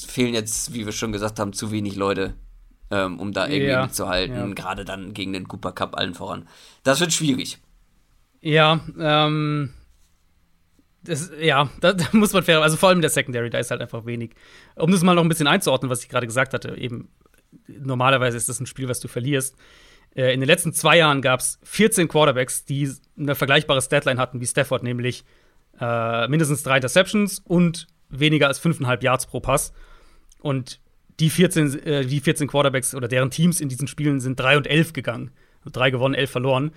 fehlen jetzt, wie wir schon gesagt haben, zu wenig Leute ähm, um da irgendwie ja, mitzuhalten. Ja. Gerade dann gegen den Cooper Cup allen voran. Das wird schwierig. Ja, ähm. Das, ja, da, da, muss man fair, also vor allem der Secondary, da ist halt einfach wenig. Um das mal noch ein bisschen einzuordnen, was ich gerade gesagt hatte, eben normalerweise ist das ein Spiel, was du verlierst. Äh, in den letzten zwei Jahren gab es 14 Quarterbacks, die eine vergleichbare Statline hatten wie Stafford, nämlich äh, mindestens drei Interceptions und weniger als 5,5 Yards pro Pass. Und die 14, äh, die 14 Quarterbacks oder deren Teams in diesen Spielen sind 3 und 11 gegangen. Drei gewonnen, elf verloren.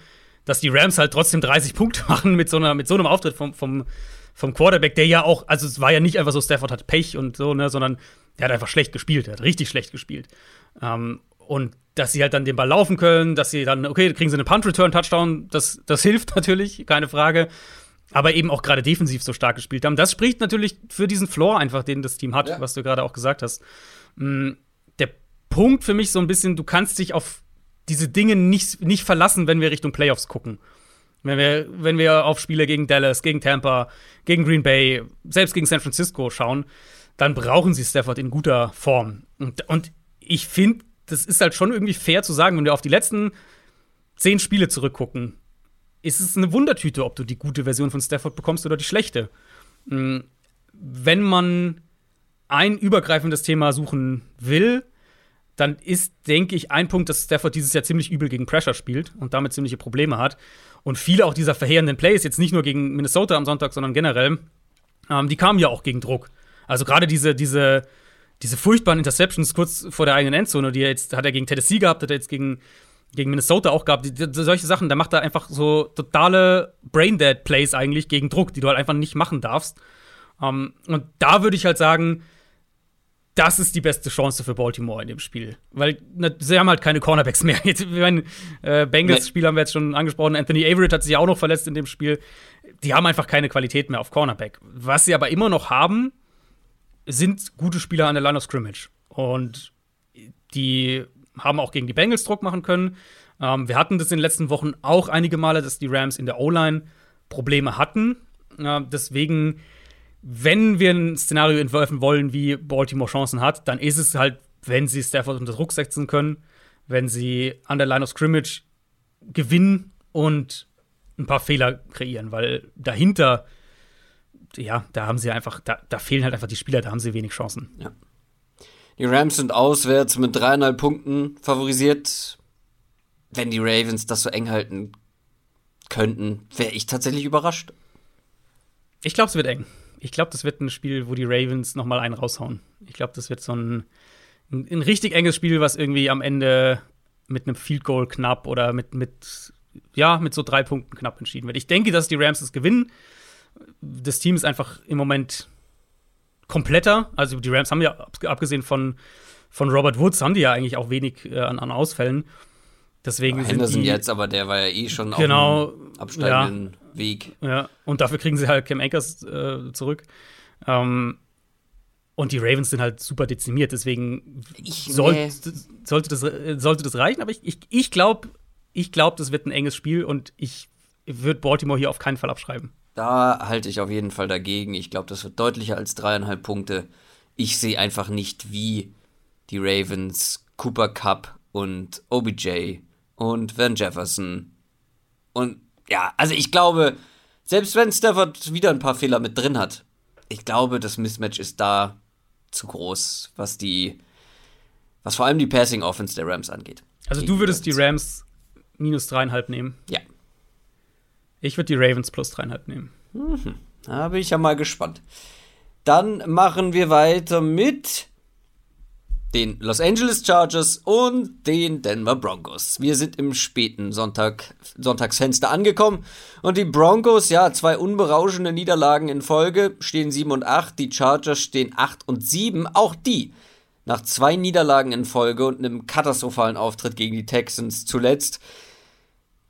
Dass die Rams halt trotzdem 30 Punkte machen mit so, einer, mit so einem Auftritt vom, vom, vom Quarterback, der ja auch, also es war ja nicht einfach so, Stafford hat Pech und so, ne, sondern der hat einfach schlecht gespielt, der hat richtig schlecht gespielt. Ähm, und dass sie halt dann den Ball laufen können, dass sie dann, okay, kriegen sie einen Punt-Return-Touchdown, das, das hilft natürlich, keine Frage. Aber eben auch gerade defensiv so stark gespielt haben. Das spricht natürlich für diesen Floor einfach, den das Team hat, ja. was du gerade auch gesagt hast. Mm, der Punkt für mich so ein bisschen, du kannst dich auf diese Dinge nicht, nicht verlassen, wenn wir Richtung Playoffs gucken. Wenn wir, wenn wir auf Spiele gegen Dallas, gegen Tampa, gegen Green Bay, selbst gegen San Francisco schauen, dann brauchen sie Stafford in guter Form. Und, und ich finde, das ist halt schon irgendwie fair zu sagen, wenn wir auf die letzten zehn Spiele zurückgucken, ist es eine Wundertüte, ob du die gute Version von Stafford bekommst oder die schlechte. Mm, wenn man ein übergreifendes Thema suchen will, dann ist, denke ich, ein Punkt, dass Stafford dieses Jahr ziemlich übel gegen Pressure spielt und damit ziemliche Probleme hat. Und viele auch dieser verheerenden Plays, jetzt nicht nur gegen Minnesota am Sonntag, sondern generell, ähm, die kamen ja auch gegen Druck. Also gerade diese, diese, diese furchtbaren Interceptions kurz vor der eigenen Endzone, die er jetzt hat er gegen Tennessee gehabt, hat er jetzt gegen, gegen Minnesota auch gehabt. Die, die, solche Sachen, da macht er einfach so totale Braindead-Plays eigentlich gegen Druck, die du halt einfach nicht machen darfst. Ähm, und da würde ich halt sagen, das ist die beste Chance für Baltimore in dem Spiel. Weil na, sie haben halt keine Cornerbacks mehr. Jetzt, ich meine, äh, Bengals-Spiel haben wir jetzt schon angesprochen. Anthony Averett hat sich auch noch verletzt in dem Spiel. Die haben einfach keine Qualität mehr auf Cornerback. Was sie aber immer noch haben, sind gute Spieler an der Line of Scrimmage. Und die haben auch gegen die Bengals Druck machen können. Ähm, wir hatten das in den letzten Wochen auch einige Male, dass die Rams in der O-Line Probleme hatten. Äh, deswegen wenn wir ein Szenario entwerfen wollen, wie Baltimore Chancen hat, dann ist es halt, wenn sie Stafford unter Druck setzen können, wenn sie an der Line of Scrimmage gewinnen und ein paar Fehler kreieren, weil dahinter, ja, da haben sie einfach, da, da fehlen halt einfach die Spieler, da haben sie wenig Chancen. Ja. Die Rams sind auswärts mit dreieinhalb Punkten favorisiert. Wenn die Ravens das so eng halten könnten, wäre ich tatsächlich überrascht. Ich glaube, es wird eng. Ich glaube, das wird ein Spiel, wo die Ravens noch mal einen raushauen. Ich glaube, das wird so ein, ein, ein, richtig enges Spiel, was irgendwie am Ende mit einem Field Goal knapp oder mit, mit, ja, mit so drei Punkten knapp entschieden wird. Ich denke, dass die Rams es gewinnen. Das Team ist einfach im Moment kompletter. Also die Rams haben ja, abgesehen von, von Robert Woods, haben die ja eigentlich auch wenig äh, an, an Ausfällen. Deswegen Henderson die, jetzt, aber der war ja eh schon genau, auf dem absteigenden ja, Weg. Ja, und dafür kriegen sie halt Cam Akers äh, zurück. Ähm, und die Ravens sind halt super dezimiert, deswegen ich, soll, nee. sollte, das, sollte das reichen. Aber ich, ich, ich glaube, ich glaub, das wird ein enges Spiel und ich würde Baltimore hier auf keinen Fall abschreiben. Da halte ich auf jeden Fall dagegen. Ich glaube, das wird deutlicher als dreieinhalb Punkte. Ich sehe einfach nicht, wie die Ravens Cooper Cup und OBJ und Van Jefferson und ja, also ich glaube, selbst wenn Stafford wieder ein paar Fehler mit drin hat, ich glaube, das Mismatch ist da zu groß, was die, was vor allem die Passing Offense der Rams angeht. Also du würdest die Rams minus dreieinhalb nehmen? Ja. Ich würde die Ravens plus dreieinhalb nehmen. Mhm. Da bin ich ja mal gespannt. Dann machen wir weiter mit den Los Angeles Chargers und den Denver Broncos. Wir sind im späten Sonntag, Sonntagsfenster angekommen und die Broncos, ja, zwei unberauschende Niederlagen in Folge, stehen 7 und 8, die Chargers stehen 8 und 7, auch die nach zwei Niederlagen in Folge und einem katastrophalen Auftritt gegen die Texans zuletzt.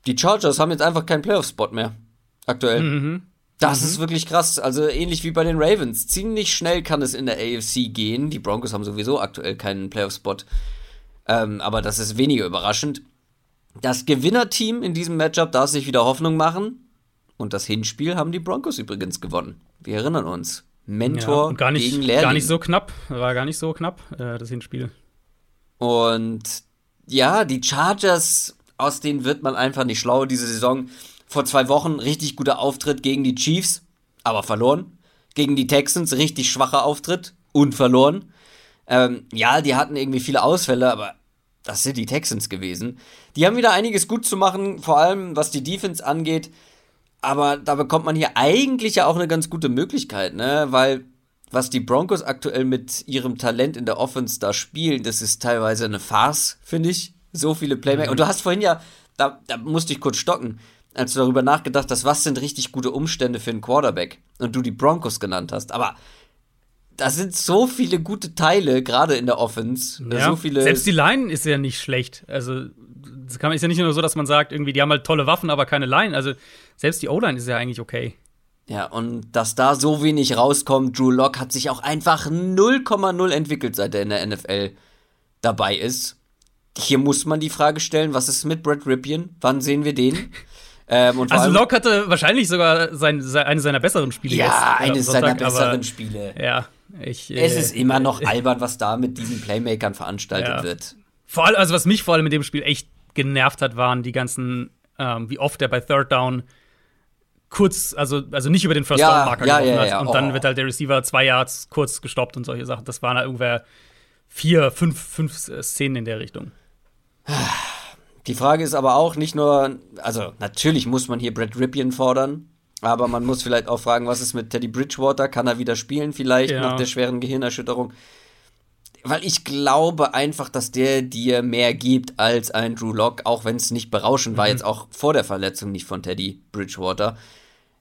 Die Chargers haben jetzt einfach keinen Playoff-Spot mehr. Aktuell. Mhm. Das mhm. ist wirklich krass. Also ähnlich wie bei den Ravens. Ziemlich schnell kann es in der AFC gehen. Die Broncos haben sowieso aktuell keinen Playoff-Spot. Ähm, aber das ist weniger überraschend. Das Gewinnerteam in diesem Matchup darf sich wieder Hoffnung machen. Und das Hinspiel haben die Broncos übrigens gewonnen. Wir erinnern uns. Mentor ja, gar nicht, gegen Lehrling. Gar nicht so knapp. War gar nicht so knapp, äh, das Hinspiel. Und ja, die Chargers, aus denen wird man einfach nicht schlau diese Saison vor zwei Wochen richtig guter Auftritt gegen die Chiefs, aber verloren. Gegen die Texans richtig schwacher Auftritt und verloren. Ähm, ja, die hatten irgendwie viele Ausfälle, aber das sind die Texans gewesen. Die haben wieder einiges gut zu machen, vor allem was die Defense angeht. Aber da bekommt man hier eigentlich ja auch eine ganz gute Möglichkeit, ne? Weil was die Broncos aktuell mit ihrem Talent in der Offense da spielen, das ist teilweise eine Farce, finde ich. So viele Playmaker. Mhm. Und du hast vorhin ja, da, da musste ich kurz stocken als du darüber nachgedacht hast, was sind richtig gute Umstände für einen Quarterback und du die Broncos genannt hast. Aber da sind so viele gute Teile, gerade in der Offense. Ja. So viele Selbst die Line ist ja nicht schlecht. Also, es ist ja nicht nur so, dass man sagt, irgendwie, die haben halt tolle Waffen, aber keine Line. Also, selbst die O-Line ist ja eigentlich okay. Ja, und dass da so wenig rauskommt, Drew Lock hat sich auch einfach 0,0 entwickelt, seit er in der NFL dabei ist. Hier muss man die Frage stellen, was ist mit Brad Ripien? Wann sehen wir den? Ähm, also Locke hatte wahrscheinlich sogar sein, sein, eine seiner besseren Spiele. Ja, jetzt, äh, eines seiner besseren aber, Spiele. Ja, ich, es äh, ist immer noch albern, was da mit diesen Playmakern veranstaltet ja. wird. Vor allem, also was mich vor allem in dem Spiel echt genervt hat, waren die ganzen, ähm, wie oft er bei Third Down kurz, also, also nicht über den First Down Marker ja, ja, ja, und dann oh. wird halt der Receiver zwei Yards kurz gestoppt und solche Sachen. Das waren halt irgendwer vier, fünf, fünf Szenen in der Richtung. Die Frage ist aber auch nicht nur, also natürlich muss man hier Brad Ripien fordern, aber man muss vielleicht auch fragen, was ist mit Teddy Bridgewater? Kann er wieder spielen vielleicht ja. nach der schweren Gehirnerschütterung? Weil ich glaube einfach, dass der dir mehr gibt als ein Drew Lock, auch wenn es nicht berauschend mhm. war, jetzt auch vor der Verletzung nicht von Teddy Bridgewater.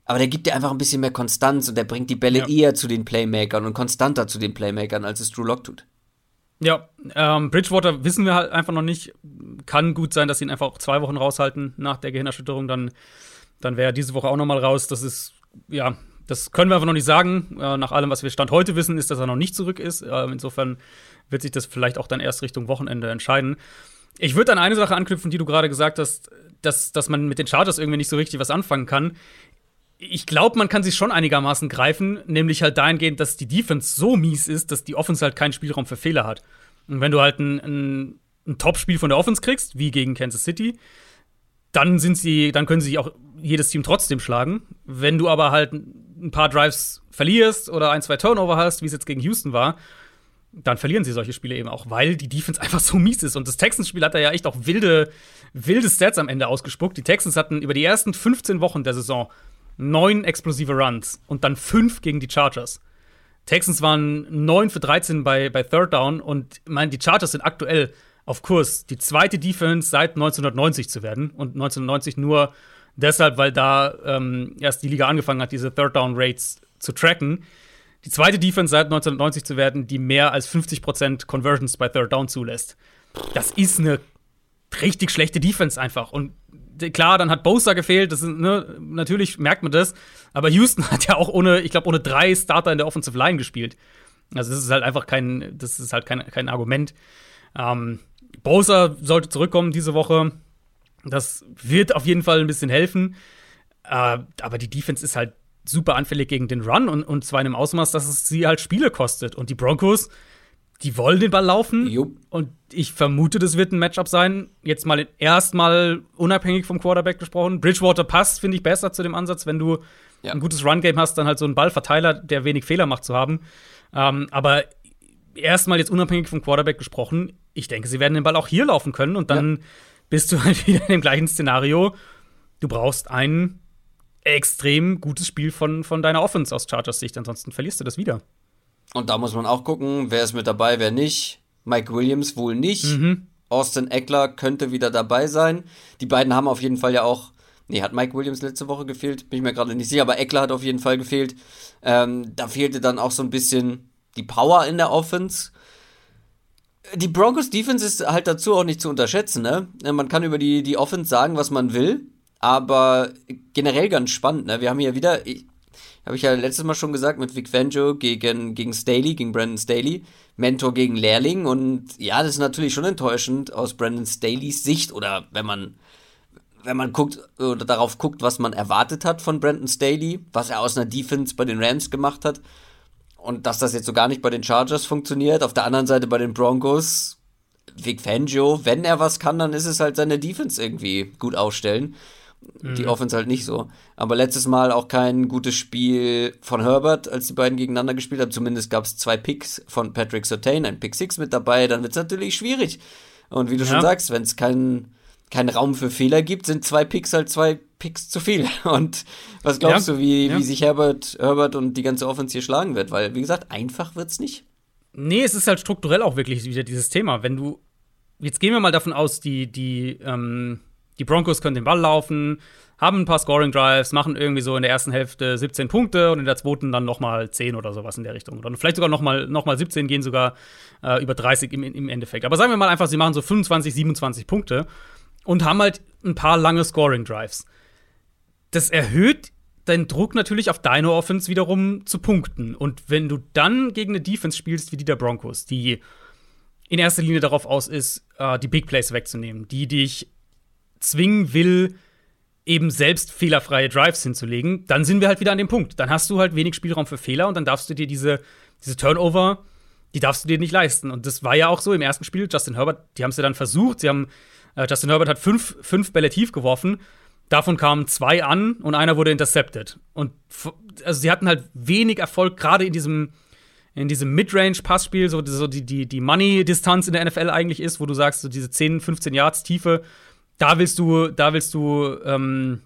Aber der gibt dir einfach ein bisschen mehr Konstanz und der bringt die Bälle ja. eher zu den Playmakern und konstanter zu den Playmakern, als es Drew Lock tut. Ja, ähm, Bridgewater wissen wir halt einfach noch nicht. Kann gut sein, dass sie ihn einfach auch zwei Wochen raushalten nach der Gehirnerschütterung. Dann, dann wäre er diese Woche auch noch mal raus. Das ist, ja, das können wir einfach noch nicht sagen. Äh, nach allem, was wir Stand heute wissen, ist, dass er noch nicht zurück ist. Äh, insofern wird sich das vielleicht auch dann erst Richtung Wochenende entscheiden. Ich würde an eine Sache anknüpfen, die du gerade gesagt hast, dass, dass man mit den Chargers irgendwie nicht so richtig was anfangen kann ich glaube, man kann sich schon einigermaßen greifen, nämlich halt dahingehend, dass die Defense so mies ist, dass die Offense halt keinen Spielraum für Fehler hat. Und wenn du halt ein, ein, ein Top-Spiel von der Offense kriegst, wie gegen Kansas City, dann sind sie, dann können sie sich auch jedes Team trotzdem schlagen. Wenn du aber halt ein paar Drives verlierst oder ein, zwei Turnover hast, wie es jetzt gegen Houston war, dann verlieren sie solche Spiele eben auch, weil die Defense einfach so mies ist. Und das Texans-Spiel hat da ja echt auch wilde, wilde Stats am Ende ausgespuckt. Die Texans hatten über die ersten 15 Wochen der Saison neun explosive Runs und dann fünf gegen die Chargers. Texans waren 9 für 13 bei, bei Third Down und ich meine, die Chargers sind aktuell auf Kurs, die zweite Defense seit 1990 zu werden. Und 1990 nur deshalb, weil da ähm, erst die Liga angefangen hat, diese Third Down Rates zu tracken die zweite Defense seit 1990 zu werden, die mehr als 50% Conversions bei Third Down zulässt. Das ist eine richtig schlechte Defense einfach. Und klar, dann hat Bosa gefehlt, das ist, ne, natürlich merkt man das. Aber Houston hat ja auch ohne, ich glaube, ohne drei Starter in der Offensive Line gespielt. Also, das ist halt einfach kein, das ist halt kein, kein Argument. Ähm, Bosa sollte zurückkommen diese Woche. Das wird auf jeden Fall ein bisschen helfen. Äh, aber die Defense ist halt super anfällig gegen den Run und, und zwar in einem Ausmaß, dass es sie halt Spiele kostet. Und die Broncos, die wollen den Ball laufen. Jupp. Und ich vermute, das wird ein Matchup sein. Jetzt mal erstmal unabhängig vom Quarterback gesprochen. Bridgewater passt, finde ich, besser zu dem Ansatz, wenn du ja. ein gutes Run-Game hast, dann halt so einen Ballverteiler, der wenig Fehler macht, zu haben. Ähm, aber erstmal jetzt unabhängig vom Quarterback gesprochen, ich denke, sie werden den Ball auch hier laufen können und dann ja. bist du halt wieder in dem gleichen Szenario. Du brauchst einen extrem gutes Spiel von, von deiner Offense aus Chargers Sicht. Ansonsten verlierst du das wieder. Und da muss man auch gucken, wer ist mit dabei, wer nicht. Mike Williams wohl nicht. Mhm. Austin Eckler könnte wieder dabei sein. Die beiden haben auf jeden Fall ja auch. Nee, hat Mike Williams letzte Woche gefehlt? Bin ich mir gerade nicht sicher, aber Eckler hat auf jeden Fall gefehlt. Ähm, da fehlte dann auch so ein bisschen die Power in der Offense. Die Broncos Defense ist halt dazu auch nicht zu unterschätzen, ne? Man kann über die, die Offense sagen, was man will. Aber generell ganz spannend, ne? Wir haben hier wieder, habe ich ja letztes Mal schon gesagt, mit Vic Fangio gegen, gegen Staley, gegen Brandon Staley, Mentor gegen Lehrling. Und ja, das ist natürlich schon enttäuschend aus Brandon Staleys Sicht oder wenn man wenn man guckt oder darauf guckt, was man erwartet hat von Brandon Staley, was er aus einer Defense bei den Rams gemacht hat und dass das jetzt so gar nicht bei den Chargers funktioniert. Auf der anderen Seite bei den Broncos, Vic Fangio, wenn er was kann, dann ist es halt seine Defense irgendwie gut aufstellen. Die mhm. Offense halt nicht so. Aber letztes Mal auch kein gutes Spiel von Herbert, als die beiden gegeneinander gespielt haben. Zumindest gab es zwei Picks von Patrick Sertain, ein Pick 6 mit dabei. Dann wird es natürlich schwierig. Und wie du ja. schon sagst, wenn es keinen kein Raum für Fehler gibt, sind zwei Picks halt zwei Picks zu viel. Und was glaubst ja. du, wie, ja. wie sich Herbert, Herbert und die ganze Offense hier schlagen wird? Weil, wie gesagt, einfach wird es nicht. Nee, es ist halt strukturell auch wirklich wieder dieses Thema. Wenn du, jetzt gehen wir mal davon aus, die, die, ähm, die Broncos können den Ball laufen, haben ein paar Scoring Drives, machen irgendwie so in der ersten Hälfte 17 Punkte und in der zweiten dann noch mal 10 oder sowas in der Richtung. Oder vielleicht sogar noch mal, noch mal 17 gehen sogar äh, über 30 im, im Endeffekt. Aber sagen wir mal einfach, sie machen so 25, 27 Punkte und haben halt ein paar lange Scoring Drives. Das erhöht deinen Druck natürlich auf deine Offense wiederum zu punkten. Und wenn du dann gegen eine Defense spielst wie die der Broncos, die in erster Linie darauf aus ist, äh, die Big Plays wegzunehmen, die dich zwingen will, eben selbst fehlerfreie Drives hinzulegen, dann sind wir halt wieder an dem Punkt. Dann hast du halt wenig Spielraum für Fehler und dann darfst du dir diese, diese Turnover, die darfst du dir nicht leisten. Und das war ja auch so im ersten Spiel. Justin Herbert, die haben es ja dann versucht. Sie haben, äh, Justin Herbert hat fünf, fünf Bälle tief geworfen. Davon kamen zwei an und einer wurde intercepted. Und also sie hatten halt wenig Erfolg, gerade in diesem, in diesem Midrange-Passspiel, so, so die, die, die Money-Distanz in der NFL eigentlich ist, wo du sagst, so diese 10, 15 Yards Tiefe da willst du, da willst du ähm,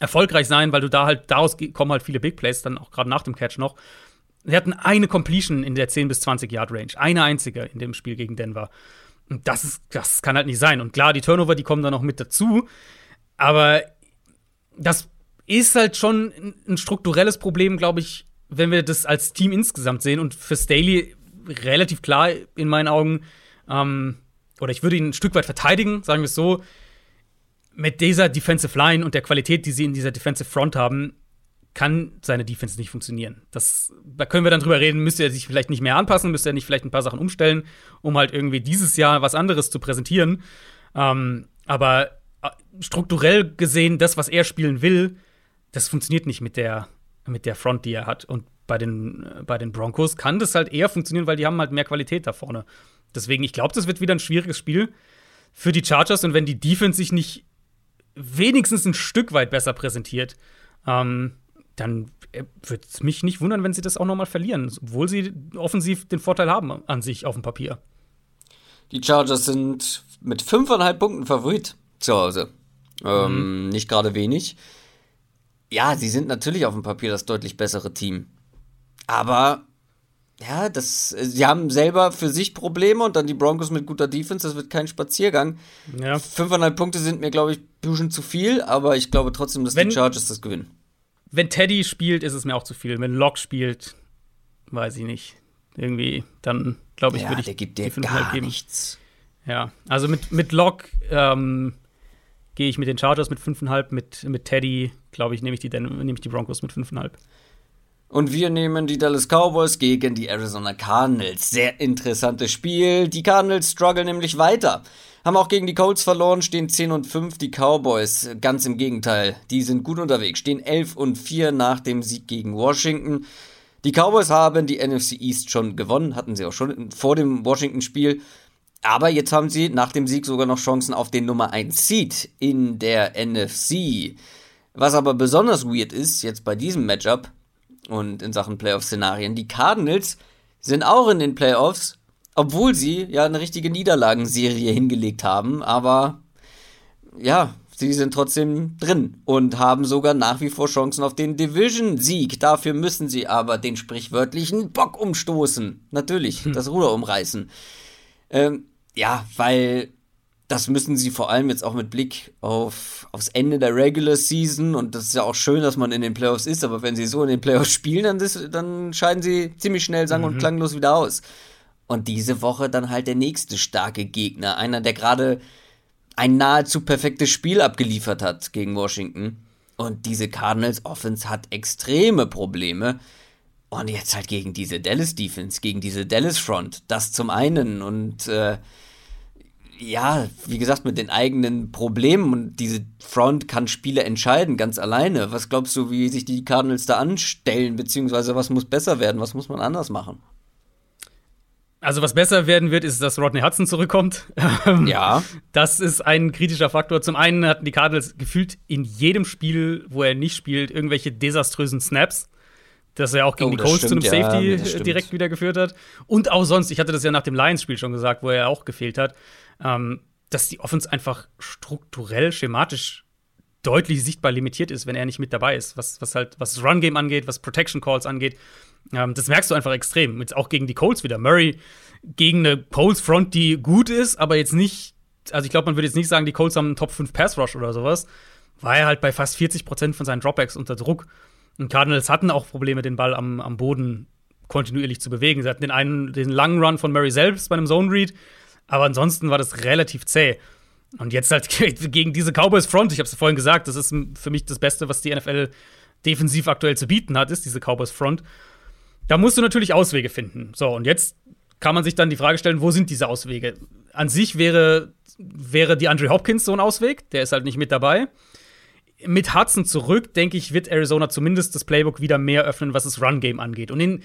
erfolgreich sein, weil du da halt, daraus kommen halt viele Big Plays, dann auch gerade nach dem Catch noch. Sie hatten eine Completion in der 10 bis 20 Yard Range, eine einzige in dem Spiel gegen Denver. Und das ist, das kann halt nicht sein. Und klar, die Turnover, die kommen dann noch mit dazu, aber das ist halt schon ein strukturelles Problem, glaube ich, wenn wir das als Team insgesamt sehen. Und für Staley relativ klar in meinen Augen, ähm, oder ich würde ihn ein Stück weit verteidigen, sagen wir es so mit dieser Defensive Line und der Qualität, die sie in dieser Defensive Front haben, kann seine Defense nicht funktionieren. Das, da können wir dann drüber reden, müsste er sich vielleicht nicht mehr anpassen, müsste er nicht vielleicht ein paar Sachen umstellen, um halt irgendwie dieses Jahr was anderes zu präsentieren. Ähm, aber äh, strukturell gesehen, das, was er spielen will, das funktioniert nicht mit der, mit der Front, die er hat. Und bei den, äh, bei den Broncos kann das halt eher funktionieren, weil die haben halt mehr Qualität da vorne. Deswegen, ich glaube, das wird wieder ein schwieriges Spiel für die Chargers. Und wenn die Defense sich nicht wenigstens ein Stück weit besser präsentiert, ähm, dann äh, würde es mich nicht wundern, wenn sie das auch noch mal verlieren, obwohl sie offensiv den Vorteil haben an sich auf dem Papier. Die Chargers sind mit fünfeinhalb Punkten Favorit zu Hause. Ähm, mhm. Nicht gerade wenig. Ja, sie sind natürlich auf dem Papier das deutlich bessere Team. Aber ja, das, sie haben selber für sich Probleme und dann die Broncos mit guter Defense, das wird kein Spaziergang. Ja. Fünfeinhalb Punkte sind mir, glaube ich, ein bisschen zu viel, aber ich glaube trotzdem, dass wenn, die Chargers das gewinnen. Wenn Teddy spielt, ist es mir auch zu viel. Wenn Locke spielt, weiß ich nicht. Irgendwie, dann glaube ich, ja, würde ich der gibt dir die gar geben. nichts. Ja, also mit, mit Locke ähm, gehe ich mit den Chargers mit 5,5, mit, mit Teddy, glaube ich, nehme ich, die, nehm ich die Broncos mit 5,5. Und wir nehmen die Dallas Cowboys gegen die Arizona Cardinals. Sehr interessantes Spiel. Die Cardinals strugglen nämlich weiter. Haben auch gegen die Colts verloren, stehen 10 und 5. Die Cowboys, ganz im Gegenteil, die sind gut unterwegs, stehen 11 und 4 nach dem Sieg gegen Washington. Die Cowboys haben die NFC East schon gewonnen, hatten sie auch schon vor dem Washington-Spiel. Aber jetzt haben sie nach dem Sieg sogar noch Chancen auf den Nummer 1 Seed in der NFC. Was aber besonders weird ist, jetzt bei diesem Matchup, und in Sachen Playoff-Szenarien. Die Cardinals sind auch in den Playoffs, obwohl sie ja eine richtige Niederlagenserie hingelegt haben, aber ja, sie sind trotzdem drin und haben sogar nach wie vor Chancen auf den Division-Sieg. Dafür müssen sie aber den sprichwörtlichen Bock umstoßen. Natürlich, hm. das Ruder umreißen. Ähm, ja, weil das müssen sie vor allem jetzt auch mit Blick auf, aufs Ende der Regular Season und das ist ja auch schön, dass man in den Playoffs ist, aber wenn sie so in den Playoffs spielen, dann, das, dann scheiden sie ziemlich schnell sang- und mhm. klanglos wieder aus. Und diese Woche dann halt der nächste starke Gegner, einer, der gerade ein nahezu perfektes Spiel abgeliefert hat gegen Washington. Und diese Cardinals Offense hat extreme Probleme. Und jetzt halt gegen diese Dallas Defense, gegen diese Dallas Front. Das zum einen und äh, ja, wie gesagt, mit den eigenen Problemen und diese Front kann Spiele entscheiden, ganz alleine. Was glaubst du, wie sich die Cardinals da anstellen, beziehungsweise was muss besser werden, was muss man anders machen? Also was besser werden wird, ist, dass Rodney Hudson zurückkommt. ja. Das ist ein kritischer Faktor. Zum einen hatten die Cardinals gefühlt in jedem Spiel, wo er nicht spielt, irgendwelche desaströsen Snaps dass er auch gegen oh, die Colts zu einem Safety ja, direkt wieder geführt hat. Und auch sonst, ich hatte das ja nach dem Lions-Spiel schon gesagt, wo er auch gefehlt hat, ähm, dass die Offense einfach strukturell, schematisch deutlich sichtbar limitiert ist, wenn er nicht mit dabei ist, was, was halt, was das Run-Game angeht, was Protection Calls angeht. Ähm, das merkst du einfach extrem. Jetzt auch gegen die Colts wieder. Murray gegen eine Colts-Front, die gut ist, aber jetzt nicht, also ich glaube, man würde jetzt nicht sagen, die Colts haben einen Top 5 Pass-Rush oder sowas. War er halt bei fast 40 Prozent von seinen Dropbacks unter Druck. Und Cardinals hatten auch Probleme, den Ball am, am Boden kontinuierlich zu bewegen. Sie hatten den einen, den langen Run von Murray selbst bei einem Zone Read, aber ansonsten war das relativ zäh. Und jetzt halt gegen diese Cowboys Front, ich habe es vorhin gesagt, das ist für mich das Beste, was die NFL defensiv aktuell zu bieten hat, ist diese Cowboys Front. Da musst du natürlich Auswege finden. So, und jetzt kann man sich dann die Frage stellen, wo sind diese Auswege? An sich wäre, wäre die Andre Hopkins so ein Ausweg, der ist halt nicht mit dabei mit Hudson zurück, denke ich, wird Arizona zumindest das Playbook wieder mehr öffnen, was das Run-Game angeht. Und in,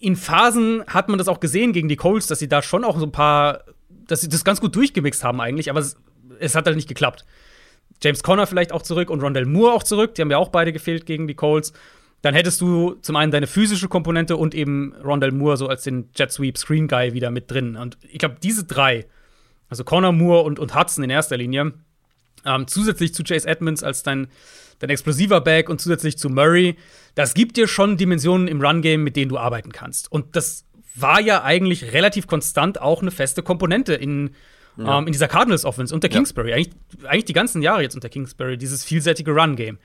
in Phasen hat man das auch gesehen gegen die Colts, dass sie da schon auch so ein paar, dass sie das ganz gut durchgemixt haben eigentlich, aber es, es hat halt nicht geklappt. James Conner vielleicht auch zurück und Rondell Moore auch zurück, die haben ja auch beide gefehlt gegen die Colts. Dann hättest du zum einen deine physische Komponente und eben Rondell Moore so als den Jet Sweep Screen Guy wieder mit drin. Und ich glaube, diese drei, also Conner, Moore und, und Hudson in erster Linie, ähm, zusätzlich zu Chase Edmonds als dein, dein explosiver Back und zusätzlich zu Murray, das gibt dir schon Dimensionen im Run-Game, mit denen du arbeiten kannst. Und das war ja eigentlich relativ konstant auch eine feste Komponente in, ja. ähm, in dieser Cardinals Offense unter Kingsbury. Ja. Eigentlich, eigentlich die ganzen Jahre jetzt unter Kingsbury, dieses vielseitige Run-Game.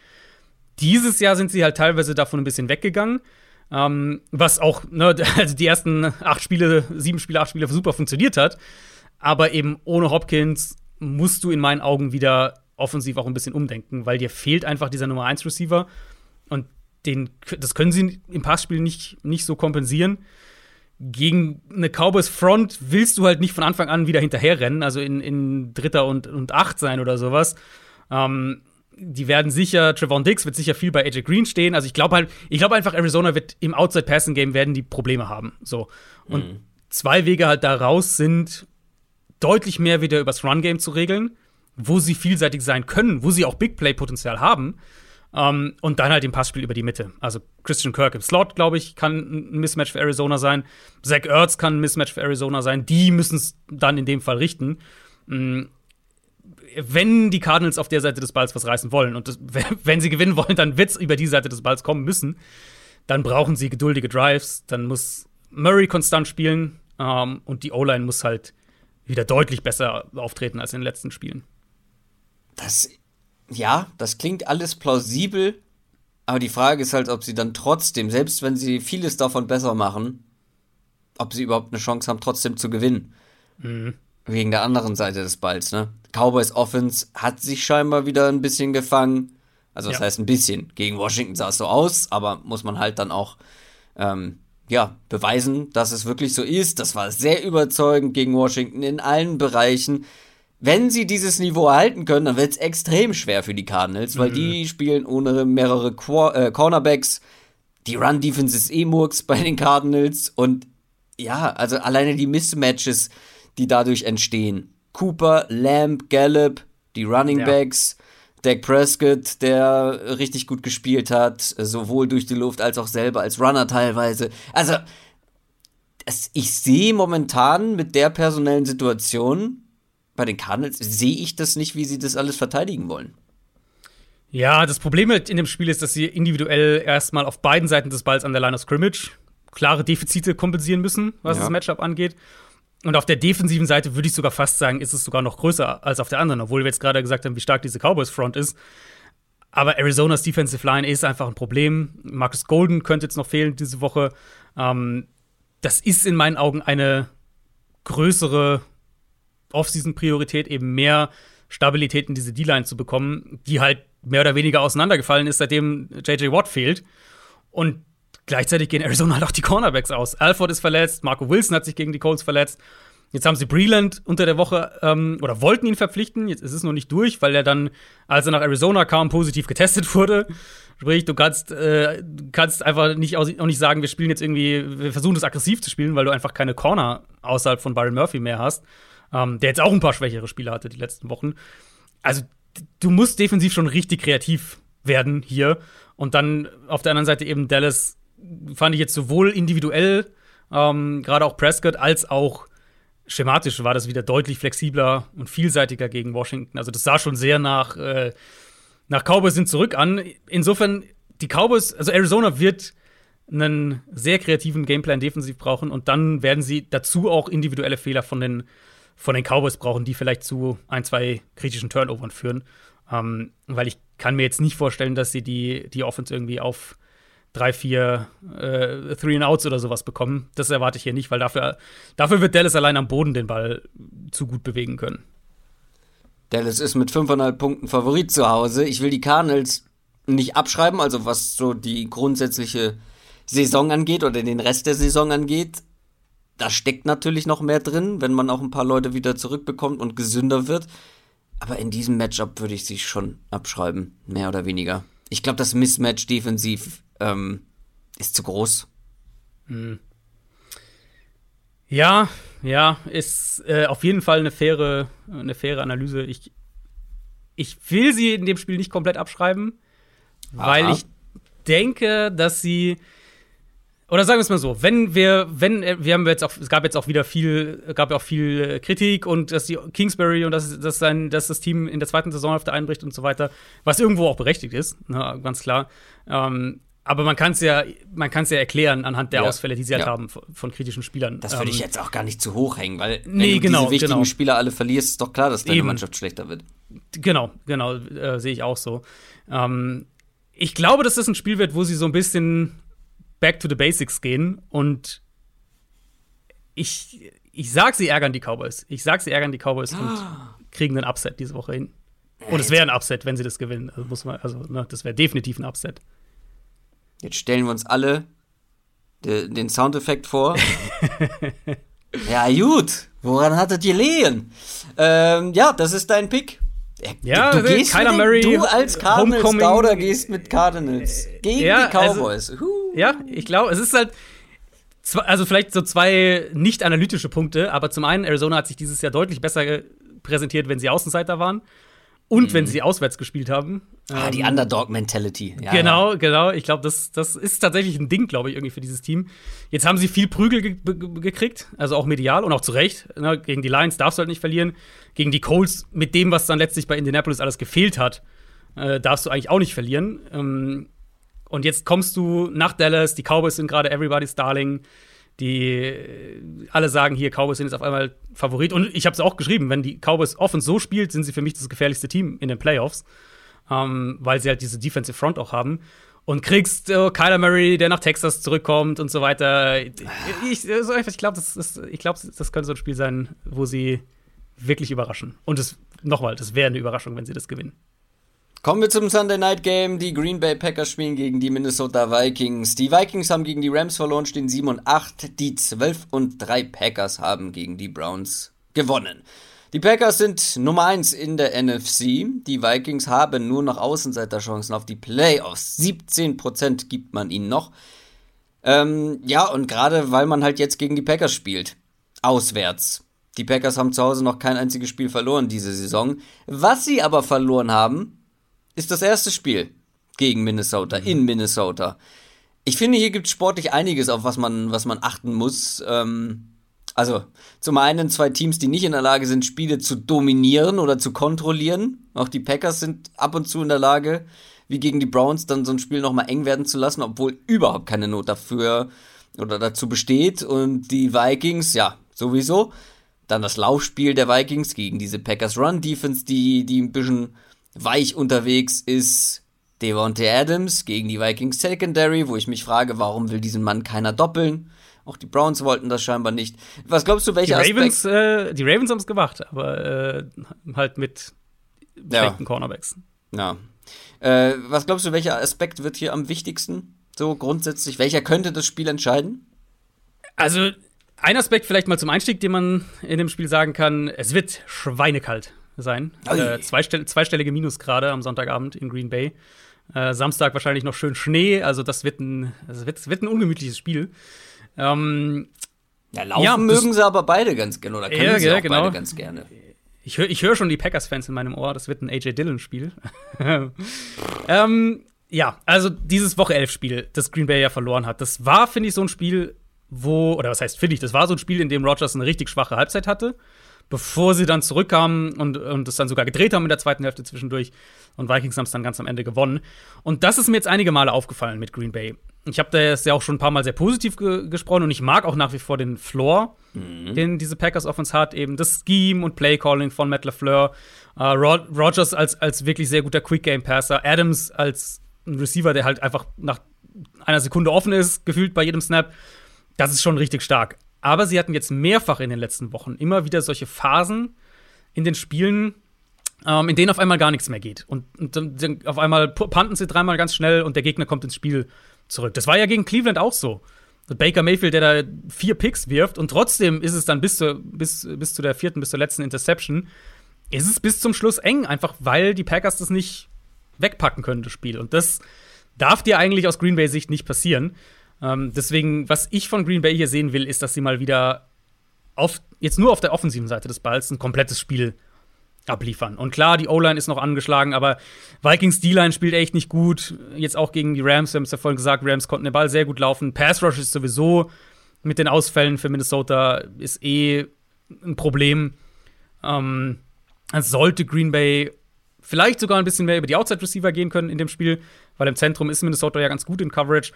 Dieses Jahr sind sie halt teilweise davon ein bisschen weggegangen. Ähm, was auch, ne, also die ersten acht Spiele, sieben Spiele, acht Spiele super funktioniert hat. Aber eben ohne Hopkins musst du in meinen Augen wieder offensiv auch ein bisschen umdenken, weil dir fehlt einfach dieser Nummer 1 Receiver und den, das können sie im Passspiel nicht, nicht so kompensieren. Gegen eine Cowboys Front willst du halt nicht von Anfang an wieder hinterherrennen, also in, in Dritter und, und Acht sein oder sowas. Ähm, die werden sicher, Trevon Dix wird sicher viel bei AJ Green stehen. Also ich glaube halt, ich glaube einfach, Arizona wird im Outside Passing Game werden die Probleme haben. So. Und mhm. zwei Wege halt da raus sind, deutlich mehr wieder übers Run-Game zu regeln, wo sie vielseitig sein können, wo sie auch Big Play-Potenzial haben. Ähm, und dann halt im Passspiel über die Mitte. Also Christian Kirk im Slot, glaube ich, kann ein Mismatch für Arizona sein. Zach Ertz kann ein Mismatch für Arizona sein. Die müssen es dann in dem Fall richten. Mhm. Wenn die Cardinals auf der Seite des Balls was reißen wollen und das, wenn sie gewinnen wollen, dann wird es über die Seite des Balls kommen müssen. Dann brauchen sie geduldige Drives. Dann muss Murray konstant spielen ähm, und die O-Line muss halt wieder deutlich besser auftreten als in den letzten Spielen. Das ja, das klingt alles plausibel, aber die Frage ist halt, ob sie dann trotzdem, selbst wenn sie vieles davon besser machen, ob sie überhaupt eine Chance haben, trotzdem zu gewinnen. Mhm. Wegen der anderen Seite des Balls, ne? Cowboys Offense hat sich scheinbar wieder ein bisschen gefangen. Also, das ja. heißt ein bisschen. Gegen Washington sah es so aus, aber muss man halt dann auch, ähm, ja, beweisen, dass es wirklich so ist. Das war sehr überzeugend gegen Washington in allen Bereichen wenn sie dieses Niveau erhalten können, dann wird es extrem schwer für die Cardinals, weil mhm. die spielen ohne mehrere Qu äh, Cornerbacks. Die Run-Defense ist eh Murks bei den Cardinals. Und ja, also alleine die Mismatches, die dadurch entstehen. Cooper, Lamb, Gallup, die Running ja. Backs, Dak Prescott, der richtig gut gespielt hat, sowohl durch die Luft als auch selber als Runner teilweise. Also, ich sehe momentan mit der personellen Situation bei den Cardinals sehe ich das nicht, wie sie das alles verteidigen wollen. Ja, das Problem halt in dem Spiel ist, dass sie individuell erstmal auf beiden Seiten des Balls an der Line of Scrimmage klare Defizite kompensieren müssen, was ja. das Matchup angeht. Und auf der defensiven Seite würde ich sogar fast sagen, ist es sogar noch größer als auf der anderen, obwohl wir jetzt gerade gesagt haben, wie stark diese Cowboys Front ist. Aber Arizonas Defensive Line ist einfach ein Problem. Marcus Golden könnte jetzt noch fehlen diese Woche. Ähm, das ist in meinen Augen eine größere Off-Season-Priorität, eben mehr Stabilität in diese D-Line zu bekommen, die halt mehr oder weniger auseinandergefallen ist, seitdem JJ Watt fehlt. Und gleichzeitig gehen Arizona halt auch die Cornerbacks aus. Alford ist verletzt, Marco Wilson hat sich gegen die Colts verletzt. Jetzt haben sie Breland unter der Woche ähm, oder wollten ihn verpflichten. Jetzt ist es noch nicht durch, weil er dann, als er nach Arizona kam, positiv getestet wurde. Sprich, du kannst, äh, kannst einfach nicht auch nicht sagen, wir spielen jetzt irgendwie, wir versuchen das aggressiv zu spielen, weil du einfach keine Corner außerhalb von Byron Murphy mehr hast ähm, der jetzt auch ein paar schwächere Spiele hatte die letzten Wochen. Also du musst defensiv schon richtig kreativ werden hier. Und dann auf der anderen Seite eben Dallas fand ich jetzt sowohl individuell, ähm, gerade auch Prescott, als auch schematisch war das wieder deutlich flexibler und vielseitiger gegen Washington. Also das sah schon sehr nach, äh, nach Cowboys sind zurück an. Insofern, die Cowboys, also Arizona wird einen sehr kreativen Gameplan defensiv brauchen und dann werden sie dazu auch individuelle Fehler von den von den Cowboys brauchen, die vielleicht zu ein, zwei kritischen Turnovern führen. Ähm, weil ich kann mir jetzt nicht vorstellen, dass sie die, die Offense irgendwie auf drei, vier äh, Three and Outs oder sowas bekommen. Das erwarte ich hier nicht, weil dafür, dafür wird Dallas allein am Boden den Ball zu gut bewegen können. Dallas ist mit 5,5 Punkten Favorit zu Hause. Ich will die Cardinals nicht abschreiben, also was so die grundsätzliche Saison angeht oder den Rest der Saison angeht da steckt natürlich noch mehr drin, wenn man auch ein paar Leute wieder zurückbekommt und gesünder wird. Aber in diesem Matchup würde ich sie schon abschreiben, mehr oder weniger. Ich glaube, das Mismatch defensiv ähm, ist zu groß. Hm. Ja, ja, ist äh, auf jeden Fall eine faire, eine faire Analyse. Ich, ich will sie in dem Spiel nicht komplett abschreiben, Aha. weil ich denke, dass sie oder sagen wir es mal so, wenn wir, wenn, wir haben jetzt auch, es gab jetzt auch wieder viel, gab ja auch viel Kritik und dass die Kingsbury und dass, dass, sein, dass das Team in der zweiten Saison auf der einbricht und so weiter, was irgendwo auch berechtigt ist, ne, ganz klar. Ähm, aber man kann es ja, man kann es ja erklären anhand der ja. Ausfälle, die sie halt ja. haben von, von, kritischen Spielern. Das würde ich ähm, jetzt auch gar nicht zu hoch hängen, weil wenn nee, du genau, diese wichtigen genau. Spieler alle verlierst, ist doch klar, dass deine Eben. Mannschaft schlechter wird. Genau, genau, äh, sehe ich auch so. Ähm, ich glaube, dass das ein Spiel wird, wo sie so ein bisschen back to the basics gehen und ich, ich sag, sie ärgern die Cowboys. Ich sag, sie ärgern die Cowboys und kriegen einen Upset diese Woche hin. Und es wäre ein Upset, wenn sie das gewinnen. Also muss man, also ne, das wäre definitiv ein Upset. Jetzt stellen wir uns alle de, den Soundeffekt vor. ja, gut. Woran hattet ihr lehen? Ähm, ja, das ist dein Pick. Ja, du, du gehst Kyler Murray, du als Cardinals Homecoming, gehst mit Cardinals gegen ja, die also Cowboys. Also, ja, ich glaube, es ist halt also vielleicht so zwei nicht analytische Punkte, aber zum einen Arizona hat sich dieses Jahr deutlich besser präsentiert, wenn sie Außenseiter waren. Und mhm. wenn sie auswärts gespielt haben. Ah, die ähm, Underdog-Mentality. Ja, genau, ja. genau. Ich glaube, das, das ist tatsächlich ein Ding, glaube ich, irgendwie für dieses Team. Jetzt haben sie viel Prügel ge gekriegt, also auch medial und auch zu Recht. Ne? Gegen die Lions darfst du halt nicht verlieren. Gegen die Colts, mit dem, was dann letztlich bei Indianapolis alles gefehlt hat, äh, darfst du eigentlich auch nicht verlieren. Ähm, und jetzt kommst du nach Dallas, die Cowboys sind gerade everybody's darling die äh, alle sagen hier, Cowboys sind jetzt auf einmal Favorit. Und ich habe es auch geschrieben, wenn die Cowboys offen so spielt, sind sie für mich das gefährlichste Team in den Playoffs, ähm, weil sie halt diese Defensive Front auch haben. Und kriegst äh, Kyler Murray, der nach Texas zurückkommt und so weiter. Ich, ich glaube, das, glaub, das könnte so ein Spiel sein, wo sie wirklich überraschen. Und nochmal, das wäre eine Überraschung, wenn sie das gewinnen. Kommen wir zum Sunday Night Game. Die Green Bay Packers spielen gegen die Minnesota Vikings. Die Vikings haben gegen die Rams verloren, stehen 7 und 8. Die 12 und 3 Packers haben gegen die Browns gewonnen. Die Packers sind Nummer 1 in der NFC. Die Vikings haben nur noch Außenseiterchancen auf die Playoffs. 17% gibt man ihnen noch. Ähm, ja, und gerade weil man halt jetzt gegen die Packers spielt. Auswärts. Die Packers haben zu Hause noch kein einziges Spiel verloren diese Saison. Was sie aber verloren haben, ist das erste Spiel gegen Minnesota, mhm. in Minnesota. Ich finde, hier gibt es sportlich einiges, auf was man, was man achten muss. Ähm, also, zum einen zwei Teams, die nicht in der Lage sind, Spiele zu dominieren oder zu kontrollieren. Auch die Packers sind ab und zu in der Lage, wie gegen die Browns, dann so ein Spiel nochmal eng werden zu lassen, obwohl überhaupt keine Not dafür oder dazu besteht. Und die Vikings, ja, sowieso. Dann das Laufspiel der Vikings gegen diese Packers Run Defense, die, die ein bisschen weich unterwegs ist Devontae Adams gegen die Vikings Secondary, wo ich mich frage, warum will diesen Mann keiner doppeln? Auch die Browns wollten das scheinbar nicht. Was glaubst du, welcher die Ravens, äh, die Ravens haben es gemacht, aber äh, halt mit schlechten ja. Cornerbacks. Ja. Äh, was glaubst du, welcher Aspekt wird hier am wichtigsten? So grundsätzlich, welcher könnte das Spiel entscheiden? Also, ein Aspekt vielleicht mal zum Einstieg, den man in dem Spiel sagen kann: Es wird schweinekalt sein. Äh, zweistell zweistellige Minusgrade am Sonntagabend in Green Bay. Äh, Samstag wahrscheinlich noch schön Schnee, also das wird ein, das wird, das wird ein ungemütliches Spiel. Ähm, ja, laufen ja, mögen sie aber beide ganz gerne, oder können ja, sie ja, auch genau. beide ganz gerne. Ich höre ich hör schon die Packers-Fans in meinem Ohr, das wird ein AJ Dillon-Spiel. ähm, ja, also dieses Woche 11-Spiel, das Green Bay ja verloren hat, das war, finde ich, so ein Spiel, wo, oder was heißt, finde ich, das war so ein Spiel, in dem Rogers eine richtig schwache Halbzeit hatte bevor sie dann zurückkamen und, und es dann sogar gedreht haben in der zweiten Hälfte zwischendurch. Und Vikings haben es dann ganz am Ende gewonnen. Und das ist mir jetzt einige Male aufgefallen mit Green Bay. Ich habe da jetzt ja auch schon ein paar Mal sehr positiv ge gesprochen und ich mag auch nach wie vor den Floor, mhm. den diese Packers Offense hat. Eben das Scheme und Playcalling von Matt LaFleur. Uh, Rod Rogers als, als wirklich sehr guter Quick-Game-Passer. Adams als ein Receiver, der halt einfach nach einer Sekunde offen ist, gefühlt bei jedem Snap. Das ist schon richtig stark. Aber sie hatten jetzt mehrfach in den letzten Wochen immer wieder solche Phasen in den Spielen, ähm, in denen auf einmal gar nichts mehr geht. Und, und dann auf einmal panten sie dreimal ganz schnell und der Gegner kommt ins Spiel zurück. Das war ja gegen Cleveland auch so. Baker Mayfield, der da vier Picks wirft und trotzdem ist es dann bis, zur, bis, bis zu der vierten, bis zur letzten Interception, ist es bis zum Schluss eng, einfach weil die Packers das nicht wegpacken können, das Spiel. Und das darf dir eigentlich aus Green Bay Sicht nicht passieren. Ähm, deswegen, was ich von Green Bay hier sehen will, ist, dass sie mal wieder auf, jetzt nur auf der offensiven Seite des Balls ein komplettes Spiel abliefern. Und klar, die O-Line ist noch angeschlagen, aber Vikings D-Line spielt echt nicht gut. Jetzt auch gegen die Rams, wir haben es ja vorhin gesagt, Rams konnten den Ball sehr gut laufen. Pass Rush ist sowieso mit den Ausfällen für Minnesota ist eh ein Problem. Ähm, es sollte Green Bay vielleicht sogar ein bisschen mehr über die Outside Receiver gehen können in dem Spiel, weil im Zentrum ist Minnesota ja ganz gut in Coverage.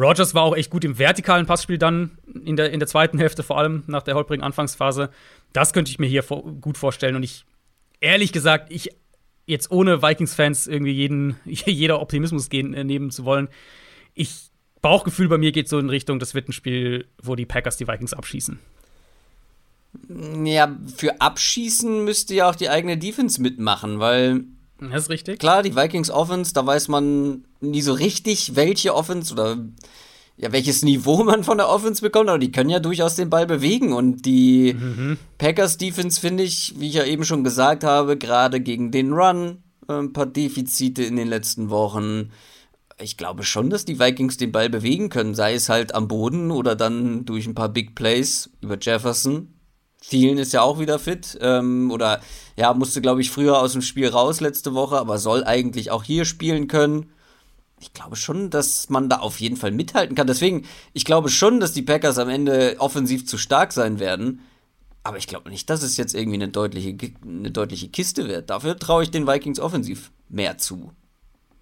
Rogers war auch echt gut im vertikalen Passspiel dann, in der, in der zweiten Hälfte vor allem, nach der holprigen Anfangsphase. Das könnte ich mir hier vor, gut vorstellen. Und ich, ehrlich gesagt, ich jetzt ohne Vikings-Fans irgendwie jeden, jeder Optimismus gehen, äh, nehmen zu wollen, ich, Bauchgefühl bei mir geht so in Richtung, das wird ein Spiel, wo die Packers die Vikings abschießen. Ja, für Abschießen müsste ja auch die eigene Defense mitmachen, weil das ist richtig. Klar, die Vikings Offense, da weiß man nie so richtig, welche Offense oder ja, welches Niveau man von der Offense bekommt, aber die können ja durchaus den Ball bewegen. Und die mhm. Packers Defense finde ich, wie ich ja eben schon gesagt habe, gerade gegen den Run, äh, ein paar Defizite in den letzten Wochen. Ich glaube schon, dass die Vikings den Ball bewegen können, sei es halt am Boden oder dann durch ein paar Big Plays über Jefferson. Thielen ist ja auch wieder fit. Ähm, oder ja, musste, glaube ich, früher aus dem Spiel raus letzte Woche, aber soll eigentlich auch hier spielen können. Ich glaube schon, dass man da auf jeden Fall mithalten kann. Deswegen, ich glaube schon, dass die Packers am Ende offensiv zu stark sein werden. Aber ich glaube nicht, dass es jetzt irgendwie eine deutliche, eine deutliche Kiste wird. Dafür traue ich den Vikings offensiv mehr zu.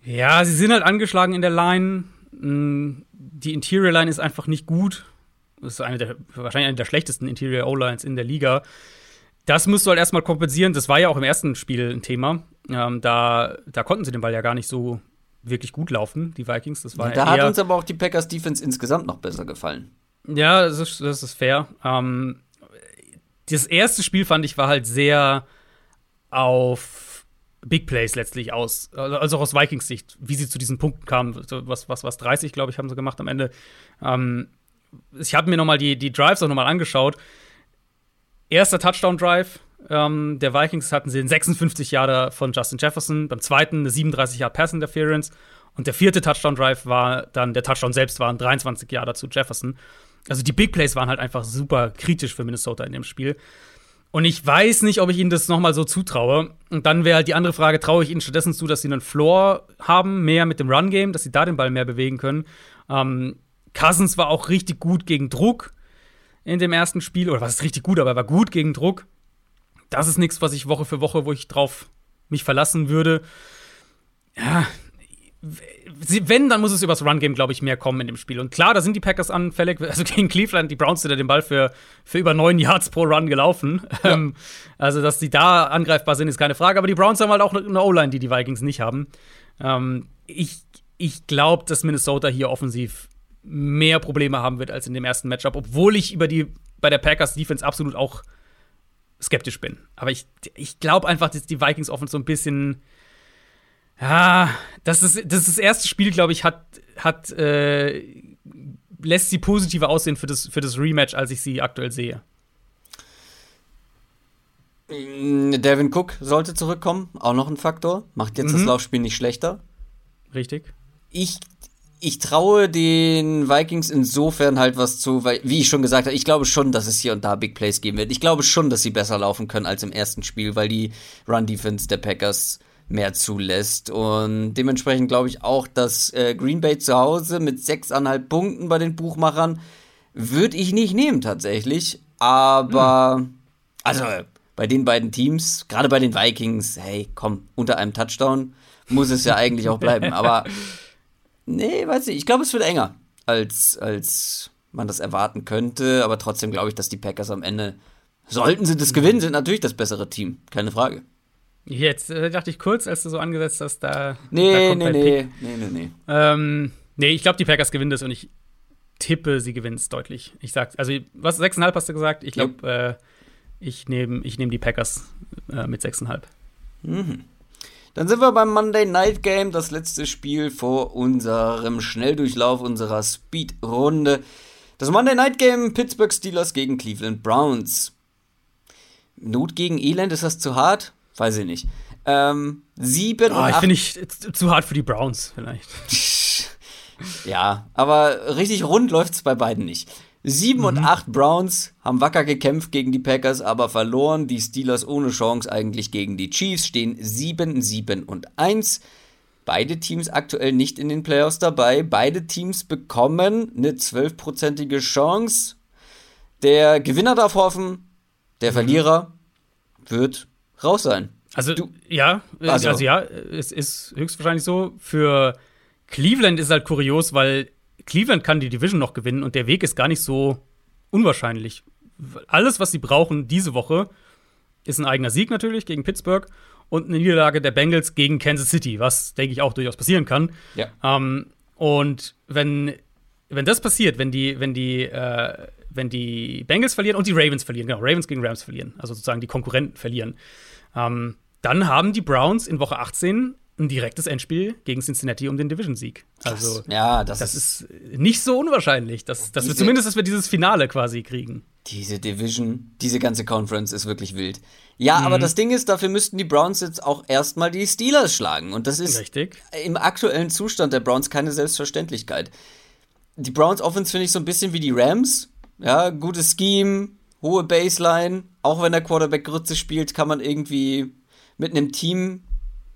Ja, sie sind halt angeschlagen in der Line. Mm, die Interior Line ist einfach nicht gut. Das ist eine der, wahrscheinlich eine der schlechtesten Interior O-Lines in der Liga. Das musst du halt erstmal kompensieren. Das war ja auch im ersten Spiel ein Thema. Ähm, da, da konnten sie den Ball ja gar nicht so wirklich gut laufen, die Vikings. Das war ja, da hat uns aber auch die Packers Defense insgesamt noch besser gefallen. Ja, das ist, das ist fair. Ähm, das erste Spiel fand ich war halt sehr auf Big Plays letztlich aus, also auch aus Vikings Sicht, wie sie zu diesen Punkten kamen. Was, was, was 30, glaube ich, haben sie gemacht am Ende. Ähm, ich habe mir noch mal die, die Drives auch noch mal angeschaut. Erster Touchdown-Drive ähm, der Vikings hatten sie den 56 Jahre von Justin Jefferson, beim zweiten eine 37 Yard Pass Interference und der vierte Touchdown-Drive war dann, der Touchdown selbst waren 23 Jahre zu Jefferson. Also die Big Plays waren halt einfach super kritisch für Minnesota in dem Spiel. Und ich weiß nicht, ob ich ihnen das nochmal so zutraue. Und dann wäre halt die andere Frage, traue ich ihnen stattdessen zu, dass sie einen Floor haben, mehr mit dem Run-Game, dass sie da den Ball mehr bewegen können. Ähm, Cousins war auch richtig gut gegen Druck in dem ersten Spiel. Oder was ist richtig gut, aber er war gut gegen Druck. Das ist nichts, was ich Woche für Woche, wo ich drauf mich verlassen würde. Ja, wenn, dann muss es übers Run-Game, glaube ich, mehr kommen in dem Spiel. Und klar, da sind die Packers anfällig. Also gegen Cleveland, die Browns sind ja den Ball für, für über neun Yards pro Run gelaufen. Ja. Ähm, also, dass die da angreifbar sind, ist keine Frage. Aber die Browns haben halt auch eine O-Line, die die Vikings nicht haben. Ähm, ich ich glaube, dass Minnesota hier offensiv mehr Probleme haben wird als in dem ersten Matchup, obwohl ich über die bei der Packers Defense absolut auch skeptisch bin. Aber ich, ich glaube einfach, dass die Vikings Offense so ein bisschen ja, das ist das, ist das erste Spiel, glaube ich, hat, hat äh, lässt sie positiver aussehen für das, für das Rematch, als ich sie aktuell sehe. Mm, Devin Cook sollte zurückkommen, auch noch ein Faktor. Macht jetzt mhm. das Laufspiel nicht schlechter. Richtig. Ich, ich traue den Vikings insofern halt was zu, weil, wie ich schon gesagt habe, ich glaube schon, dass es hier und da Big Plays geben wird. Ich glaube schon, dass sie besser laufen können als im ersten Spiel, weil die Run-Defense der Packers mehr zulässt. Und dementsprechend glaube ich auch, dass äh, Green Bay zu Hause mit sechseinhalb Punkten bei den Buchmachern würde ich nicht nehmen tatsächlich. Aber, hm. also bei den beiden Teams, gerade bei den Vikings, hey, komm, unter einem Touchdown muss es ja eigentlich auch bleiben. Aber nee, weiß ich, ich glaube, es wird enger, als, als man das erwarten könnte. Aber trotzdem glaube ich, dass die Packers am Ende, sollten sie das gewinnen, sind natürlich das bessere Team. Keine Frage. Jetzt äh, dachte ich kurz, als du so angesetzt hast, da. Nee, da nee, nee, nee, nee, nee. Ähm, nee, ich glaube, die Packers gewinnen das und ich tippe, sie gewinnen es deutlich. Ich sag, also, was, 6,5 hast du gesagt? Ich glaube, äh, ich nehme ich nehm die Packers äh, mit 6,5. Mhm. Dann sind wir beim Monday Night Game, das letzte Spiel vor unserem Schnelldurchlauf unserer Speed-Runde. Das Monday Night Game Pittsburgh Steelers gegen Cleveland Browns. Not gegen Elend, ist das zu hart? Weiß ich nicht. Ähm, sieben oh, und ich finde ich zu hart für die Browns vielleicht. ja, aber richtig rund läuft es bei beiden nicht. Sieben mhm. und acht Browns haben wacker gekämpft gegen die Packers, aber verloren. Die Steelers ohne Chance eigentlich gegen die Chiefs stehen 7, 7 und 1. Beide Teams aktuell nicht in den Playoffs dabei. Beide Teams bekommen eine zwölfprozentige Chance. Der Gewinner darf hoffen, der mhm. Verlierer wird raus sein. Also, du, ja, äh, also. also ja, es ist höchstwahrscheinlich so. Für Cleveland ist halt kurios, weil Cleveland kann die Division noch gewinnen und der Weg ist gar nicht so unwahrscheinlich. Alles, was sie brauchen diese Woche, ist ein eigener Sieg natürlich gegen Pittsburgh und eine Niederlage der Bengals gegen Kansas City, was, denke ich, auch durchaus passieren kann. Ja. Ähm, und wenn, wenn das passiert, wenn die, wenn die, äh, wenn die Bengals verlieren und die Ravens verlieren, genau, Ravens gegen Rams verlieren, also sozusagen die Konkurrenten verlieren, ähm, dann haben die Browns in Woche 18 ein direktes Endspiel gegen Cincinnati um den Division-Sieg. Also, ja, das, das ist, ist, nicht so unwahrscheinlich. Dass, dass wir zumindest, dass wir dieses Finale quasi kriegen. Diese Division, diese ganze Conference ist wirklich wild. Ja, mhm. aber das Ding ist, dafür müssten die Browns jetzt auch erstmal die Steelers schlagen. Und das ist Richtig. im aktuellen Zustand der Browns keine Selbstverständlichkeit. Die Browns Offense finde ich so ein bisschen wie die Rams. Ja, gutes Scheme, hohe Baseline. Auch wenn der Quarterback Grütze spielt, kann man irgendwie mit einem Team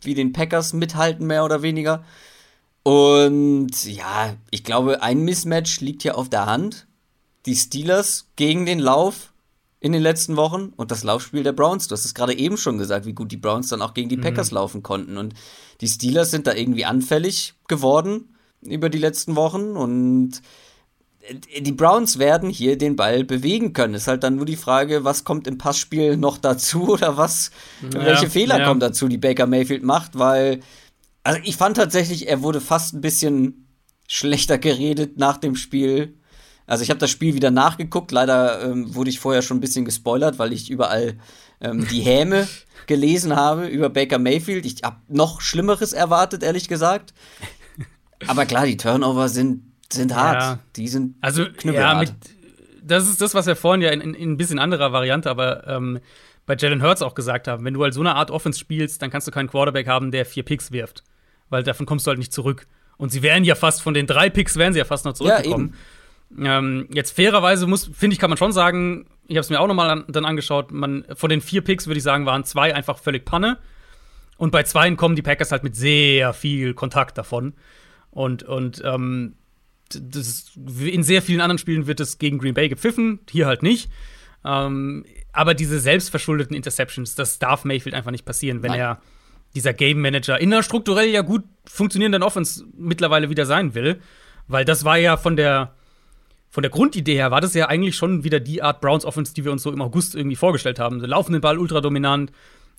wie den Packers mithalten, mehr oder weniger. Und ja, ich glaube, ein Mismatch liegt hier auf der Hand. Die Steelers gegen den Lauf in den letzten Wochen und das Laufspiel der Browns. Du hast es gerade eben schon gesagt, wie gut die Browns dann auch gegen die mhm. Packers laufen konnten. Und die Steelers sind da irgendwie anfällig geworden über die letzten Wochen und die Browns werden hier den Ball bewegen können. Ist halt dann nur die Frage, was kommt im Passspiel noch dazu oder was, ja, welche Fehler ja. kommen dazu, die Baker Mayfield macht, weil, also ich fand tatsächlich, er wurde fast ein bisschen schlechter geredet nach dem Spiel. Also ich habe das Spiel wieder nachgeguckt. Leider ähm, wurde ich vorher schon ein bisschen gespoilert, weil ich überall ähm, die Häme gelesen habe über Baker Mayfield. Ich habe noch Schlimmeres erwartet, ehrlich gesagt. Aber klar, die Turnover sind sind hart. Ja. Die sind also ja, mit, das ist das, was wir vorhin ja in, in, in ein bisschen anderer Variante, aber ähm, bei Jalen Hurts auch gesagt haben. Wenn du halt so eine Art Offense spielst, dann kannst du keinen Quarterback haben, der vier Picks wirft, weil davon kommst du halt nicht zurück. Und sie wären ja fast von den drei Picks wären sie ja fast noch zurückgekommen. Ja, ähm, jetzt fairerweise muss, finde ich, kann man schon sagen, ich habe es mir auch nochmal an, dann angeschaut, man, von den vier Picks würde ich sagen, waren zwei einfach völlig Panne. Und bei zweien kommen die Packers halt mit sehr viel Kontakt davon. Und, und ähm, das, in sehr vielen anderen Spielen wird es gegen Green Bay gepfiffen, hier halt nicht. Ähm, aber diese selbstverschuldeten Interceptions, das darf Mayfield einfach nicht passieren, wenn Nein. er dieser Game Manager in einer strukturell ja gut funktionierenden Offense mittlerweile wieder sein will. Weil das war ja von der, von der Grundidee her, war das ja eigentlich schon wieder die Art Browns Offense, die wir uns so im August irgendwie vorgestellt haben. Sie laufen den Ball ultra dominant,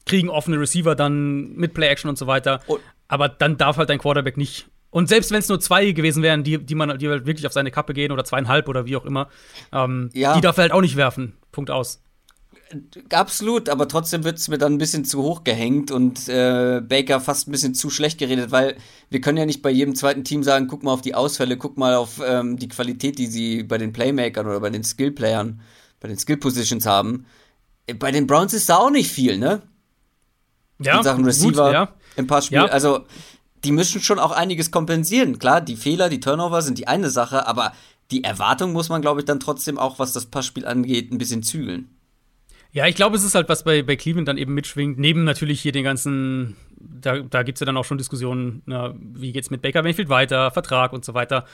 kriegen offene Receiver dann mit Play Action und so weiter. Und aber dann darf halt dein Quarterback nicht und selbst wenn es nur zwei gewesen wären, die, die man die halt wirklich auf seine Kappe gehen oder zweieinhalb oder wie auch immer, ähm, ja. die darf er halt auch nicht werfen. Punkt aus. Absolut, aber trotzdem wird es mir dann ein bisschen zu hoch gehängt und äh, Baker fast ein bisschen zu schlecht geredet, weil wir können ja nicht bei jedem zweiten Team sagen, guck mal auf die Ausfälle, guck mal auf ähm, die Qualität, die sie bei den Playmakern oder bei den Skillplayern, bei den Skill-Positions haben. Bei den Browns ist da auch nicht viel, ne? Ja, in Sachen Receiver, gut, ja. im Passspiel. Ja. Also die müssen schon auch einiges kompensieren. Klar, die Fehler, die Turnover sind die eine Sache, aber die Erwartung muss man, glaube ich, dann trotzdem auch, was das Passspiel angeht, ein bisschen zügeln. Ja, ich glaube, es ist halt, was bei, bei Cleveland dann eben mitschwingt, neben natürlich hier den ganzen, da, da gibt es ja dann auch schon Diskussionen, na, wie geht's mit Baker Mayfield weiter, Vertrag und so weiter.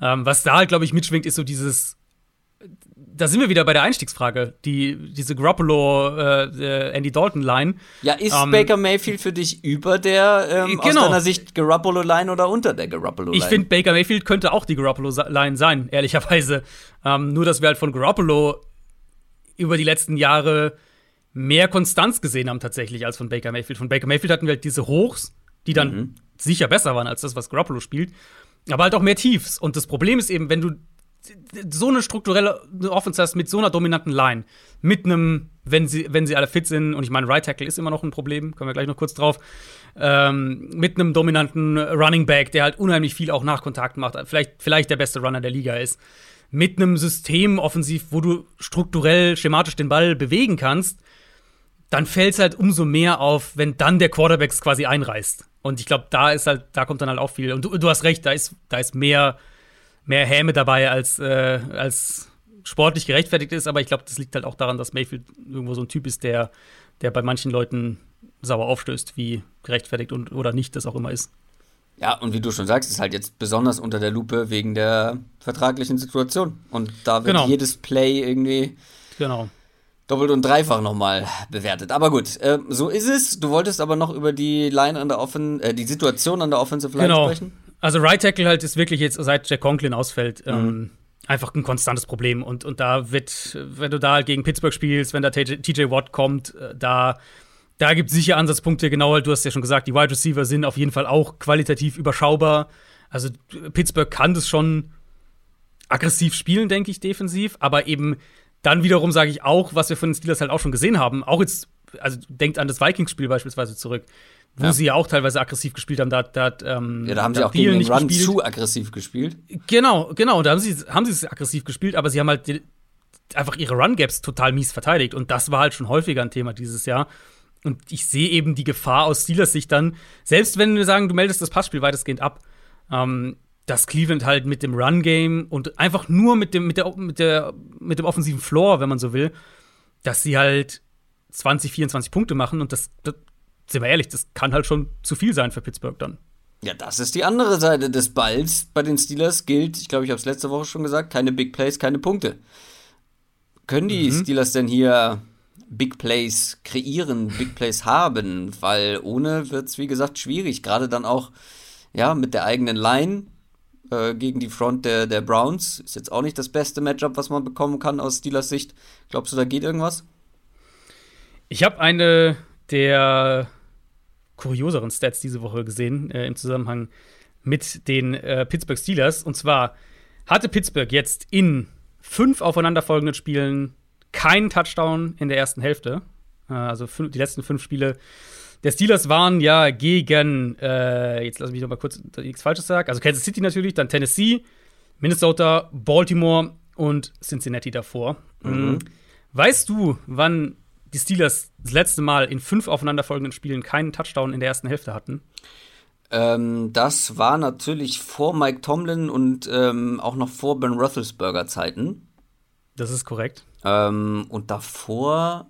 Ähm, was da halt, glaube ich, mitschwingt, ist so dieses da sind wir wieder bei der Einstiegsfrage. Die, diese Garoppolo, äh, Andy Dalton-Line. Ja, ist ähm, Baker Mayfield für dich über der, ähm, genau. aus deiner Sicht, Garoppolo-Line oder unter der Garoppolo-Line? Ich finde, Baker Mayfield könnte auch die Garoppolo-Line sein, ehrlicherweise. Ähm, nur, dass wir halt von Garoppolo über die letzten Jahre mehr Konstanz gesehen haben, tatsächlich, als von Baker Mayfield. Von Baker Mayfield hatten wir halt diese Hochs, die dann mhm. sicher besser waren als das, was Garoppolo spielt. Aber halt auch mehr Tiefs. Und das Problem ist eben, wenn du so eine strukturelle Offense hast mit so einer dominanten Line, mit einem, wenn sie, wenn sie alle fit sind, und ich meine, Right Tackle ist immer noch ein Problem, kommen wir gleich noch kurz drauf, ähm, mit einem dominanten Running Back, der halt unheimlich viel auch nach Kontakt macht, vielleicht, vielleicht der beste Runner der Liga ist, mit einem System offensiv, wo du strukturell, schematisch den Ball bewegen kannst, dann fällt es halt umso mehr auf, wenn dann der Quarterback quasi einreißt. Und ich glaube, da ist halt, da kommt dann halt auch viel. Und du, du hast recht, da ist, da ist mehr mehr Häme dabei, als, äh, als sportlich gerechtfertigt ist. Aber ich glaube, das liegt halt auch daran, dass Mayfield irgendwo so ein Typ ist, der, der bei manchen Leuten sauer aufstößt, wie gerechtfertigt und, oder nicht das auch immer ist. Ja, und wie du schon sagst, ist halt jetzt besonders unter der Lupe wegen der vertraglichen Situation. Und da wird genau. jedes Play irgendwie genau. doppelt und dreifach nochmal bewertet. Aber gut, äh, so ist es. Du wolltest aber noch über die Line an der Offen, äh, die Situation an der Offensive Line genau. sprechen? Also Right Tackle halt ist wirklich jetzt, seit Jack Conklin ausfällt, mhm. ähm, einfach ein konstantes Problem. Und, und da wird, wenn du da halt gegen Pittsburgh spielst, wenn da TJ Watt kommt, äh, da, da gibt es sicher Ansatzpunkte. Genau, halt, du hast ja schon gesagt, die Wide Receiver sind auf jeden Fall auch qualitativ überschaubar. Also Pittsburgh kann das schon aggressiv spielen, denke ich, defensiv. Aber eben dann wiederum sage ich auch, was wir von den Steelers halt auch schon gesehen haben. Auch jetzt, also denkt an das Vikings-Spiel beispielsweise zurück wo ja. sie ja auch teilweise aggressiv gespielt haben. Da, da, ähm, ja, da haben sie auch gegen den Run gespielt. zu aggressiv gespielt. Genau, genau. Da haben sie, haben sie es aggressiv gespielt, aber sie haben halt die, einfach ihre Run-Gaps total mies verteidigt. Und das war halt schon häufiger ein Thema dieses Jahr. Und ich sehe eben die Gefahr aus Steelers Sicht dann, selbst wenn wir sagen, du meldest das Passspiel weitestgehend ab, ähm, dass Cleveland halt mit dem Run-Game und einfach nur mit dem, mit, der, mit, der, mit dem offensiven Floor, wenn man so will, dass sie halt 20, 24 Punkte machen und das, das, sind wir ehrlich, das kann halt schon zu viel sein für Pittsburgh dann. Ja, das ist die andere Seite des Balls. Bei den Steelers gilt, ich glaube, ich habe es letzte Woche schon gesagt, keine Big Plays, keine Punkte. Können die mhm. Steelers denn hier Big Plays kreieren, Big Plays haben? Weil ohne wird es, wie gesagt, schwierig. Gerade dann auch ja, mit der eigenen Line äh, gegen die Front der, der Browns. Ist jetzt auch nicht das beste Matchup, was man bekommen kann aus Steelers Sicht. Glaubst du, da geht irgendwas? Ich habe eine der kurioseren Stats diese Woche gesehen äh, im Zusammenhang mit den äh, Pittsburgh Steelers. Und zwar hatte Pittsburgh jetzt in fünf aufeinanderfolgenden Spielen keinen Touchdown in der ersten Hälfte. Äh, also die letzten fünf Spiele der Steelers waren ja gegen, äh, jetzt lass mich noch mal kurz nichts Falsches sagen, also Kansas City natürlich, dann Tennessee, Minnesota, Baltimore und Cincinnati davor. Mhm. Weißt du, wann die Steelers das letzte Mal in fünf aufeinanderfolgenden Spielen keinen Touchdown in der ersten Hälfte hatten? Ähm, das war natürlich vor Mike Tomlin und ähm, auch noch vor Ben Roethlisberger Zeiten. Das ist korrekt. Ähm, und davor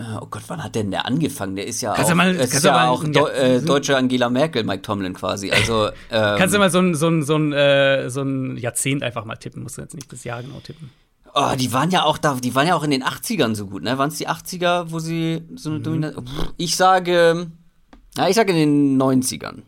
äh, Oh Gott, wann hat denn der angefangen? Der ist ja kannst auch, mal, ist ja auch Do äh, deutsche Angela Merkel, Mike Tomlin quasi. Also, ähm, kannst du mal so ein, so, ein, so, ein, äh, so ein Jahrzehnt einfach mal tippen? Musst du jetzt nicht das Jahr genau tippen. Oh, die waren ja auch da, die waren ja auch in den 80ern so gut, ne? Waren es die 80er, wo sie so eine mhm. Dominanz. Ich sage, ja, ich sage in den 90ern.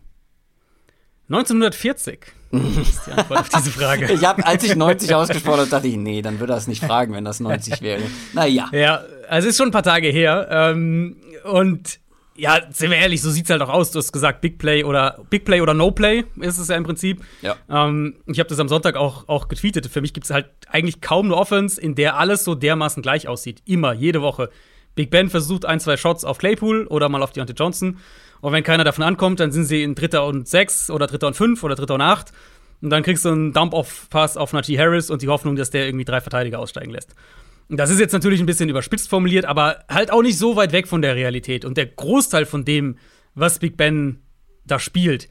1940 ist die Antwort auf diese Frage. ich habe, als ich 90 ausgesprochen habe, dachte ich, nee, dann würde er es nicht fragen, wenn das 90 wäre. Naja. Ja, also ist schon ein paar Tage her. Ähm, und ja, sind wir ehrlich, so sieht es halt auch aus. Du hast gesagt, Big Play oder Big Play oder No Play ist es ja im Prinzip. Ja. Ähm, ich habe das am Sonntag auch, auch getweetet. Für mich gibt es halt eigentlich kaum eine Offense, in der alles so dermaßen gleich aussieht. Immer, jede Woche. Big Ben versucht ein, zwei Shots auf Claypool oder mal auf Deontay Johnson. Und wenn keiner davon ankommt, dann sind sie in Dritter und sechs oder Dritter und fünf oder Dritter und acht. Und dann kriegst du einen Dump-Off-Pass auf Najee Harris und die Hoffnung, dass der irgendwie drei Verteidiger aussteigen lässt. Das ist jetzt natürlich ein bisschen überspitzt formuliert, aber halt auch nicht so weit weg von der Realität. Und der Großteil von dem, was Big Ben da spielt,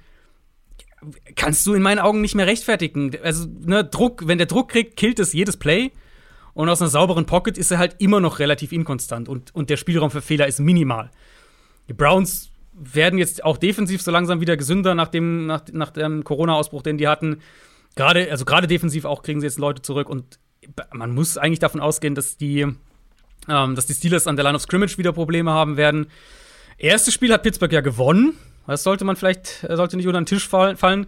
kannst du in meinen Augen nicht mehr rechtfertigen. Also, ne, Druck, wenn der Druck kriegt, killt es jedes Play. Und aus einer sauberen Pocket ist er halt immer noch relativ inkonstant und, und der Spielraum für Fehler ist minimal. Die Browns werden jetzt auch defensiv so langsam wieder gesünder nach dem, nach, nach dem Corona-Ausbruch, den die hatten. Gerade, also gerade defensiv auch kriegen sie jetzt Leute zurück und man muss eigentlich davon ausgehen, dass die, ähm, dass die Steelers an der Line of Scrimmage wieder Probleme haben werden. Erstes Spiel hat Pittsburgh ja gewonnen. Das sollte man vielleicht, äh, sollte nicht unter den Tisch fallen.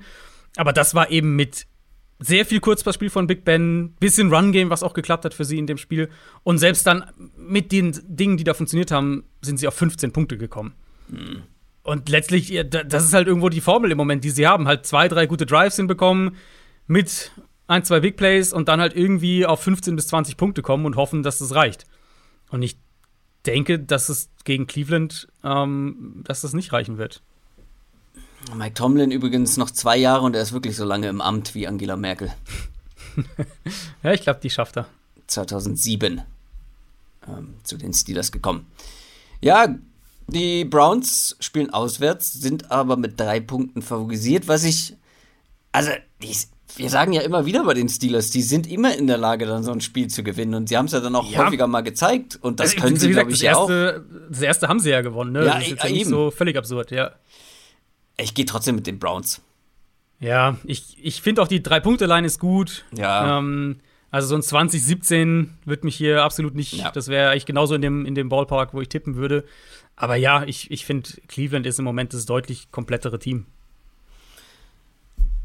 Aber das war eben mit sehr viel Kurzpassspiel von Big Ben, bisschen Run-Game, was auch geklappt hat für sie in dem Spiel. Und selbst dann mit den Dingen, die da funktioniert haben, sind sie auf 15 Punkte gekommen. Mhm. Und letztlich, das ist halt irgendwo die Formel im Moment, die sie haben. Halt zwei, drei gute Drives hinbekommen mit ein, zwei Big Plays und dann halt irgendwie auf 15 bis 20 Punkte kommen und hoffen, dass das reicht. Und ich denke, dass es gegen Cleveland, ähm, dass das nicht reichen wird. Mike Tomlin übrigens noch zwei Jahre und er ist wirklich so lange im Amt wie Angela Merkel. ja, ich glaube, die schafft er. 2007 ähm, zu den Steelers gekommen. Ja, die Browns spielen auswärts, sind aber mit drei Punkten favorisiert, was ich. Also, die, wir sagen ja immer wieder bei den Steelers, die sind immer in der Lage, dann so ein Spiel zu gewinnen. Und sie haben es ja dann auch ja. häufiger mal gezeigt. Und das also, können sie, glaube ich, ja auch. Das erste haben sie ja gewonnen, ne? Ja, das ist jetzt nicht so völlig absurd, ja. Ich gehe trotzdem mit den Browns. Ja, ich, ich finde auch die Drei-Punkte-Line ist gut. Ja. Ähm, also so ein 2017 wird mich hier absolut nicht, ja. das wäre eigentlich genauso in dem, in dem Ballpark, wo ich tippen würde. Aber ja, ich, ich finde, Cleveland ist im Moment das deutlich komplettere Team.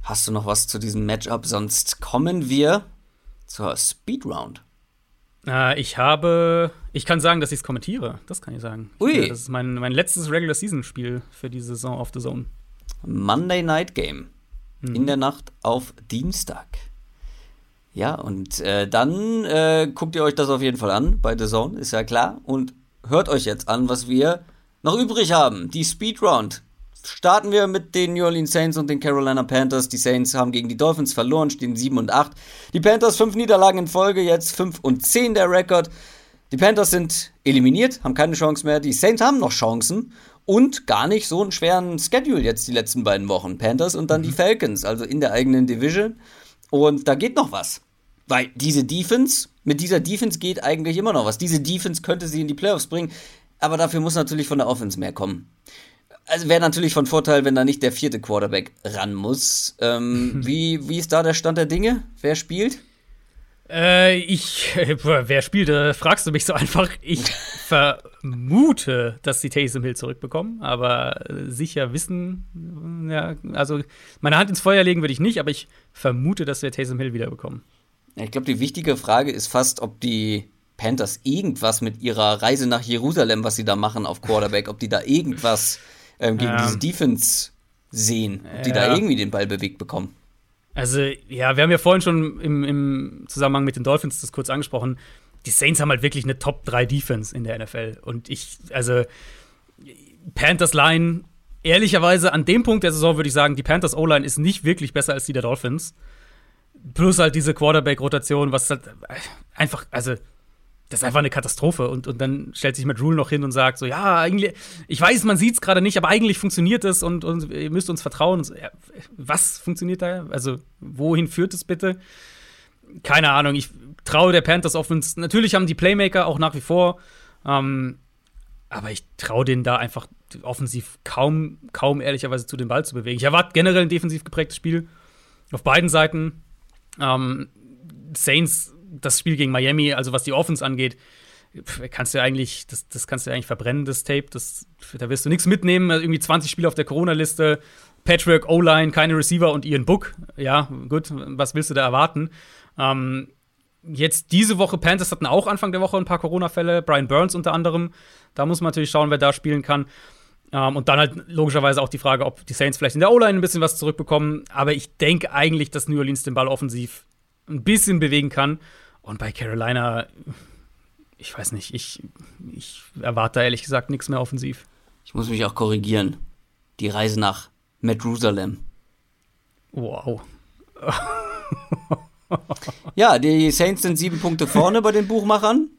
Hast du noch was zu diesem Matchup? Sonst kommen wir zur Speedround. Äh, ich habe, ich kann sagen, dass ich es kommentiere. Das kann ich sagen. Ui. Das ist mein, mein letztes Regular Season Spiel für die Saison auf The Zone. Monday Night Game. Mhm. In der Nacht auf Dienstag. Ja, und äh, dann äh, guckt ihr euch das auf jeden Fall an bei The Zone, ist ja klar. Und hört euch jetzt an, was wir noch übrig haben. Die Speedround. Starten wir mit den New Orleans Saints und den Carolina Panthers. Die Saints haben gegen die Dolphins verloren, stehen 7 und 8. Die Panthers 5 Niederlagen in Folge, jetzt 5 und 10 der Rekord. Die Panthers sind eliminiert, haben keine Chance mehr. Die Saints haben noch Chancen und gar nicht so einen schweren Schedule jetzt die letzten beiden Wochen. Panthers und dann die mhm. Falcons, also in der eigenen Division. Und da geht noch was. Weil diese Defense, mit dieser Defense geht eigentlich immer noch was. Diese Defense könnte sie in die Playoffs bringen, aber dafür muss natürlich von der Offense mehr kommen. Also wäre natürlich von Vorteil, wenn da nicht der vierte Quarterback ran muss. Ähm, wie, wie ist da der Stand der Dinge? Wer spielt? Äh, ich, wer spielt, äh, fragst du mich so einfach. Ich vermute, dass sie Taysom Hill zurückbekommen, aber äh, sicher wissen, ja, also meine Hand ins Feuer legen würde ich nicht, aber ich vermute, dass wir Taysom Hill wiederbekommen. Ich glaube, die wichtige Frage ist fast, ob die Panthers irgendwas mit ihrer Reise nach Jerusalem, was sie da machen auf Quarterback, ob die da irgendwas ähm, gegen ähm, diese Defense sehen, ob die da irgendwie den Ball bewegt bekommen. Also, ja, wir haben ja vorhin schon im, im Zusammenhang mit den Dolphins das kurz angesprochen. Die Saints haben halt wirklich eine Top 3 Defense in der NFL. Und ich, also, Panthers Line, ehrlicherweise an dem Punkt der Saison würde ich sagen, die Panthers O-Line ist nicht wirklich besser als die der Dolphins. Plus halt diese Quarterback-Rotation, was halt einfach, also das ist einfach eine Katastrophe. Und, und dann stellt sich Matt Rule noch hin und sagt so, ja, eigentlich, ich weiß, man sieht es gerade nicht, aber eigentlich funktioniert es und, und ihr müsst uns vertrauen. So, ja, was funktioniert da? Also, wohin führt es bitte? Keine Ahnung, ich traue der Panthers Offense. Natürlich haben die Playmaker auch nach wie vor, ähm, aber ich traue denen da einfach offensiv kaum, kaum ehrlicherweise zu den Ball zu bewegen. Ich erwarte generell ein defensiv geprägtes Spiel auf beiden Seiten. Ähm, Saints das Spiel gegen Miami, also was die Offense angeht, kannst du eigentlich, das, das kannst du eigentlich verbrennen, das Tape. Das, da wirst du nichts mitnehmen. Also irgendwie 20 Spiele auf der Corona-Liste, Patrick, O-Line, keine Receiver und Ian Book. Ja, gut, was willst du da erwarten? Ähm, jetzt diese Woche, Panthers hatten auch Anfang der Woche ein paar Corona-Fälle, Brian Burns unter anderem. Da muss man natürlich schauen, wer da spielen kann. Ähm, und dann halt logischerweise auch die Frage, ob die Saints vielleicht in der O-Line ein bisschen was zurückbekommen. Aber ich denke eigentlich, dass New Orleans den Ball offensiv ein bisschen bewegen kann. Und bei Carolina, ich weiß nicht, ich, ich erwarte ehrlich gesagt nichts mehr offensiv. Ich muss mich auch korrigieren. Die Reise nach Metrusalem. Wow. ja, die Saints sind sieben Punkte vorne bei den Buchmachern.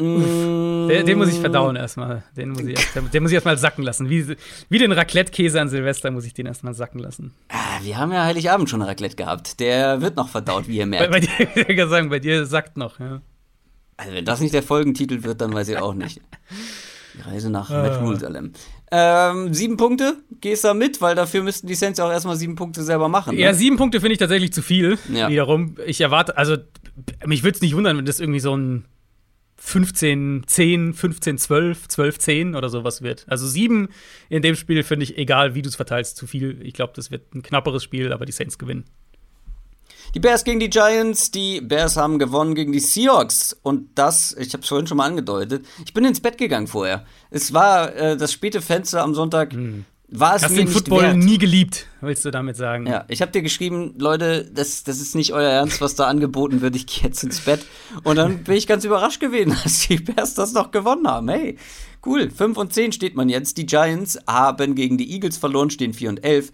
Den, den, muss ich verdauen erstmal. Den muss ich, den muss ich erstmal sacken lassen. Wie, wie den Raclette-Käse an Silvester muss ich den erstmal sacken lassen. Ah, wir haben ja Heiligabend schon Raclette gehabt. Der wird noch verdaut, wie ihr merkt. Bei, bei dir, sagen, bei dir sackt noch, ja. Also, wenn das nicht der Folgentitel wird, dann weiß ich auch nicht. Die Reise nach ah. Jerusalem. Ähm, sieben Punkte, gehst da mit, weil dafür müssten die Saints auch erstmal sieben Punkte selber machen. Ne? Ja, sieben Punkte finde ich tatsächlich zu viel. Ja. Wiederum. Ich erwarte, also mich würde es nicht wundern, wenn das irgendwie so ein 15, 10, 15, 12, 12, 10 oder sowas wird. Also sieben in dem Spiel finde ich, egal wie du es verteilst, zu viel. Ich glaube, das wird ein knapperes Spiel, aber die Saints gewinnen. Die Bears gegen die Giants. Die Bears haben gewonnen gegen die Seahawks. Und das, ich habe es vorhin schon mal angedeutet, ich bin ins Bett gegangen vorher. Es war äh, das späte Fenster am Sonntag. Mhm war es Hast mir den Football wert. nie geliebt, willst du damit sagen? Ja, ich habe dir geschrieben, Leute, das, das ist nicht euer Ernst, was da angeboten wird. Ich gehe jetzt ins Bett. Und dann bin ich ganz überrascht gewesen, dass die Bears das noch gewonnen haben. Hey, cool. 5 und 10 steht man jetzt. Die Giants haben gegen die Eagles verloren, stehen 4 und 11.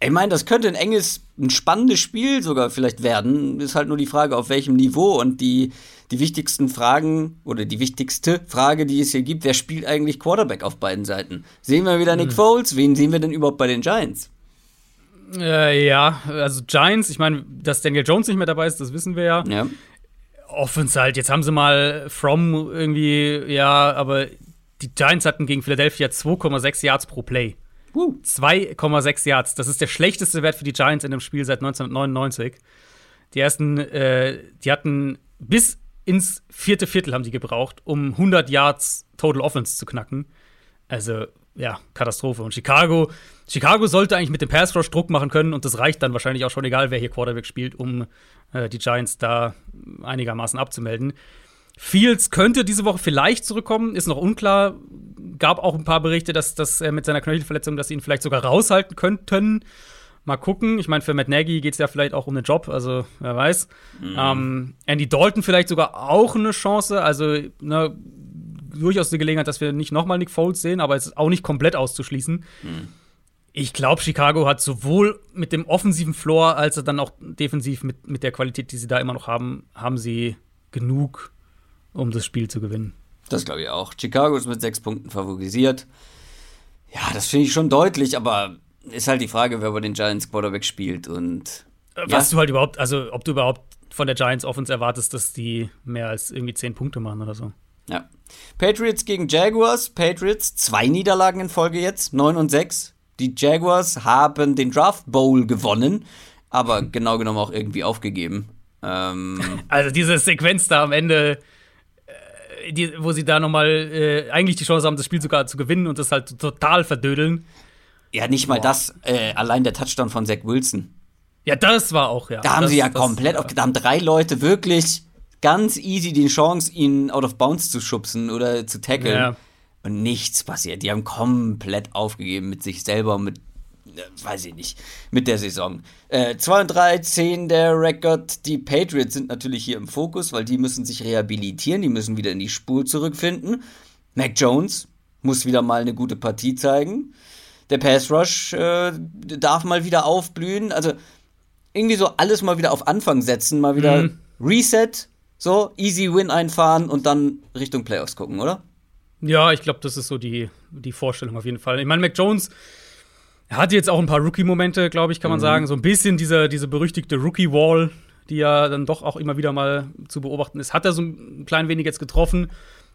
Ich meine, das könnte ein enges, ein spannendes Spiel sogar vielleicht werden. Ist halt nur die Frage, auf welchem Niveau. Und die, die wichtigsten Fragen oder die wichtigste Frage, die es hier gibt, wer spielt eigentlich Quarterback auf beiden Seiten? Sehen wir wieder Nick hm. Foles? Wen sehen wir denn überhaupt bei den Giants? Äh, ja, also Giants, ich meine, dass Daniel Jones nicht mehr dabei ist, das wissen wir ja. Ja. Offens halt, jetzt haben sie mal From irgendwie, ja, aber die Giants hatten gegen Philadelphia 2,6 Yards pro Play. 2,6 Yards. Das ist der schlechteste Wert für die Giants in dem Spiel seit 1999. Die ersten, äh, die hatten bis ins vierte Viertel haben die gebraucht, um 100 Yards Total Offense zu knacken. Also, ja, Katastrophe. Und Chicago, Chicago sollte eigentlich mit dem Pass Rush Druck machen können und das reicht dann wahrscheinlich auch schon, egal wer hier Quarterback spielt, um äh, die Giants da einigermaßen abzumelden. Fields könnte diese Woche vielleicht zurückkommen, ist noch unklar. Gab auch ein paar Berichte, dass, dass er mit seiner Knöchelverletzung, dass sie ihn vielleicht sogar raushalten könnten. Mal gucken. Ich meine, für Matt Nagy geht es ja vielleicht auch um den Job, also wer weiß. Mhm. Ähm, Andy Dalton vielleicht sogar auch eine Chance. Also ne, durchaus eine Gelegenheit, dass wir nicht nochmal Nick Foles sehen, aber es ist auch nicht komplett auszuschließen. Mhm. Ich glaube, Chicago hat sowohl mit dem offensiven Floor als auch dann auch defensiv mit, mit der Qualität, die sie da immer noch haben, haben sie genug um das Spiel zu gewinnen. Das glaube ich auch. Chicago ist mit sechs Punkten favorisiert. Ja, das finde ich schon deutlich, aber ist halt die Frage, wer bei den Giants Quarterback spielt und. Äh, was ja. du halt überhaupt, also ob du überhaupt von der Giants Offense erwartest, dass die mehr als irgendwie zehn Punkte machen oder so. Ja. Patriots gegen Jaguars. Patriots, zwei Niederlagen in Folge jetzt, 9 und 6. Die Jaguars haben den Draft Bowl gewonnen, aber genau genommen auch irgendwie aufgegeben. Ähm also diese Sequenz da am Ende, äh, die, wo sie da nochmal äh, eigentlich die Chance haben, das Spiel sogar zu gewinnen und das halt total verdödeln. Ja, nicht mal Boah. das, äh, allein der Touchdown von Zach Wilson. Ja, das war auch, ja. Da haben das, sie ja komplett, da haben drei Leute wirklich ganz easy die Chance, ihn out of bounds zu schubsen oder zu tackeln. Ja. Und nichts passiert. Die haben komplett aufgegeben mit sich selber, mit, äh, weiß ich nicht, mit der Saison. Äh, 2 und 3, 10 der Rekord. Die Patriots sind natürlich hier im Fokus, weil die müssen sich rehabilitieren, die müssen wieder in die Spur zurückfinden. Mac Jones muss wieder mal eine gute Partie zeigen. Der Pass Rush äh, darf mal wieder aufblühen. Also irgendwie so alles mal wieder auf Anfang setzen, mal wieder mhm. Reset, so easy Win einfahren und dann Richtung Playoffs gucken, oder? Ja, ich glaube, das ist so die, die Vorstellung auf jeden Fall. Ich meine, Mac Jones hatte jetzt auch ein paar Rookie-Momente, glaube ich, kann man mhm. sagen. So ein bisschen diese, diese berüchtigte Rookie-Wall, die ja dann doch auch immer wieder mal zu beobachten ist. Hat er so ein klein wenig jetzt getroffen,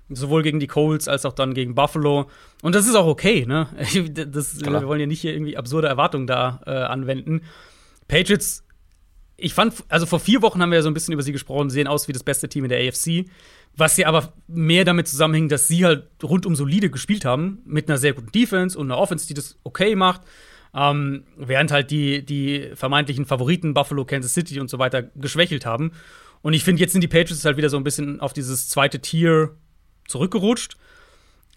sowohl gegen die Colts als auch dann gegen Buffalo. Und das ist auch okay, ne? Das, wir wollen ja nicht hier irgendwie absurde Erwartungen da äh, anwenden. Patriots ich fand, also vor vier Wochen haben wir ja so ein bisschen über sie gesprochen, sehen aus wie das beste Team in der AFC. Was ja aber mehr damit zusammenhängt, dass sie halt rundum solide gespielt haben, mit einer sehr guten Defense und einer Offense, die das okay macht. Ähm, während halt die, die vermeintlichen Favoriten Buffalo, Kansas City und so weiter geschwächelt haben. Und ich finde, jetzt sind die Patriots halt wieder so ein bisschen auf dieses zweite Tier zurückgerutscht.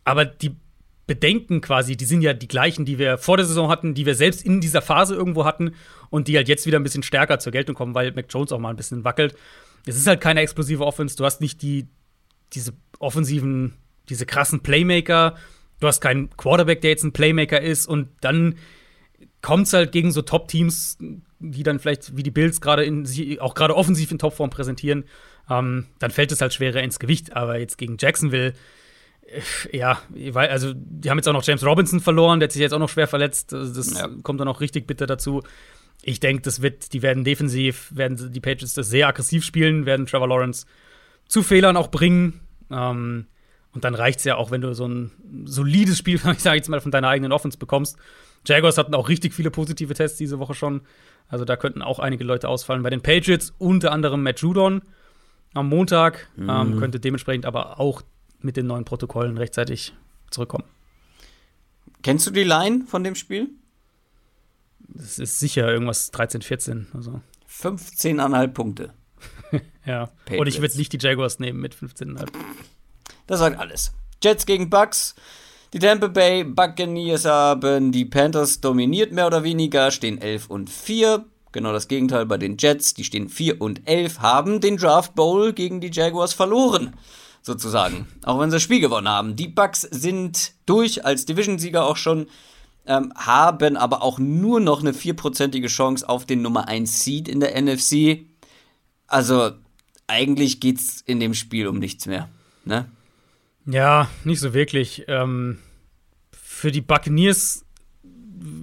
Aber die Bedenken quasi, die sind ja die gleichen, die wir vor der Saison hatten, die wir selbst in dieser Phase irgendwo hatten und die halt jetzt wieder ein bisschen stärker zur Geltung kommen, weil Mac Jones auch mal ein bisschen wackelt. Es ist halt keine explosive Offense, du hast nicht die, diese offensiven, diese krassen Playmaker, du hast keinen Quarterback, der jetzt ein Playmaker ist und dann kommt es halt gegen so Top-Teams, die dann vielleicht wie die Bills gerade in auch gerade offensiv in Topform präsentieren, ähm, dann fällt es halt schwerer ins Gewicht. Aber jetzt gegen Jacksonville ja, also die haben jetzt auch noch James Robinson verloren, der hat sich jetzt auch noch schwer verletzt. Also das ja. kommt dann auch richtig bitter dazu. Ich denke, das wird, die werden defensiv, werden die Patriots das sehr aggressiv spielen, werden Trevor Lawrence zu Fehlern auch bringen. Ähm, und dann reicht es ja auch, wenn du so ein solides Spiel, ich sage jetzt mal, von deiner eigenen Offense bekommst. Jaguars hatten auch richtig viele positive Tests diese Woche schon. Also da könnten auch einige Leute ausfallen. Bei den Patriots unter anderem Matt Judon am Montag ähm, mhm. ähm, könnte dementsprechend aber auch mit den neuen Protokollen rechtzeitig zurückkommen. Kennst du die Line von dem Spiel? Das ist sicher irgendwas 13, 14. Also. 15,5 Punkte. ja. Patriots. Und ich würde nicht die Jaguars nehmen mit 15,5. Das sagt alles. Jets gegen Bucks. Die Tampa Bay Buccaneers haben die Panthers dominiert, mehr oder weniger, stehen 11 und 4. Genau das Gegenteil bei den Jets, die stehen 4 und 11, haben den Draft Bowl gegen die Jaguars verloren sozusagen. Auch wenn sie das Spiel gewonnen haben. Die Bucks sind durch als Division-Sieger auch schon, ähm, haben aber auch nur noch eine vierprozentige Chance auf den Nummer 1 Seed in der NFC. Also eigentlich geht's in dem Spiel um nichts mehr, ne? Ja, nicht so wirklich. Ähm, für die Buccaneers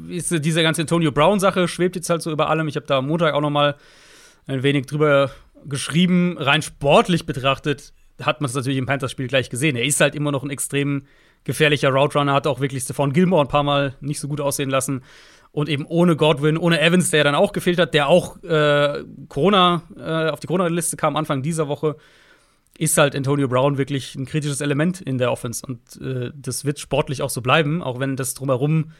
ist diese ganze Antonio Brown-Sache schwebt jetzt halt so über allem. Ich habe da am Montag auch noch mal ein wenig drüber geschrieben. Rein sportlich betrachtet hat man es natürlich im Panthers-Spiel gleich gesehen. Er ist halt immer noch ein extrem gefährlicher Route Runner, hat auch wirklich Stephon Gilmore ein paar Mal nicht so gut aussehen lassen. Und eben ohne Godwin, ohne Evans, der dann auch gefehlt hat, der auch äh, Corona, äh, auf die Corona-Liste kam Anfang dieser Woche, ist halt Antonio Brown wirklich ein kritisches Element in der Offense. Und äh, das wird sportlich auch so bleiben, auch wenn das drumherum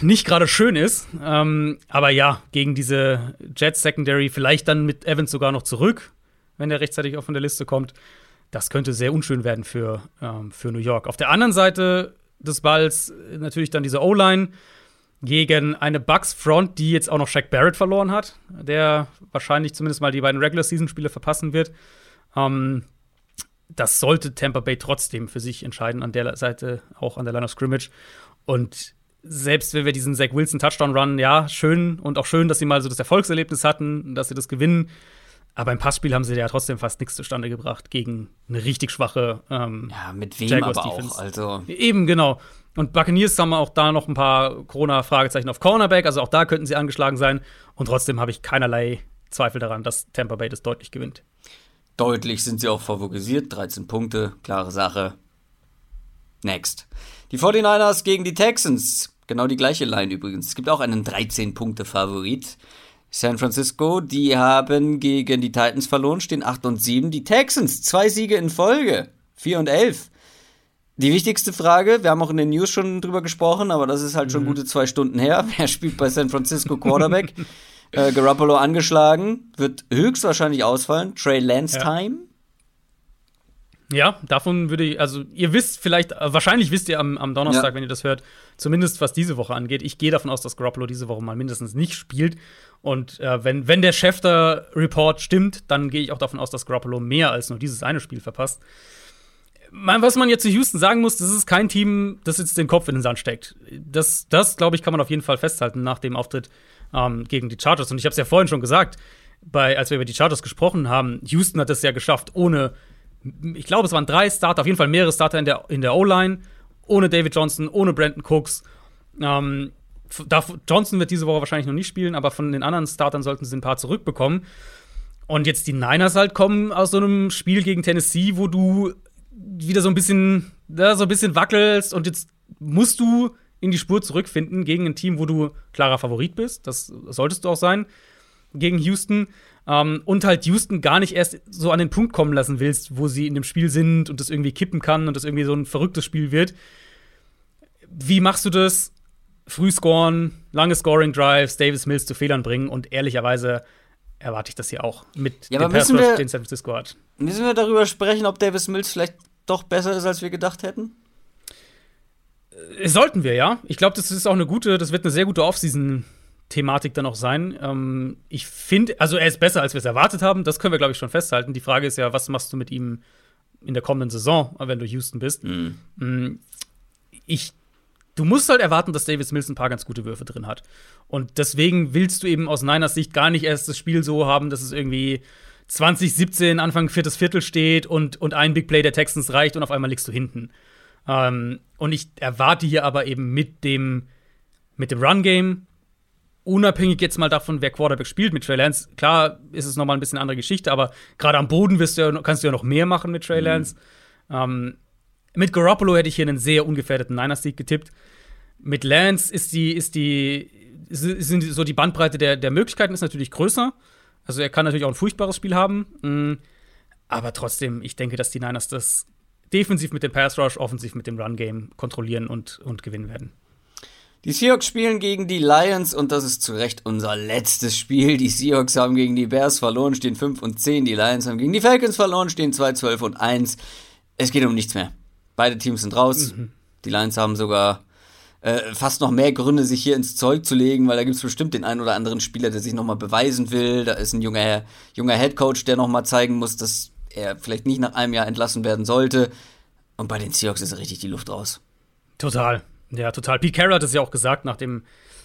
nicht gerade schön ist. Ähm, aber ja, gegen diese Jets Secondary, vielleicht dann mit Evans sogar noch zurück, wenn er rechtzeitig auch von der Liste kommt. Das könnte sehr unschön werden für, ähm, für New York. Auf der anderen Seite des Balls natürlich dann diese O-Line gegen eine Bucks-Front, die jetzt auch noch Shaq Barrett verloren hat, der wahrscheinlich zumindest mal die beiden Regular-Season-Spiele verpassen wird. Ähm, das sollte Tampa Bay trotzdem für sich entscheiden, an der Seite, auch an der Line of Scrimmage. Und selbst wenn wir diesen Zach Wilson Touchdown Run, ja, schön und auch schön, dass sie mal so das Erfolgserlebnis hatten, dass sie das gewinnen, aber im Passspiel haben sie ja trotzdem fast nichts zustande gebracht gegen eine richtig schwache ähm, Ja, mit wem Jaguars aber Defense. auch, also. Eben, genau. Und Buccaneers haben auch da noch ein paar Corona-Fragezeichen auf Cornerback, also auch da könnten sie angeschlagen sein. Und trotzdem habe ich keinerlei Zweifel daran, dass Tampa Bay das deutlich gewinnt. Deutlich sind sie auch favorisiert. 13 Punkte, klare Sache. Next. Die 49ers gegen die Texans. Genau die gleiche Line übrigens. Es gibt auch einen 13-Punkte-Favorit. San Francisco, die haben gegen die Titans verloren, stehen 8 und 7. Die Texans, zwei Siege in Folge, 4 und 11. Die wichtigste Frage, wir haben auch in den News schon drüber gesprochen, aber das ist halt schon mhm. gute zwei Stunden her. Wer spielt bei San Francisco Quarterback? äh, Garoppolo angeschlagen, wird höchstwahrscheinlich ausfallen. Trey Lance. Time. Ja, davon würde ich, also ihr wisst vielleicht, äh, wahrscheinlich wisst ihr am, am Donnerstag, ja. wenn ihr das hört, zumindest was diese Woche angeht. Ich gehe davon aus, dass Garoppolo diese Woche mal mindestens nicht spielt. Und äh, wenn, wenn der Schefter-Report stimmt, dann gehe ich auch davon aus, dass Garoppolo mehr als nur dieses eine Spiel verpasst. Was man jetzt zu Houston sagen muss, das ist kein Team, das jetzt den Kopf in den Sand steckt. Das, das glaube ich, kann man auf jeden Fall festhalten nach dem Auftritt ähm, gegen die Chargers. Und ich habe es ja vorhin schon gesagt, bei, als wir über die Chargers gesprochen haben, Houston hat es ja geschafft, ohne, ich glaube, es waren drei Starter, auf jeden Fall mehrere Starter in der, in der O-Line, ohne David Johnson, ohne Brandon Cooks. Ähm, Johnson wird diese Woche wahrscheinlich noch nicht spielen, aber von den anderen Startern sollten sie ein paar zurückbekommen. Und jetzt die Niners halt kommen aus so einem Spiel gegen Tennessee, wo du wieder so ein bisschen, ja, so ein bisschen wackelst und jetzt musst du in die Spur zurückfinden gegen ein Team, wo du klarer Favorit bist. Das solltest du auch sein gegen Houston. Ähm, und halt Houston gar nicht erst so an den Punkt kommen lassen willst, wo sie in dem Spiel sind und das irgendwie kippen kann und das irgendwie so ein verrücktes Spiel wird. Wie machst du das? Früh scoren, lange Scoring Drives, Davis Mills zu Fehlern bringen und ehrlicherweise erwarte ich das hier auch mit ja, dem Pass Rush, den San Francisco hat. Müssen wir darüber sprechen, ob Davis Mills vielleicht doch besser ist, als wir gedacht hätten? Äh, sollten wir, ja. Ich glaube, das ist auch eine gute, das wird eine sehr gute Offseason-Thematik dann auch sein. Ähm, ich finde, also er ist besser, als wir es erwartet haben. Das können wir, glaube ich, schon festhalten. Die Frage ist ja, was machst du mit ihm in der kommenden Saison, wenn du Houston bist? Mhm. Ich, du musst halt erwarten, dass Davis Mills ein paar ganz gute Würfe drin hat. Und deswegen willst du eben aus Niners Sicht gar nicht erst das Spiel so haben, dass es irgendwie 2017 Anfang viertes Viertel steht und, und ein Big Play der Texans reicht und auf einmal liegst du hinten. Ähm, und ich erwarte hier aber eben mit dem, mit dem Run-Game, unabhängig jetzt mal davon, wer Quarterback spielt mit Trey Lance, klar ist es nochmal ein bisschen andere Geschichte, aber gerade am Boden du ja, kannst du ja noch mehr machen mit Trey mhm. Lance. Mhm. Ähm, mit Garoppolo hätte ich hier einen sehr ungefährdeten Niners-Sieg getippt. Mit Lance ist die, ist die, sind so die Bandbreite der, der Möglichkeiten ist natürlich größer. Also er kann natürlich auch ein furchtbares Spiel haben. Mm, aber trotzdem, ich denke, dass die Niners das defensiv mit dem Pass Rush, offensiv mit dem Run Game kontrollieren und, und gewinnen werden. Die Seahawks spielen gegen die Lions und das ist zu Recht unser letztes Spiel. Die Seahawks haben gegen die Bears verloren, stehen 5 und 10. Die Lions haben gegen die Falcons verloren, stehen 2, 12 und 1. Es geht um nichts mehr. Beide Teams sind raus. Mhm. Die Lions haben sogar äh, fast noch mehr Gründe, sich hier ins Zeug zu legen, weil da gibt es bestimmt den einen oder anderen Spieler, der sich nochmal beweisen will. Da ist ein junger, junger Headcoach, der nochmal zeigen muss, dass er vielleicht nicht nach einem Jahr entlassen werden sollte. Und bei den Seahawks ist richtig die Luft raus. Total. Ja, total. Pete Carroll hat es ja auch gesagt nach dem,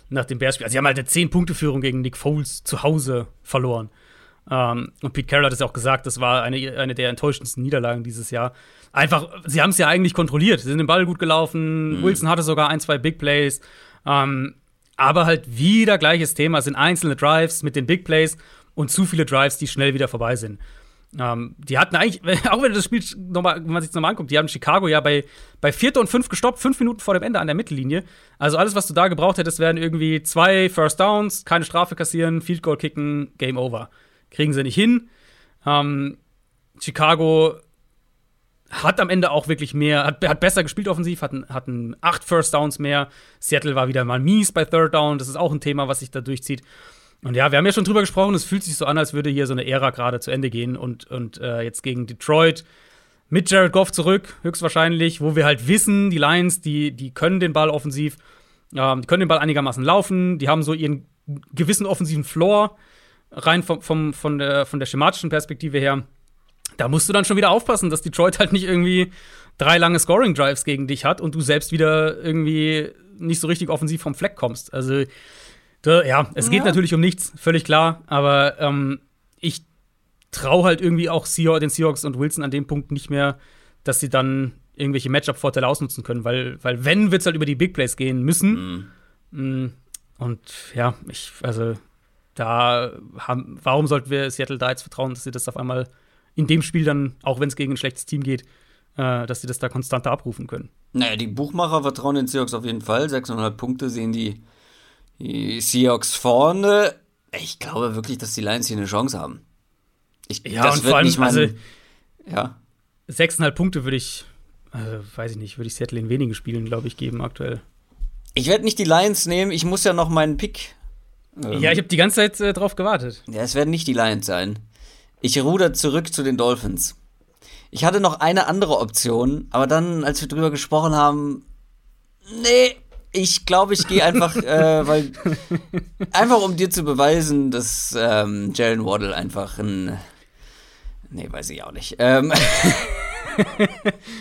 nach dem Bears-Spiel. Also, sie haben halt eine 10-Punkte-Führung gegen Nick Foles zu Hause verloren. Ähm, und Pete Carroll hat es ja auch gesagt, das war eine, eine der enttäuschendsten Niederlagen dieses Jahr. Einfach, sie haben es ja eigentlich kontrolliert. Sie sind den Ball gut gelaufen. Mhm. Wilson hatte sogar ein, zwei Big Plays. Ähm, aber halt wieder gleiches Thema. Es sind einzelne Drives mit den Big Plays und zu viele Drives, die schnell wieder vorbei sind. Ähm, die hatten eigentlich, auch wenn das Spiel nochmal, wenn man sich das nochmal anguckt, die haben Chicago ja bei, bei Vierter und Fünf gestoppt, fünf Minuten vor dem Ende an der Mittellinie. Also alles, was du da gebraucht hättest, wären irgendwie zwei First Downs, keine Strafe kassieren, Field Goal kicken, Game Over. Kriegen sie nicht hin. Ähm, Chicago hat am Ende auch wirklich mehr, hat, hat besser gespielt offensiv, hatten, hatten acht First Downs mehr. Seattle war wieder mal mies bei Third Down. Das ist auch ein Thema, was sich da durchzieht. Und ja, wir haben ja schon drüber gesprochen, es fühlt sich so an, als würde hier so eine Ära gerade zu Ende gehen und, und äh, jetzt gegen Detroit mit Jared Goff zurück, höchstwahrscheinlich, wo wir halt wissen, die Lions, die, die können den Ball offensiv, ähm, die können den Ball einigermaßen laufen, die haben so ihren gewissen offensiven Floor, rein vom, vom, von, der, von der schematischen Perspektive her. Da musst du dann schon wieder aufpassen, dass Detroit halt nicht irgendwie drei lange Scoring-Drives gegen dich hat und du selbst wieder irgendwie nicht so richtig offensiv vom Fleck kommst. Also ja, es geht ja. natürlich um nichts, völlig klar. Aber ähm, ich traue halt irgendwie auch den Seahawks und Wilson an dem Punkt nicht mehr, dass sie dann irgendwelche Matchup-Vorteile ausnutzen können, weil, weil wenn, wird es halt über die Big Plays gehen müssen. Mhm. Mm, und ja, ich, also da haben, warum sollten wir Seattle da jetzt vertrauen, dass sie das auf einmal in dem Spiel dann, auch wenn es gegen ein schlechtes Team geht, äh, dass sie das da konstanter abrufen können? Naja, die Buchmacher vertrauen den Seahawks auf jeden Fall. 6,5 Punkte sehen die, die Seahawks vorne. Ich glaube wirklich, dass die Lions hier eine Chance haben. Ich, ja, das und vor allem, nicht mein, also, ja. 6,5 Punkte würde ich, äh, weiß ich nicht, würde ich Seattle in wenigen Spielen, glaube ich, geben aktuell. Ich werde nicht die Lions nehmen, ich muss ja noch meinen Pick. Ähm, ja, ich habe die ganze Zeit äh, drauf gewartet. Ja, es werden nicht die Lions sein. Ich ruder zurück zu den Dolphins. Ich hatte noch eine andere Option, aber dann, als wir drüber gesprochen haben, nee, ich glaube, ich gehe einfach, äh, weil einfach um dir zu beweisen, dass ähm, Jalen Waddle einfach ein, nee, weiß ich auch nicht. Ähm,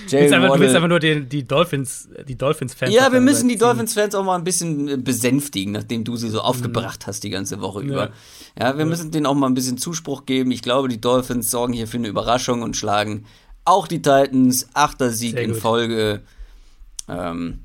willst einfach, du willst einfach nur die, die Dolphins, die Dolphins-Fans. Ja, wir müssen die Dolphins-Fans auch mal ein bisschen äh, besänftigen, nachdem du sie so aufgebracht hast die ganze Woche ja. über. Ja, wir ja. müssen denen auch mal ein bisschen Zuspruch geben. Ich glaube, die Dolphins sorgen hier für eine Überraschung und schlagen auch die Titans. Achter Sieg in Folge. Ähm,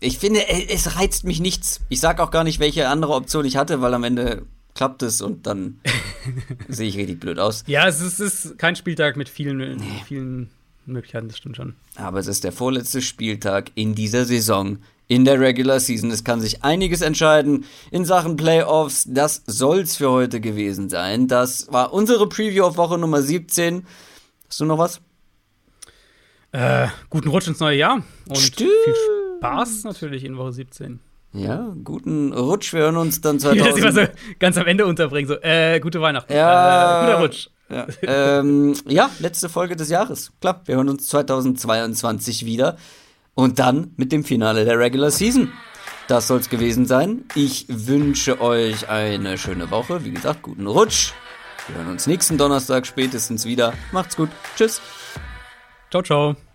ich finde, äh, es reizt mich nichts. Ich sag auch gar nicht, welche andere Option ich hatte, weil am Ende klappt es und dann sehe ich richtig blöd aus. Ja, es ist, es ist kein Spieltag mit vielen, nee. vielen Möglichkeiten, das stimmt schon. Aber es ist der vorletzte Spieltag in dieser Saison, in der Regular Season. Es kann sich einiges entscheiden in Sachen Playoffs. Das soll's für heute gewesen sein. Das war unsere Preview auf Woche Nummer 17. Hast du noch was? Äh, guten Rutsch ins neue Jahr und Stimmt. viel Spaß natürlich in Woche 17. Ja, guten Rutsch. Wir hören uns dann 2000. Ich das immer so ganz am Ende unterbringen. So, äh, gute Weihnachten. Ja, äh, guter Rutsch. Ja. ähm, ja, letzte Folge des Jahres. Klar, wir hören uns 2022 wieder. Und dann mit dem Finale der Regular Season. Das soll's gewesen sein. Ich wünsche euch eine schöne Woche. Wie gesagt, guten Rutsch. Wir hören uns nächsten Donnerstag spätestens wieder. Macht's gut. Tschüss. Ciao, ciao.